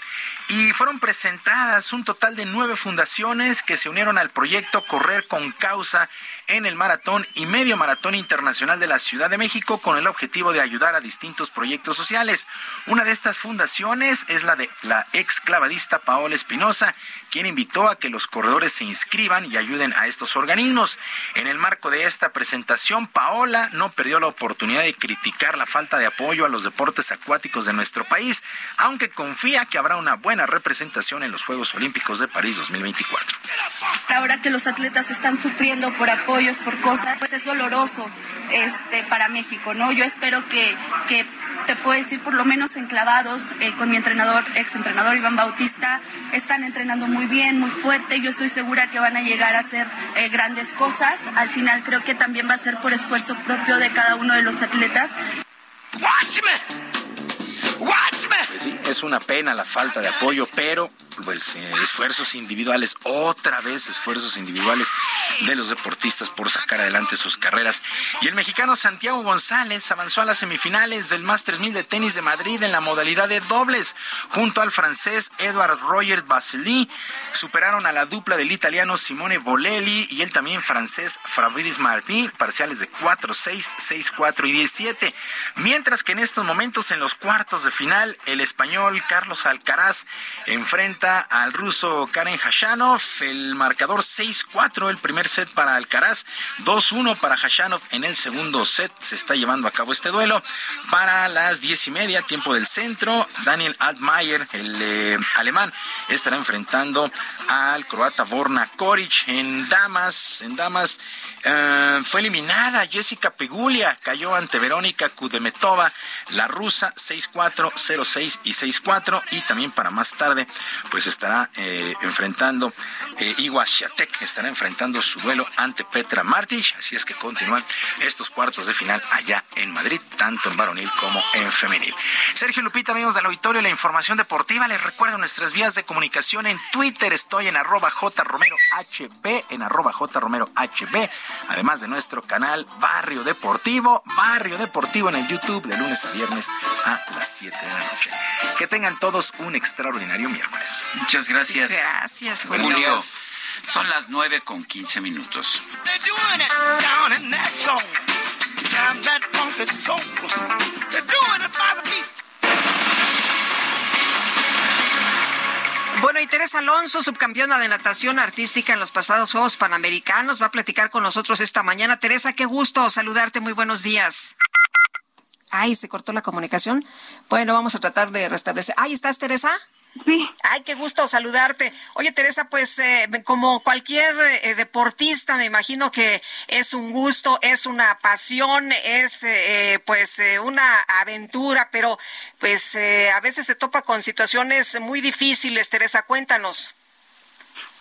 Y fueron presentadas un total de nueve fundaciones que se unieron al proyecto Correr con Causa en el Maratón y Medio Maratón Internacional de la Ciudad de México con el objetivo de ayudar a distintos proyectos sociales. Una de estas fundaciones es la de la ex clavadista Paola Espinosa, quien invitó a que los corredores se inscriban y ayuden a estos organismos. En el marco de esta presentación, Paola no perdió la oportunidad de criticar la falta de apoyo a los deportes acuáticos de nuestro país, aunque confía que habrá una buena representación en los Juegos Olímpicos de París 2024. Ahora que los atletas están sufriendo por apoyos, por cosas, pues es doloroso este, para México, ¿no? Yo espero que, que te puedo decir, por lo menos enclavados eh, con mi entrenador, ex entrenador Iván Bautista, están entrenando muy bien, muy fuerte. Yo estoy segura que van a llegar a hacer eh, grandes cosas. Al final creo que también va a ser por esfuerzo propio de cada uno de los atletas. Es una pena la falta de apoyo, pero pues eh, esfuerzos individuales, otra vez esfuerzos individuales de los deportistas por sacar adelante sus carreras. Y el mexicano Santiago González avanzó a las semifinales del Masters 1000 de tenis de Madrid en la modalidad de dobles, junto al francés Edward Roger Basili. Superaron a la dupla del italiano Simone Bolelli y el también francés Fabrice Martí, parciales de 4-6, 6-4 y 17. Mientras que en estos momentos en los cuartos de final, el español Carlos Alcaraz enfrenta al ruso Karen Hashanov. El marcador 6-4, el primer set para Alcaraz, 2-1 para Hashanov en el segundo set. Se está llevando a cabo este duelo. Para las diez y media, tiempo del centro, Daniel Altmaier, el eh, alemán, estará enfrentando al croata Borna Koric en damas. En damas eh, fue eliminada Jessica Pegulia, cayó ante Verónica Kudemetova, la rusa 6-4, 0-6 y 6-4 y también para más tarde pues estará eh, enfrentando eh, estará enfrentando su duelo ante Petra Martic, así es que continúan estos cuartos de final allá en Madrid, tanto en varonil como en femenil. Sergio Lupita, amigos del auditorio, la información deportiva, les recuerdo nuestras vías de comunicación en Twitter, estoy en arroba jromerohb, en arroba jromerohb, además de nuestro canal Barrio Deportivo, Barrio Deportivo en el YouTube de lunes a viernes a las 7 de la noche. Que tengan todos un extraordinario miércoles. Muchas gracias. Gracias, Julio. Julio. Son las 9 con 15 minutos. Bueno, y Teresa Alonso, subcampeona de natación artística en los pasados Juegos Panamericanos, va a platicar con nosotros esta mañana. Teresa, qué gusto saludarte. Muy buenos días. Ay, se cortó la comunicación. Bueno, vamos a tratar de restablecer. Ahí estás, Teresa. Sí. Ay, qué gusto saludarte. Oye, Teresa, pues eh, como cualquier eh, deportista, me imagino que es un gusto, es una pasión, es eh, pues eh, una aventura, pero pues eh, a veces se topa con situaciones muy difíciles. Teresa, cuéntanos.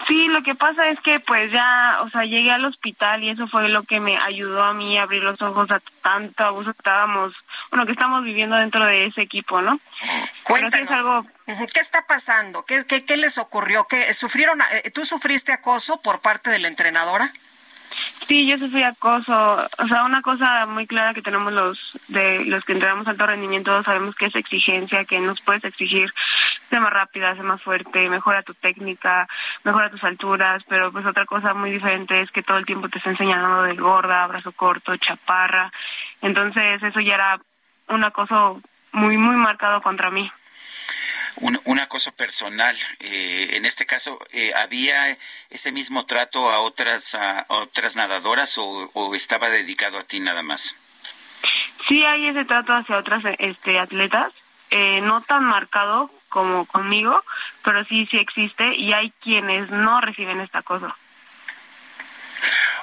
Sí, lo que pasa es que pues ya, o sea, llegué al hospital y eso fue lo que me ayudó a mí a abrir los ojos a tanto abuso que estábamos, bueno, que estamos viviendo dentro de ese equipo, ¿no? Pero sí Cuéntanos. es algo, ¿Qué está pasando? ¿Qué, qué, qué les ocurrió? ¿Qué, sufrieron, eh, ¿Tú sufriste acoso por parte de la entrenadora? Sí, yo sufrí acoso. O sea, una cosa muy clara que tenemos los de los que entrenamos alto rendimiento, sabemos que es exigencia, que nos puedes exigir ser más rápida, ser más fuerte, mejora tu técnica, mejora tus alturas, pero pues otra cosa muy diferente es que todo el tiempo te está enseñando de gorda, brazo corto, chaparra. Entonces, eso ya era un acoso muy, muy marcado contra mí un, un acoso personal. Eh, en este caso, eh, ¿había ese mismo trato a otras, a otras nadadoras o, estaba dedicado a ti nada más? Sí, hay ese trato hacia otras este, atletas, eh, no tan marcado como conmigo, pero sí, sí existe y hay quienes no reciben este acoso.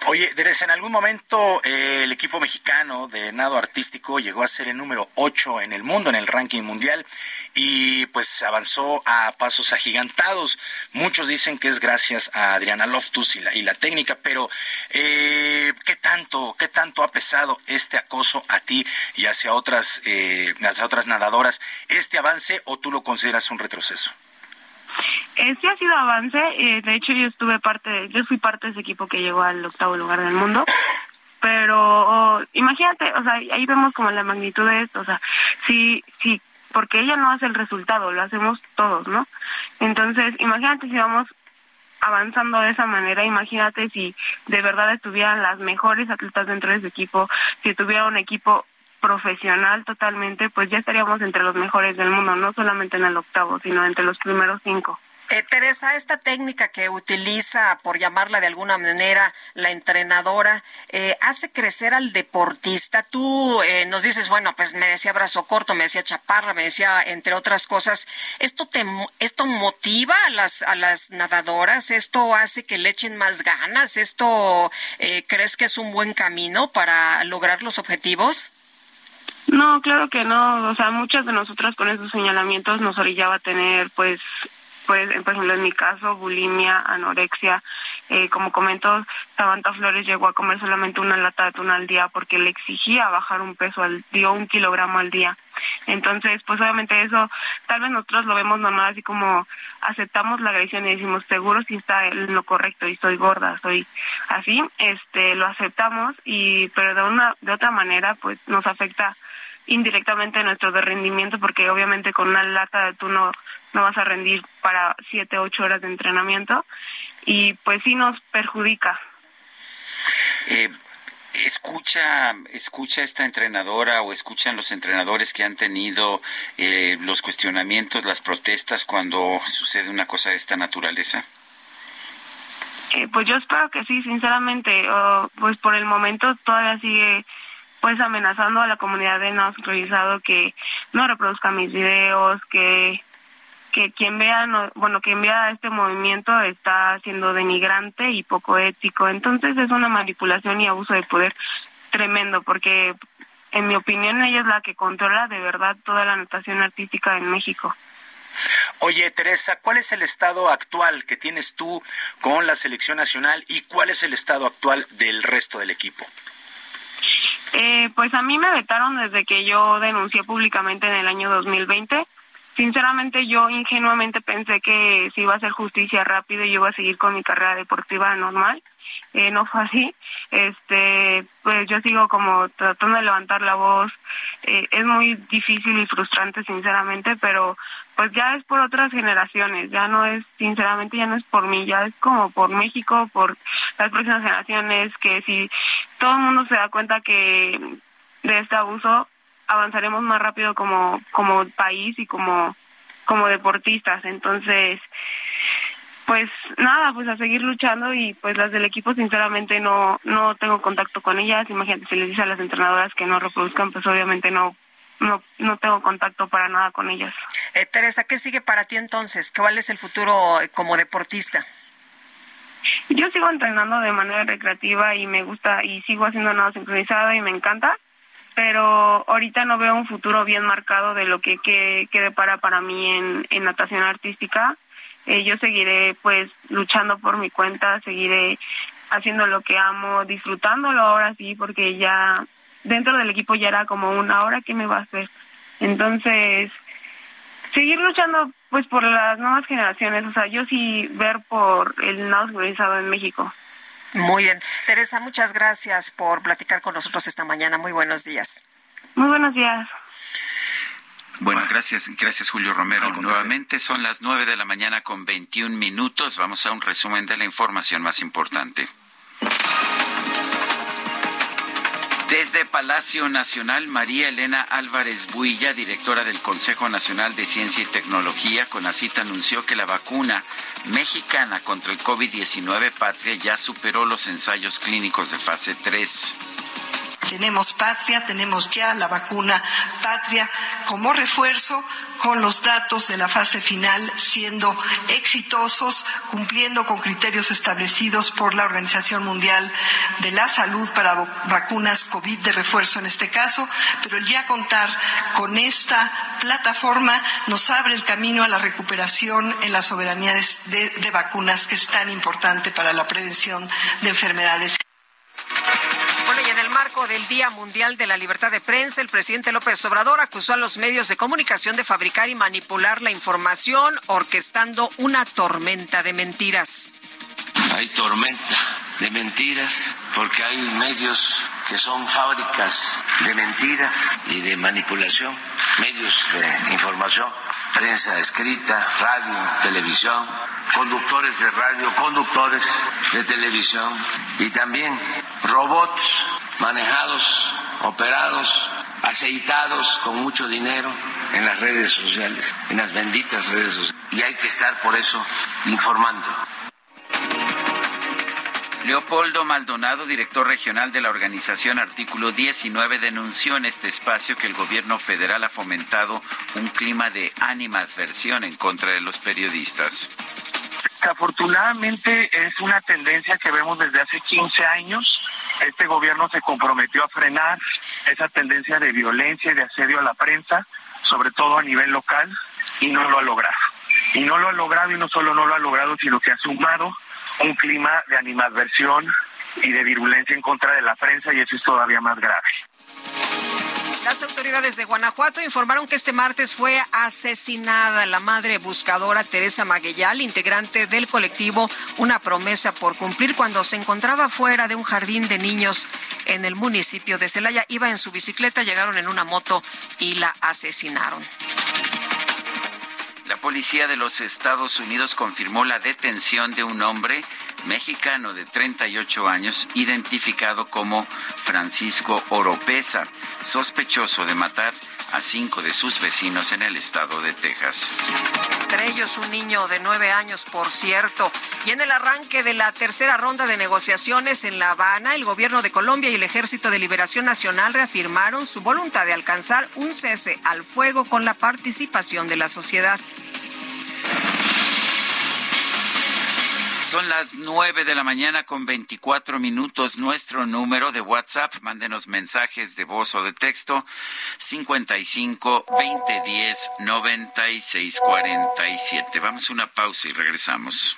Oye, Deres, en algún momento eh, el equipo mexicano de nado artístico llegó a ser el número 8 en el mundo, en el ranking mundial, y pues avanzó a pasos agigantados. Muchos dicen que es gracias a Adriana Loftus y la, y la técnica, pero eh, ¿qué tanto, qué tanto ha pesado este acoso a ti y hacia otras, eh, hacia otras nadadoras, este avance o tú lo consideras un retroceso? Este ha sido avance, eh, de hecho yo estuve parte, yo fui parte de ese equipo que llegó al octavo lugar del mundo, pero imagínate, o sea, ahí vemos como la magnitud de esto, o sea, sí, sí, porque ella no hace el resultado, lo hacemos todos, ¿no? Entonces, imagínate si vamos avanzando de esa manera, imagínate si de verdad estuvieran las mejores atletas dentro de ese equipo, si tuviera un equipo profesional totalmente, pues ya estaríamos entre los mejores del mundo, no solamente en el octavo, sino entre los primeros cinco. Eh, Teresa, esta técnica que utiliza, por llamarla de alguna manera, la entrenadora, eh, hace crecer al deportista. Tú eh, nos dices, bueno, pues me decía brazo corto, me decía chaparra, me decía entre otras cosas. ¿Esto te esto motiva a las a las nadadoras? ¿Esto hace que le echen más ganas? ¿Esto crees que es un buen camino para lograr los objetivos? No, claro que no. O sea, muchas de nosotras con esos señalamientos nos orillaba a tener, pues, pues, por ejemplo, en mi caso, bulimia, anorexia. Eh, como comento, Samantha Flores llegó a comer solamente una lata de tuna al día porque le exigía bajar un peso al día, un kilogramo al día. Entonces, pues obviamente eso, tal vez nosotros lo vemos normal, así como aceptamos la agresión y decimos, seguro si está en lo correcto y soy gorda, soy así, este, lo aceptamos y, pero de una, de otra manera, pues nos afecta indirectamente nuestro de rendimiento porque obviamente con una lata tú no, no vas a rendir para siete, ocho horas de entrenamiento y pues sí nos perjudica. Eh, escucha, escucha esta entrenadora o escuchan los entrenadores que han tenido eh, los cuestionamientos, las protestas cuando sucede una cosa de esta naturaleza. Eh, pues yo espero que sí, sinceramente, pues por el momento todavía sigue pues amenazando a la comunidad de no sincronizado que no reproduzca mis videos, que que quien vea no, bueno quien vea este movimiento está siendo denigrante y poco ético entonces es una manipulación y abuso de poder tremendo porque en mi opinión ella es la que controla de verdad toda la natación artística en México Oye, Teresa, ¿cuál es el estado actual que tienes tú con la selección nacional y cuál es el estado actual del resto del equipo? Eh, pues a mí me vetaron desde que yo denuncié públicamente en el año 2020. Sinceramente yo ingenuamente pensé que se iba a hacer justicia rápido y yo iba a seguir con mi carrera deportiva normal. Eh, no fue así. Este, pues yo sigo como tratando de levantar la voz. Eh, es muy difícil y frustrante, sinceramente, pero pues ya es por otras generaciones, ya no es, sinceramente, ya no es por mí, ya es como por México, por las próximas generaciones, que si todo el mundo se da cuenta que de este abuso, avanzaremos más rápido como, como país y como, como deportistas. Entonces, pues nada, pues a seguir luchando y pues las del equipo sinceramente no, no tengo contacto con ellas. Imagínate, si les dice a las entrenadoras que no reproduzcan, pues obviamente no no, no tengo contacto para nada con ellas. Eh, Teresa, ¿qué sigue para ti entonces? ¿Cuál es el futuro eh, como deportista? Yo sigo entrenando de manera recreativa y me gusta y sigo haciendo nada sincronizado y me encanta, pero ahorita no veo un futuro bien marcado de lo que, quede para para mí en, en natación artística. Eh, yo seguiré pues luchando por mi cuenta, seguiré haciendo lo que amo, disfrutándolo ahora sí, porque ya dentro del equipo ya era como una hora que me va a hacer. Entonces, seguir luchando pues por las nuevas generaciones, o sea, yo sí ver por el nado segurizado en México. Muy bien. Teresa, muchas gracias por platicar con nosotros esta mañana. Muy buenos días. Muy buenos días. Bueno, gracias, gracias Julio Romero. Nuevamente son las nueve de la mañana con 21 minutos. Vamos a un resumen de la información más importante. Desde Palacio Nacional, María Elena Álvarez Builla, directora del Consejo Nacional de Ciencia y Tecnología, CONACIT, anunció que la vacuna mexicana contra el COVID-19 Patria ya superó los ensayos clínicos de fase 3. Tenemos Patria, tenemos ya la vacuna Patria como refuerzo con los datos de la fase final siendo exitosos, cumpliendo con criterios establecidos por la Organización Mundial de la Salud para vacunas COVID de refuerzo en este caso, pero el ya contar con esta plataforma nos abre el camino a la recuperación en la soberanía de, de vacunas que es tan importante para la prevención de enfermedades. Bueno, y en el marco del Día Mundial de la Libertad de Prensa, el presidente López Obrador acusó a los medios de comunicación de fabricar y manipular la información, orquestando una tormenta de mentiras. Hay tormenta de mentiras porque hay medios que son fábricas de mentiras y de manipulación, medios de información, prensa escrita, radio, televisión, conductores de radio, conductores de televisión y también robots manejados, operados, aceitados con mucho dinero en las redes sociales, en las benditas redes sociales. Y hay que estar por eso informando. Leopoldo Maldonado, director regional de la organización Artículo 19, denunció en este espacio que el gobierno federal ha fomentado un clima de animadversión en contra de los periodistas. Desafortunadamente es una tendencia que vemos desde hace 15 años. Este gobierno se comprometió a frenar esa tendencia de violencia y de asedio a la prensa, sobre todo a nivel local, y no lo ha logrado. Y no lo ha logrado y no solo no lo ha logrado, sino que ha sumado un clima de animadversión y de virulencia en contra de la prensa y eso es todavía más grave. Las autoridades de Guanajuato informaron que este martes fue asesinada la madre buscadora Teresa Maguellal, integrante del colectivo Una promesa por cumplir, cuando se encontraba fuera de un jardín de niños en el municipio de Celaya. Iba en su bicicleta, llegaron en una moto y la asesinaron. La policía de los Estados Unidos confirmó la detención de un hombre mexicano de 38 años identificado como Francisco Oropesa, sospechoso de matar a cinco de sus vecinos en el estado de Texas. Entre ellos un niño de nueve años, por cierto. Y en el arranque de la tercera ronda de negociaciones en La Habana, el gobierno de Colombia y el Ejército de Liberación Nacional reafirmaron su voluntad de alcanzar un cese al fuego con la participación de la sociedad. Son las nueve de la mañana con 24 minutos. Nuestro número de WhatsApp, mándenos mensajes de voz o de texto, 55 2010 9647. Vamos a una pausa y regresamos.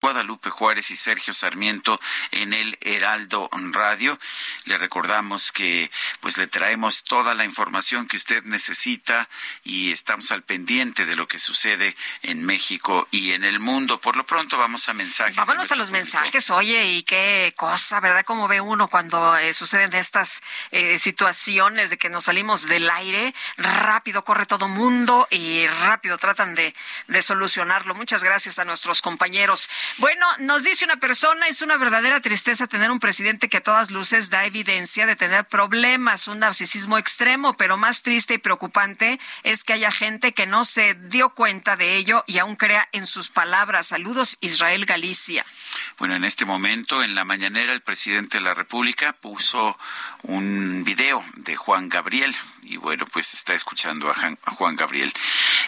Guadalupe Juárez y Sergio Sarmiento en el Heraldo Radio. Le recordamos que pues le traemos toda la información que usted necesita y estamos al pendiente de lo que sucede en México y en el mundo. Por lo pronto vamos a mensajes. Vámonos a los mensajes, oye, y qué cosa, ¿verdad? Como ve uno cuando eh, suceden estas eh, situaciones de que nos salimos del aire, rápido corre todo mundo y rápido tratan de, de solucionarlo. Muchas gracias a nuestros compañeros. Bueno, nos dice una persona, es una verdadera tristeza tener un presidente que a todas luces da evidencia de tener problemas, un narcisismo extremo, pero más triste y preocupante es que haya gente que no se dio cuenta de ello y aún crea en sus palabras. Saludos, Israel Galicia. Bueno, en este momento, en la mañanera, el presidente de la República puso un video de Juan Gabriel y bueno, pues está escuchando a, Juan Gabriel.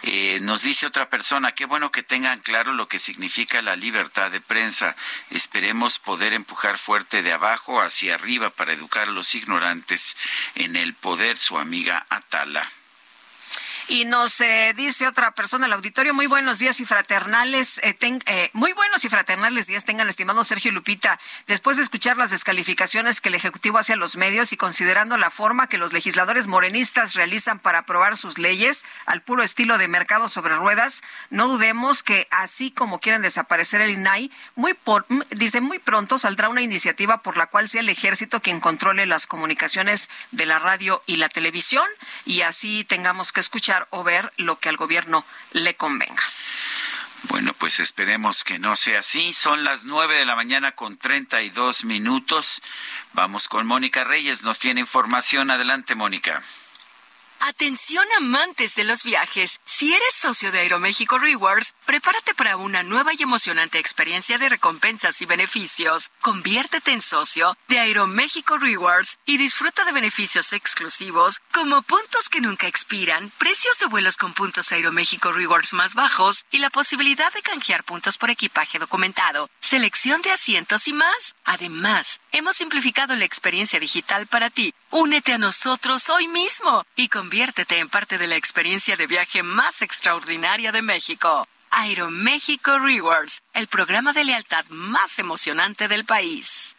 Eh, nos dice otra persona, qué bueno que tengan claro lo que significa la libertad de prensa. Esperemos poder empujar fuerte de abajo hacia arriba para educar a los ignorantes en el poder, su amiga Atala. Y nos eh, dice otra persona el auditorio, muy buenos días y fraternales, eh, eh, muy buenos y fraternales días tengan, estimado Sergio Lupita. Después de escuchar las descalificaciones que el Ejecutivo hace a los medios y considerando la forma que los legisladores morenistas realizan para aprobar sus leyes al puro estilo de mercado sobre ruedas, no dudemos que así como quieren desaparecer el INAI, muy por, dice muy pronto saldrá una iniciativa por la cual sea el ejército quien controle las comunicaciones de la radio y la televisión y así tengamos que escuchar o ver lo que al gobierno le convenga. Bueno, pues esperemos que no sea así. Son las nueve de la mañana con treinta y dos minutos. Vamos con Mónica Reyes. Nos tiene información. Adelante, Mónica. Atención amantes de los viajes. Si eres socio de Aeroméxico Rewards, prepárate para una nueva y emocionante experiencia de recompensas y beneficios. Conviértete en socio de Aeroméxico Rewards y disfruta de beneficios exclusivos como puntos que nunca expiran, precios de vuelos con puntos Aeroméxico Rewards más bajos y la posibilidad de canjear puntos por equipaje documentado, selección de asientos y más. Además, hemos simplificado la experiencia digital para ti. Únete a nosotros hoy mismo y conviértete en parte de la experiencia de viaje más extraordinaria de México. Aeroméxico Rewards, el programa de lealtad más emocionante del país.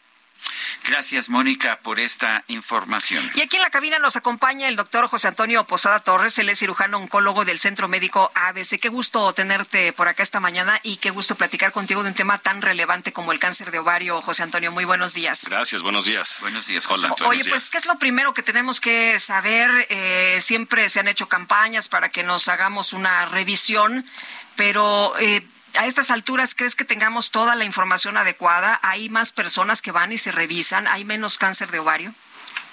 Gracias, Mónica, por esta información. Y aquí en la cabina nos acompaña el doctor José Antonio Posada Torres, él es cirujano oncólogo del Centro Médico ABC. Qué gusto tenerte por acá esta mañana y qué gusto platicar contigo de un tema tan relevante como el cáncer de ovario. José Antonio, muy buenos días. Gracias, buenos días. Buenos días, José. Oye, pues, ¿qué es lo primero que tenemos que saber? Eh, siempre se han hecho campañas para que nos hagamos una revisión, pero... Eh, a estas alturas, ¿crees que tengamos toda la información adecuada? ¿Hay más personas que van y se revisan? ¿Hay menos cáncer de ovario?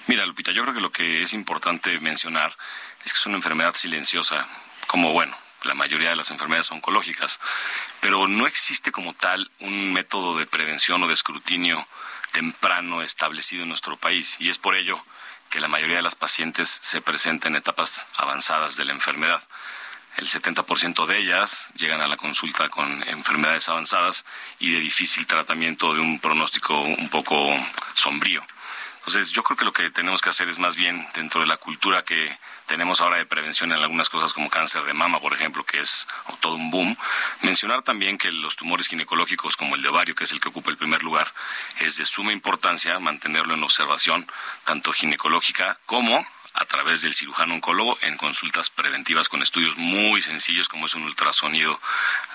Mira, Lupita, yo creo que lo que es importante mencionar es que es una enfermedad silenciosa, como bueno, la mayoría de las enfermedades oncológicas, pero no existe como tal un método de prevención o de escrutinio temprano establecido en nuestro país y es por ello que la mayoría de las pacientes se presentan en etapas avanzadas de la enfermedad el 70% de ellas llegan a la consulta con enfermedades avanzadas y de difícil tratamiento de un pronóstico un poco sombrío. Entonces, yo creo que lo que tenemos que hacer es más bien, dentro de la cultura que tenemos ahora de prevención en algunas cosas como cáncer de mama, por ejemplo, que es todo un boom, mencionar también que los tumores ginecológicos como el de ovario, que es el que ocupa el primer lugar, es de suma importancia mantenerlo en observación, tanto ginecológica como a través del cirujano oncólogo en consultas preventivas con estudios muy sencillos como es un ultrasonido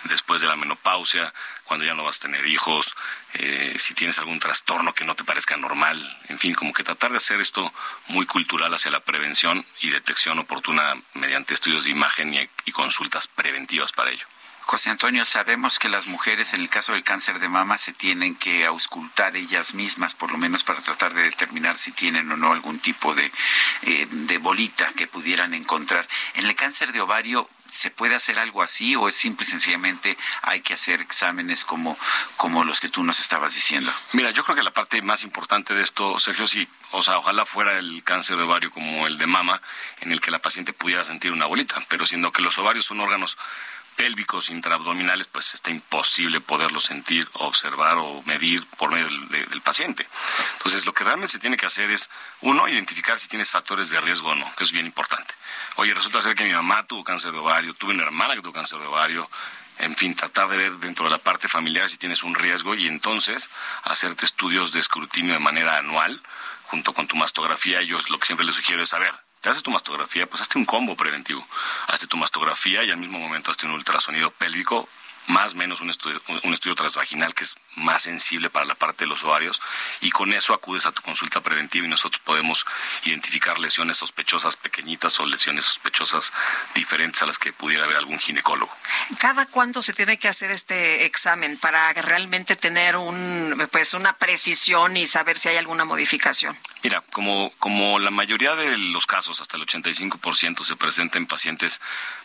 después de la menopausia, cuando ya no vas a tener hijos, eh, si tienes algún trastorno que no te parezca normal, en fin, como que tratar de hacer esto muy cultural hacia la prevención y detección oportuna mediante estudios de imagen y consultas preventivas para ello. José Antonio, sabemos que las mujeres en el caso del cáncer de mama se tienen que auscultar ellas mismas, por lo menos para tratar de determinar si tienen o no algún tipo de, eh, de bolita que pudieran encontrar. En el cáncer de ovario, ¿se puede hacer algo así o es simple y sencillamente hay que hacer exámenes como, como los que tú nos estabas diciendo? Mira, yo creo que la parte más importante de esto, Sergio, sí, o sea, ojalá fuera el cáncer de ovario como el de mama, en el que la paciente pudiera sentir una bolita, pero siendo que los ovarios son órganos pélvicos intraabdominales, pues está imposible poderlo sentir, observar o medir por medio del, paciente. Entonces, lo que realmente se tiene que hacer es, uno, identificar si tienes factores de riesgo o no, que es bien importante. Oye, resulta ser que mi mamá tuvo cáncer de ovario, tuve una hermana que tuvo cáncer de ovario, en fin, tratar de ver dentro de la parte familiar si tienes un riesgo y entonces hacerte estudios de escrutinio de manera anual junto con tu mastografía. Yo lo que siempre les sugiero es saber, haces tu mastografía, pues hazte un combo preventivo. Hazte tu mastografía y al mismo momento hazte un ultrasonido pélvico más o menos un estudio, un estudio transvaginal que es más sensible para la parte de los ovarios y con eso acudes a tu consulta preventiva y nosotros podemos identificar lesiones sospechosas pequeñitas o lesiones sospechosas diferentes a las que pudiera haber algún ginecólogo. ¿Cada cuánto se tiene que hacer este examen para realmente tener un pues una precisión y saber si hay alguna modificación? Mira, como, como la mayoría de los casos, hasta el 85% se presenta en pacientes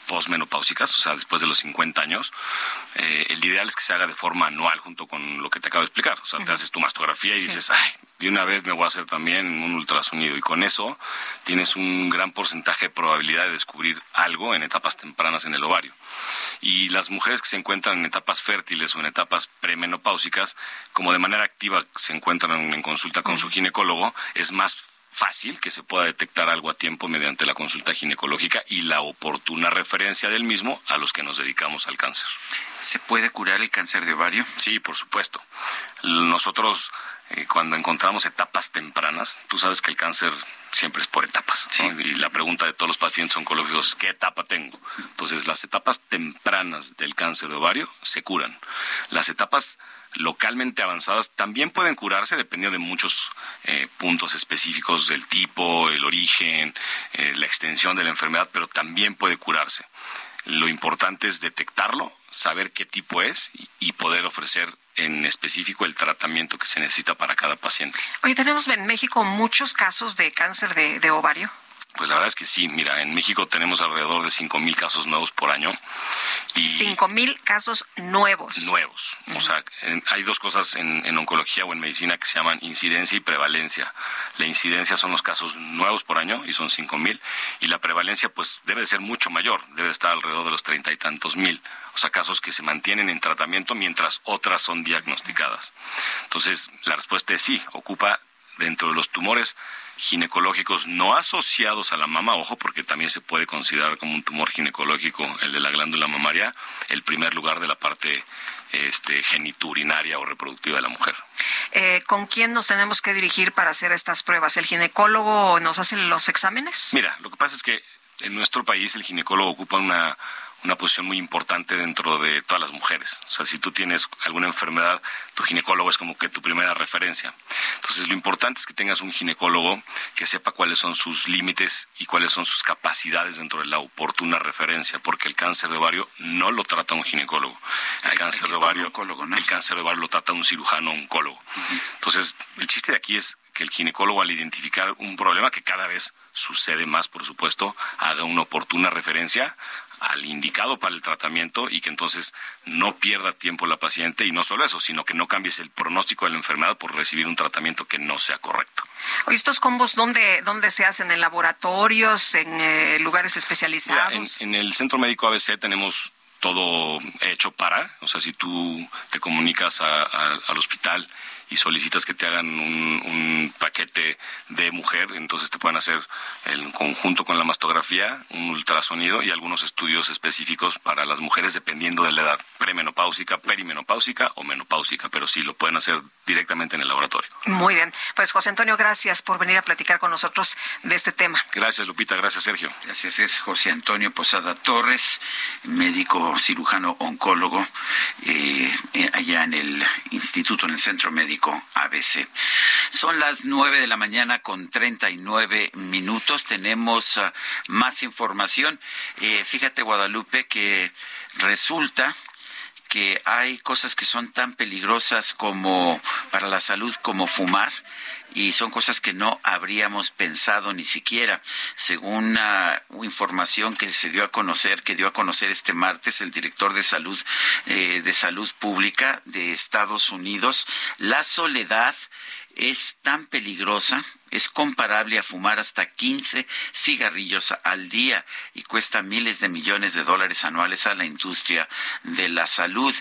postmenopáusicas, o sea, después de los 50 años, eh, el ideal es que se haga de forma anual junto con lo que te acabo de explicar. O sea, te haces tu mastografía y dices, ay, de una vez me voy a hacer también un ultrasonido. Y con eso tienes un gran porcentaje de probabilidad de descubrir algo en etapas tempranas en el ovario. Y las mujeres que se encuentran en etapas fértiles o en etapas premenopáusicas, como de manera activa se encuentran en consulta con su ginecólogo, es más fácil que se pueda detectar algo a tiempo mediante la consulta ginecológica y la oportuna referencia del mismo a los que nos dedicamos al cáncer. ¿Se puede curar el cáncer de ovario? Sí, por supuesto. Nosotros eh, cuando encontramos etapas tempranas, tú sabes que el cáncer siempre es por etapas. Y la pregunta de todos los pacientes oncológicos es, ¿qué etapa tengo? Entonces, las etapas tempranas del cáncer de ovario se curan. Las etapas localmente avanzadas también pueden curarse dependiendo de muchos eh, puntos específicos del tipo, el origen, eh, la extensión de la enfermedad, pero también puede curarse. Lo importante es detectarlo, saber qué tipo es y poder ofrecer en específico el tratamiento que se necesita para cada paciente. Hoy tenemos en México muchos casos de cáncer de ovario. Pues la verdad es que sí, mira, en México tenemos alrededor de cinco mil casos nuevos por año. Y cinco mil casos nuevos. Nuevos. O sea, hay dos cosas en, en, oncología o en medicina que se llaman incidencia y prevalencia. La incidencia son los casos nuevos por año y son cinco mil. Y la prevalencia pues debe de ser mucho mayor, debe de estar alrededor de los treinta y tantos mil. O sea, casos que se mantienen en tratamiento mientras otras son diagnosticadas. Entonces, la respuesta es sí, ocupa dentro de los tumores ginecológicos no asociados a la mama, ojo, porque también se puede considerar como un tumor ginecológico el de la glándula mamaria, el primer lugar de la parte este, geniturinaria o reproductiva de la mujer. Eh, ¿Con quién nos tenemos que dirigir para hacer estas pruebas? ¿El ginecólogo nos hace los exámenes? Mira, lo que pasa es que en nuestro país el ginecólogo ocupa una una posición muy importante dentro de todas las mujeres. O sea, si tú tienes alguna enfermedad, tu ginecólogo es como que tu primera referencia. Entonces, lo importante es que tengas un ginecólogo que sepa cuáles son sus límites y cuáles son sus capacidades dentro de la oportuna referencia, porque el cáncer de ovario no lo trata un ginecólogo. El cáncer de ovario, el cáncer de ovario lo trata un cirujano oncólogo. Entonces, el chiste de aquí es que el ginecólogo al identificar un problema que cada vez sucede más, por supuesto, haga una oportuna referencia al indicado para el tratamiento y que entonces no pierda tiempo la paciente y no solo eso, sino que no cambies el pronóstico de la enfermedad por recibir un tratamiento que no sea correcto. ¿Estos combos dónde, dónde se hacen? ¿En laboratorios? ¿En eh, lugares especializados? en, el Centro Médico ABC tenemos todo hecho para, o sea, si tú te comunicas al hospital y solicitas que te hagan un, paquete de mujer, entonces te pueden hacer en conjunto con la mastografía un ultrasonido y algunos estudios específicos para las mujeres dependiendo de la edad, premenopáusica, perimenopáusica o menopáusica, pero sí lo pueden hacer directamente en el laboratorio. Muy bien, pues José Antonio, gracias por venir a platicar con nosotros de este tema. Gracias Lupita, gracias Sergio. Gracias, es José Antonio Posada Torres, médico cirujano oncólogo, eh, eh, allá en el instituto, en el centro médico ABC. Son las nueve de la mañana con treinta y nueve minutos. Tenemos ah, más información. Eh, fíjate, Guadalupe, que resulta que hay cosas que son tan peligrosas como para la salud como fumar y son cosas que no habríamos pensado ni siquiera. Según una información que se dio a conocer, que dio a conocer este martes el director de salud eh, de salud pública de Estados Unidos, la soledad es tan peligrosa es comparable a fumar hasta 15 cigarrillos al día y cuesta miles de millones de dólares anuales a la industria de la salud.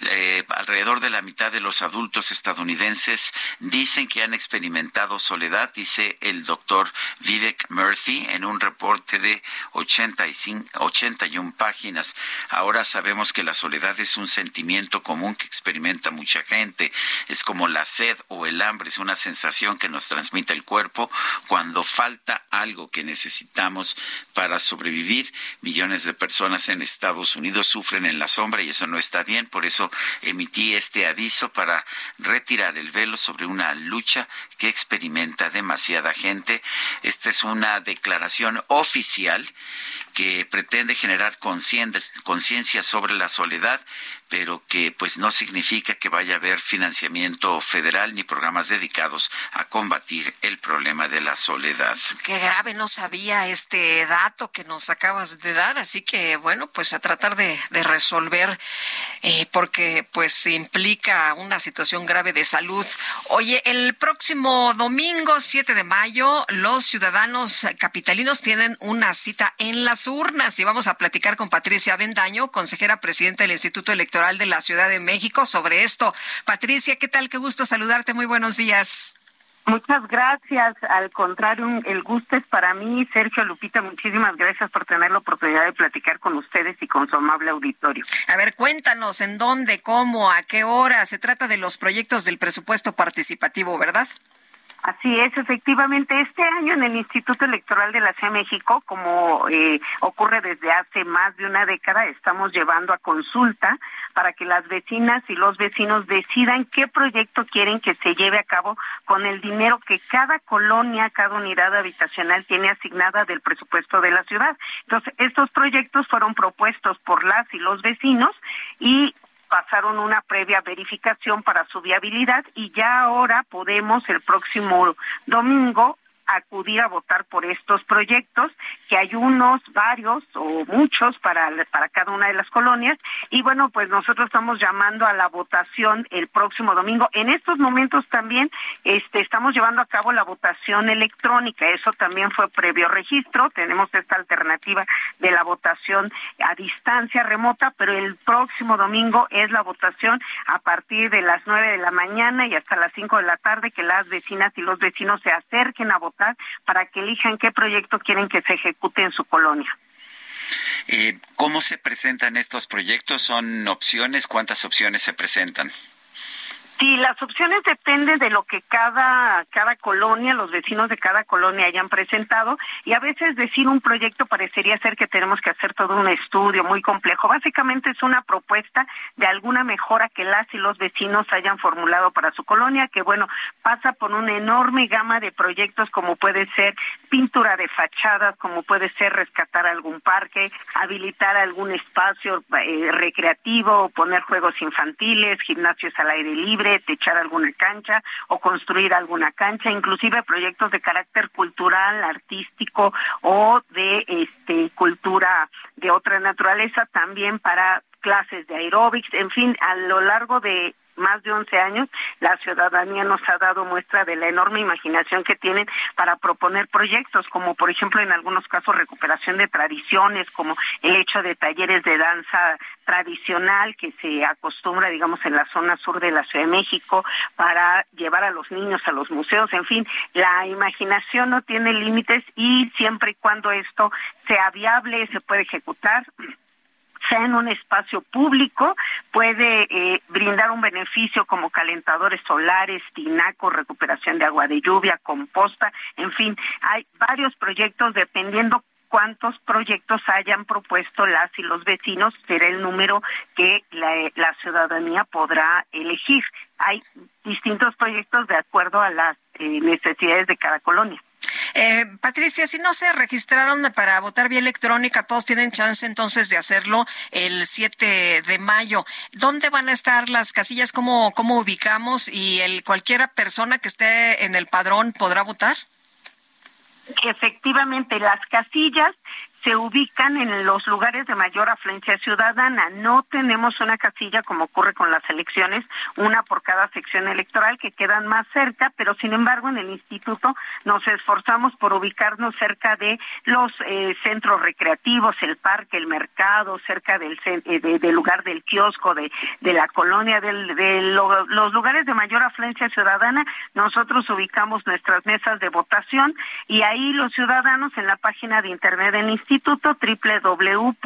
Eh, alrededor de la mitad de los adultos estadounidenses dicen que han experimentado soledad, dice el doctor Vivek Murthy en un reporte de 85, 81 páginas. Ahora sabemos que la soledad es un sentimiento común que experimenta mucha gente. Es como la sed o el hambre, es una sensación que nos transmite el cuerpo cuando falta algo que necesitamos para sobrevivir. Millones de personas en Estados Unidos sufren en la sombra y eso no está bien. Por eso emití este aviso para retirar el velo sobre una lucha que experimenta demasiada gente. Esta es una declaración oficial que pretende generar conciencia sobre la soledad, pero que pues no significa que vaya a haber financiamiento federal ni programas dedicados a combatir el problema de la soledad. Qué grave, no sabía este dato que nos acabas de dar, así que bueno, pues a tratar de, resolver, eh, porque pues implica una situación grave de salud. Oye, el próximo domingo 7 de mayo, los ciudadanos capitalinos tienen una cita en las urnas y vamos a platicar con Patricia Bendaño, consejera presidenta del Instituto Electoral de la Ciudad de México sobre esto. Patricia, ¿qué tal? Qué gusto saludarte. Muy buenos días. Muchas gracias. Al contrario, el gusto es para mí. Sergio Lupita, muchísimas gracias por tener la oportunidad de platicar con ustedes y con su amable auditorio. A ver, cuéntanos en dónde, cómo, a qué hora. Se trata de los proyectos del presupuesto participativo, ¿verdad? Así es, efectivamente. Este año en el Instituto Electoral de la Ciudad de México, como eh, ocurre desde hace más de una década, estamos llevando a consulta para que las vecinas y los vecinos decidan qué proyecto quieren que se lleve a cabo con el dinero que cada colonia, cada unidad habitacional tiene asignada del presupuesto de la ciudad. Entonces, estos proyectos fueron propuestos por las y los vecinos y pasaron una previa verificación para su viabilidad y ya ahora podemos el próximo domingo acudir a votar por estos proyectos, que hay unos, varios o muchos para, para cada una de las colonias. Y bueno, pues nosotros estamos llamando a la votación el próximo domingo. En estos momentos también este, estamos llevando a cabo la votación electrónica. Eso también fue previo registro. Tenemos esta alternativa de la votación a distancia remota, pero el próximo domingo es la votación a partir de las nueve de la mañana y hasta las cinco de la tarde que las vecinas y los vecinos se acerquen a votar para que elijan qué proyecto quieren que se ejecute en su colonia. Eh, ¿Cómo se presentan estos proyectos? ¿Son opciones? ¿Cuántas opciones se presentan? Sí, las opciones dependen de lo que cada, cada colonia, los vecinos de cada colonia hayan presentado y a veces decir un proyecto parecería ser que tenemos que hacer todo un estudio muy complejo. Básicamente es una propuesta de alguna mejora que las y los vecinos hayan formulado para su colonia, que bueno, pasa por una enorme gama de proyectos como puede ser pintura de fachadas, como puede ser rescatar algún parque, habilitar algún espacio eh, recreativo, poner juegos infantiles, gimnasios al aire libre techar alguna cancha o construir alguna cancha, inclusive proyectos de carácter cultural, artístico o de este cultura de otra naturaleza también para clases de aeróbics, en fin, a lo largo de más de 11 años, la ciudadanía nos ha dado muestra de la enorme imaginación que tienen para proponer proyectos, como por ejemplo en algunos casos recuperación de tradiciones, como el hecho de talleres de danza tradicional que se acostumbra, digamos, en la zona sur de la Ciudad de México para llevar a los niños a los museos. En fin, la imaginación no tiene límites y siempre y cuando esto sea viable, se puede ejecutar sea en un espacio público, puede eh, brindar un beneficio como calentadores solares, tinaco, recuperación de agua de lluvia, composta, en fin, hay varios proyectos dependiendo cuántos proyectos hayan propuesto las y los vecinos, será el número que la, ciudadanía podrá elegir. Hay distintos proyectos de acuerdo a las eh, necesidades de cada colonia. Eh, Patricia, si no se registraron para votar vía electrónica, todos tienen chance entonces de hacerlo el 7 de mayo. ¿Dónde van a estar las casillas? ¿Cómo, cómo ubicamos? ¿Y el, cualquiera persona que esté en el padrón podrá votar? Efectivamente, las casillas se ubican en los lugares de mayor afluencia ciudadana. No tenemos una casilla como ocurre con las elecciones, una por cada sección electoral que quedan más cerca, pero sin embargo en el instituto nos esforzamos por ubicarnos cerca de los eh, centros recreativos, el parque, el mercado, cerca del, eh, lugar del kiosco, de, la colonia, de los lugares de mayor afluencia ciudadana. Nosotros ubicamos nuestras mesas de votación y ahí los ciudadanos en la página de internet del instituto instituto www.ism.mx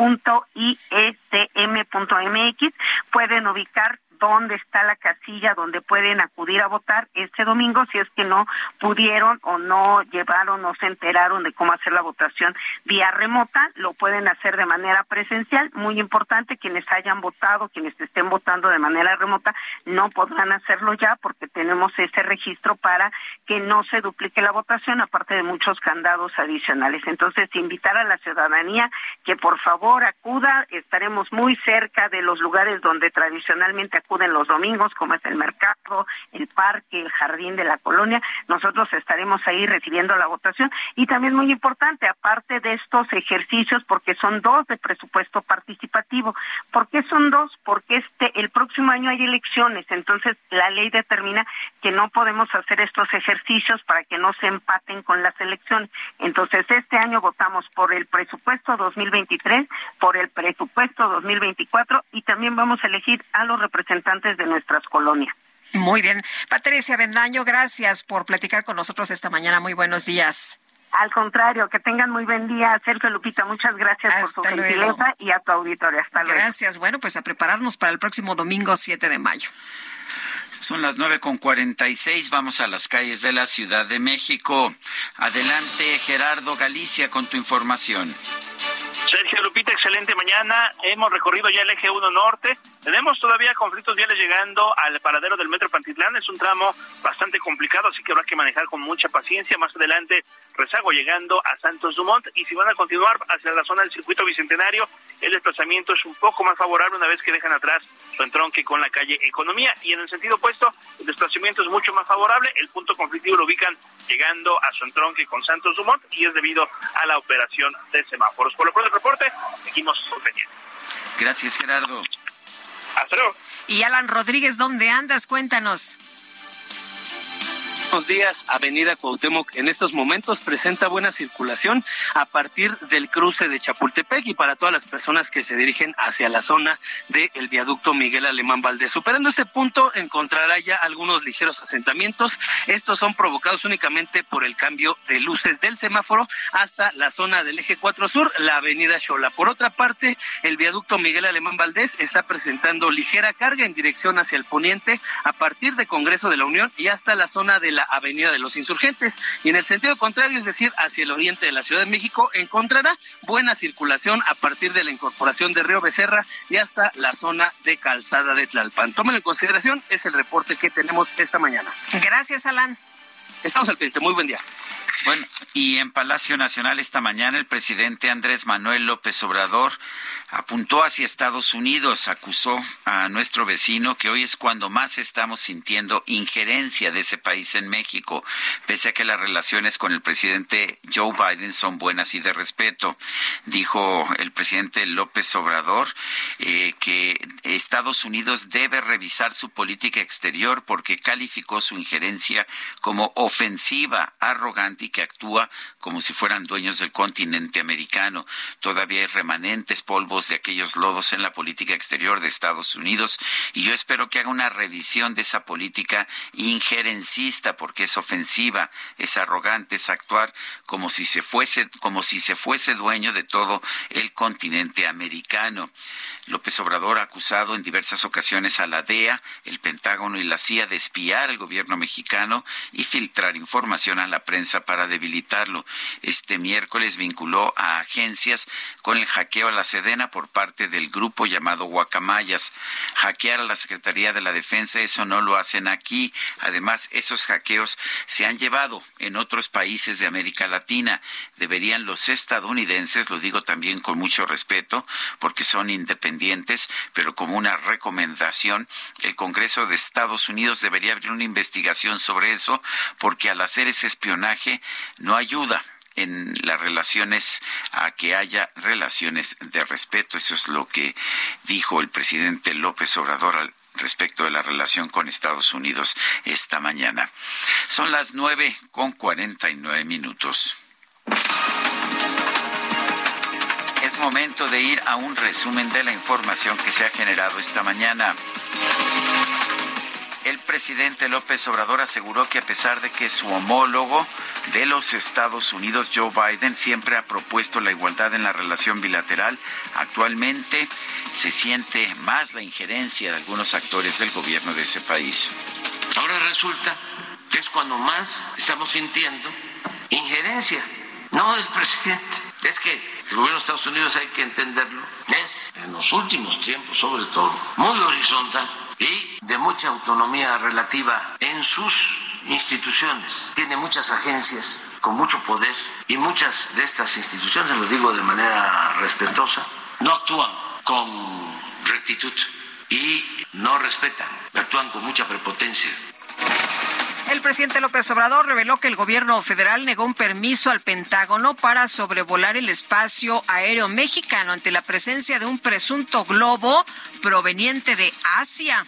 pueden ubicar dónde está la casilla donde pueden acudir a votar este domingo si es que no pudieron o no llevaron o se enteraron de cómo hacer la votación vía remota, lo pueden hacer de manera presencial. Muy importante, quienes hayan votado, quienes estén votando de manera remota, no podrán hacerlo ya porque tenemos ese registro para que no se duplique la votación, aparte de muchos candados adicionales. Entonces, invitar a la ciudadanía que por favor acuda, estaremos muy cerca de los lugares donde tradicionalmente acuden los domingos, como es el mercado, el parque, el jardín de la colonia. Nosotros estaremos ahí recibiendo la votación y también muy importante, aparte de estos ejercicios, porque son dos de presupuesto participativo. ¿Por qué son dos? Porque este el próximo año hay elecciones, entonces la ley determina que no podemos hacer estos ejercicios para que no se empaten con las elecciones. Entonces este año votamos por el presupuesto 2023, por el presupuesto 2024 y también vamos a elegir a los representantes de nuestras colonias. Muy bien. Patricia Bendaño, gracias por platicar con nosotros esta mañana. Muy buenos días. Al contrario, que tengan muy buen día, Sergio Lupita. Muchas gracias por su gentileza y a tu auditorio. Hasta luego. Gracias. Bueno, pues a prepararnos para el próximo domingo 7 de mayo. Son las nueve con cuarenta y seis. Vamos a las calles de la Ciudad de México. Adelante, Gerardo Galicia, con tu información. Sergio Lupita, excelente mañana. Hemos recorrido ya el eje 1 norte. Tenemos todavía conflictos viales llegando al paradero del metro Pantitlán. Es un tramo bastante complicado, así que habrá que manejar con mucha paciencia. Más adelante, rezago llegando a Santos Dumont. Y si van a continuar hacia la zona del circuito bicentenario, el desplazamiento es un poco más favorable una vez que dejan atrás su entronque con la calle Economía. Y en el sentido opuesto, el desplazamiento es mucho más favorable. El punto conflictivo lo ubican llegando a su entronque con Santos Dumont y es debido a la operación de semáforos. Por lo pronto, reporte, seguimos pendientes. Gracias, Gerardo. Hasta luego. Y Alan Rodríguez, ¿dónde andas? Cuéntanos. Buenos días, Avenida Cuauhtémoc en estos momentos presenta buena circulación a partir del cruce de Chapultepec y para todas las personas que se dirigen hacia la zona del viaducto Miguel Alemán Valdés. Superando este punto encontrará ya algunos ligeros asentamientos. Estos son provocados únicamente por el cambio de luces del semáforo hasta la zona del eje 4 Sur, la Avenida Xola. Por otra parte, el viaducto Miguel Alemán Valdés está presentando ligera carga en dirección hacia el poniente a partir de Congreso de la Unión y hasta la zona de la Avenida de los Insurgentes. Y en el sentido contrario, es decir, hacia el oriente de la Ciudad de México, encontrará buena circulación a partir de la incorporación de Río Becerra y hasta la zona de Calzada de Tlalpan. Tómenlo en consideración, es el reporte que tenemos esta mañana. Gracias, Alan. Estamos al pendiente. Muy buen día. Bueno, y en Palacio Nacional esta mañana el presidente Andrés Manuel López Obrador apuntó hacia Estados Unidos, acusó a nuestro vecino que hoy es cuando más estamos sintiendo injerencia de ese país en México, pese a que las relaciones con el presidente Joe Biden son buenas y de respeto. Dijo el presidente López Obrador eh, que Estados Unidos debe revisar su política exterior porque calificó su injerencia como ofensiva, arrogante y que actúa como si fueran dueños del continente americano. Todavía hay remanentes, polvos de aquellos lodos en la política exterior de Estados Unidos y yo espero que haga una revisión de esa política injerencista porque es ofensiva, es arrogante, es actuar como si se fuese como si se fuese dueño de todo el continente americano. López Obrador ha acusado en diversas ocasiones a la DEA, el Pentágono y la CIA de espiar al gobierno mexicano y filtrar información a la prensa para debilitarlo. Este miércoles vinculó a agencias con el hackeo a la Sedena por parte del grupo llamado Guacamayas. Hackear a la Secretaría de la Defensa, eso no lo hacen aquí. Además, esos hackeos se han llevado en otros países de América Latina. Deberían los estadounidenses, lo digo también con mucho respeto, porque son independientes pero como una recomendación, el Congreso de Estados Unidos debería abrir una investigación sobre eso, porque al hacer ese espionaje no ayuda en las relaciones a que haya relaciones de respeto. Eso es lo que dijo el presidente López Obrador al respecto de la relación con Estados Unidos esta mañana. Son las nueve con cuarenta y nueve minutos momento de ir a un resumen de la información que se ha generado esta mañana. el presidente López Obrador aseguró que a pesar de que su homólogo de los Estados Unidos, Joe Biden, siempre ha propuesto la igualdad en la relación bilateral, actualmente se siente más la injerencia de algunos actores del gobierno de ese país. Ahora resulta que es cuando más estamos sintiendo injerencia, no del presidente. Es que el gobierno de Estados Unidos hay que entenderlo, es en los últimos tiempos sobre todo muy horizontal y de mucha autonomía relativa en sus instituciones. Tiene muchas agencias con mucho poder y muchas de estas instituciones, lo digo de manera respetuosa, no actúan con rectitud y no respetan, actúan con mucha prepotencia. El presidente López Obrador reveló que el gobierno federal negó un permiso al Pentágono para sobrevolar el espacio aéreo mexicano ante la presencia de un presunto globo proveniente de Asia.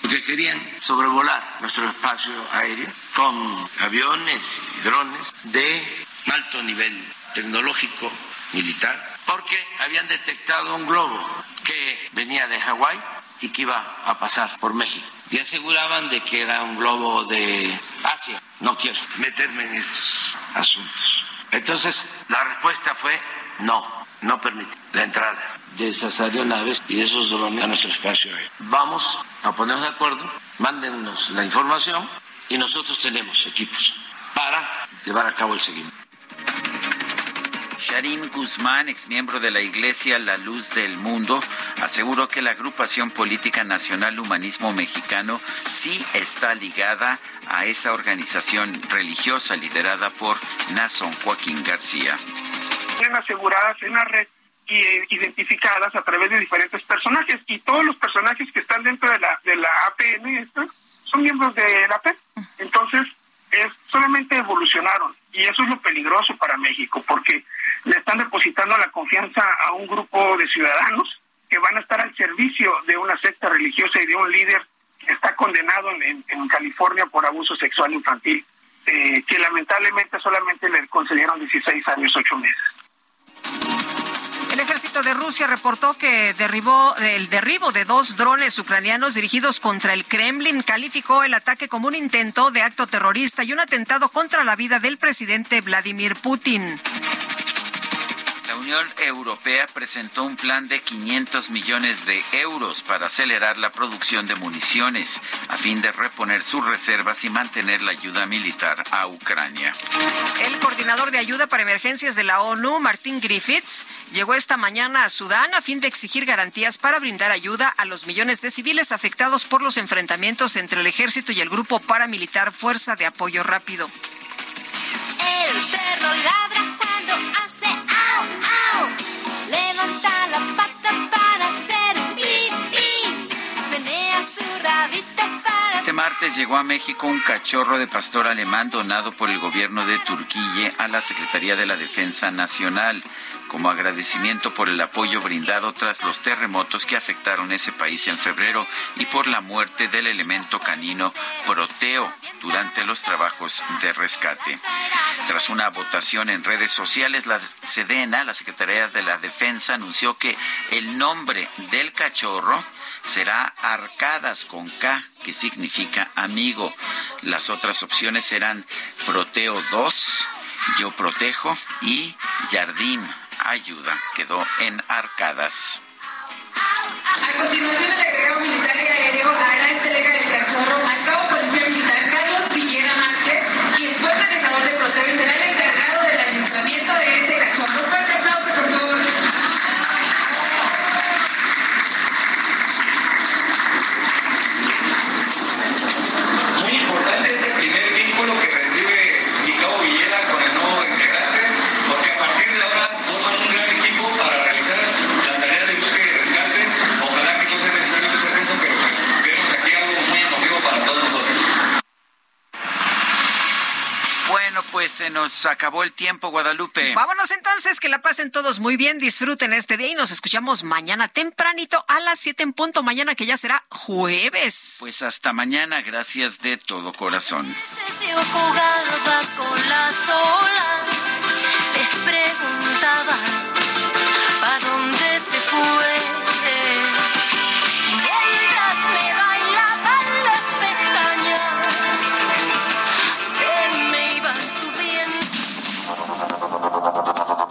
Porque querían sobrevolar nuestro espacio aéreo con aviones y drones de alto nivel tecnológico militar, porque habían detectado un globo que venía de Hawái y que iba a pasar por México y aseguraban de que era un globo de Asia. No quiero meterme en estos asuntos. Entonces, la respuesta fue no, no permite la entrada de esas aeronaves y de esos drones a nuestro espacio aéreo. Vamos a ponernos de acuerdo, mándennos la información y nosotros tenemos equipos para llevar a cabo el seguimiento. Sharin Guzmán, exmiembro de la Iglesia La Luz del Mundo, aseguró que la agrupación política nacional Humanismo Mexicano sí está ligada a esa organización religiosa liderada por Nason Joaquín García. Tienen aseguradas en la red y eh, identificadas a través de diferentes personajes y todos los personajes que están dentro de la de la APN son miembros de la AP. Entonces, es, solamente evolucionaron y eso es lo peligroso para México porque le están depositando la confianza a un grupo de ciudadanos que van a estar al servicio de una secta religiosa y de un líder que está condenado en, California por abuso sexual infantil, eh, que lamentablemente solamente le concedieron 16 años, 8 meses. El ejército de Rusia reportó que derribó el derribo de dos drones ucranianos dirigidos contra el Kremlin. Calificó el ataque como un intento de acto terrorista y un atentado contra la vida del presidente Vladimir Putin. La Unión Europea presentó un plan de 500 millones de euros para acelerar la producción de municiones a fin de reponer sus reservas y mantener la ayuda militar a Ucrania. El coordinador de ayuda para emergencias de la ONU, Martin Griffiths, llegó esta mañana a Sudán a fin de exigir garantías para brindar ayuda a los millones de civiles afectados por los enfrentamientos entre el ejército y el grupo paramilitar Fuerza de Apoyo Rápido. El perro ladra cuando hace levantar la pata. Este martes llegó a México un cachorro de pastor alemán donado por el gobierno de Turquía a la Secretaría de la Defensa Nacional como agradecimiento por el apoyo brindado tras los terremotos que afectaron ese país en febrero y por la muerte del elemento canino Proteo durante los trabajos de rescate. Tras una votación en redes sociales, la Sedena, la Secretaría de la Defensa, anunció que el nombre del cachorro será Arcadas con K, que significa amigo. Las otras opciones serán Proteo 2, Yo Protejo y Jardín Ayuda. Quedó en Arcadas. A continuación, el agregado militar y aéreo hará entrega del cachorro al cabo policía militar Carlos Villera Márquez, quien fue manejador de Proteo y será el encargado del alistamiento de este cachorro. Fuerte aplauso, por favor. Muy importante este primer vínculo que recibe Gustavo Villela con el nuevo integrante, porque a partir de ahora forman un gran equipo para realizar la tarea de búsqueda y rescate. Ojalá que no sea necesario que sea junto, pero pues vemos aquí algo muy emotivo para todos nosotros. Bueno, pues se nos acabó el tiempo, Guadalupe. Vámonos entonces, que la pasen todos muy bien, disfruten este día y nos escuchamos mañana tempranito a las 7 en punto, mañana que ya será jueves. Pues hasta mañana, gracias de todo corazón. yo jugaba con las olas, les preguntaba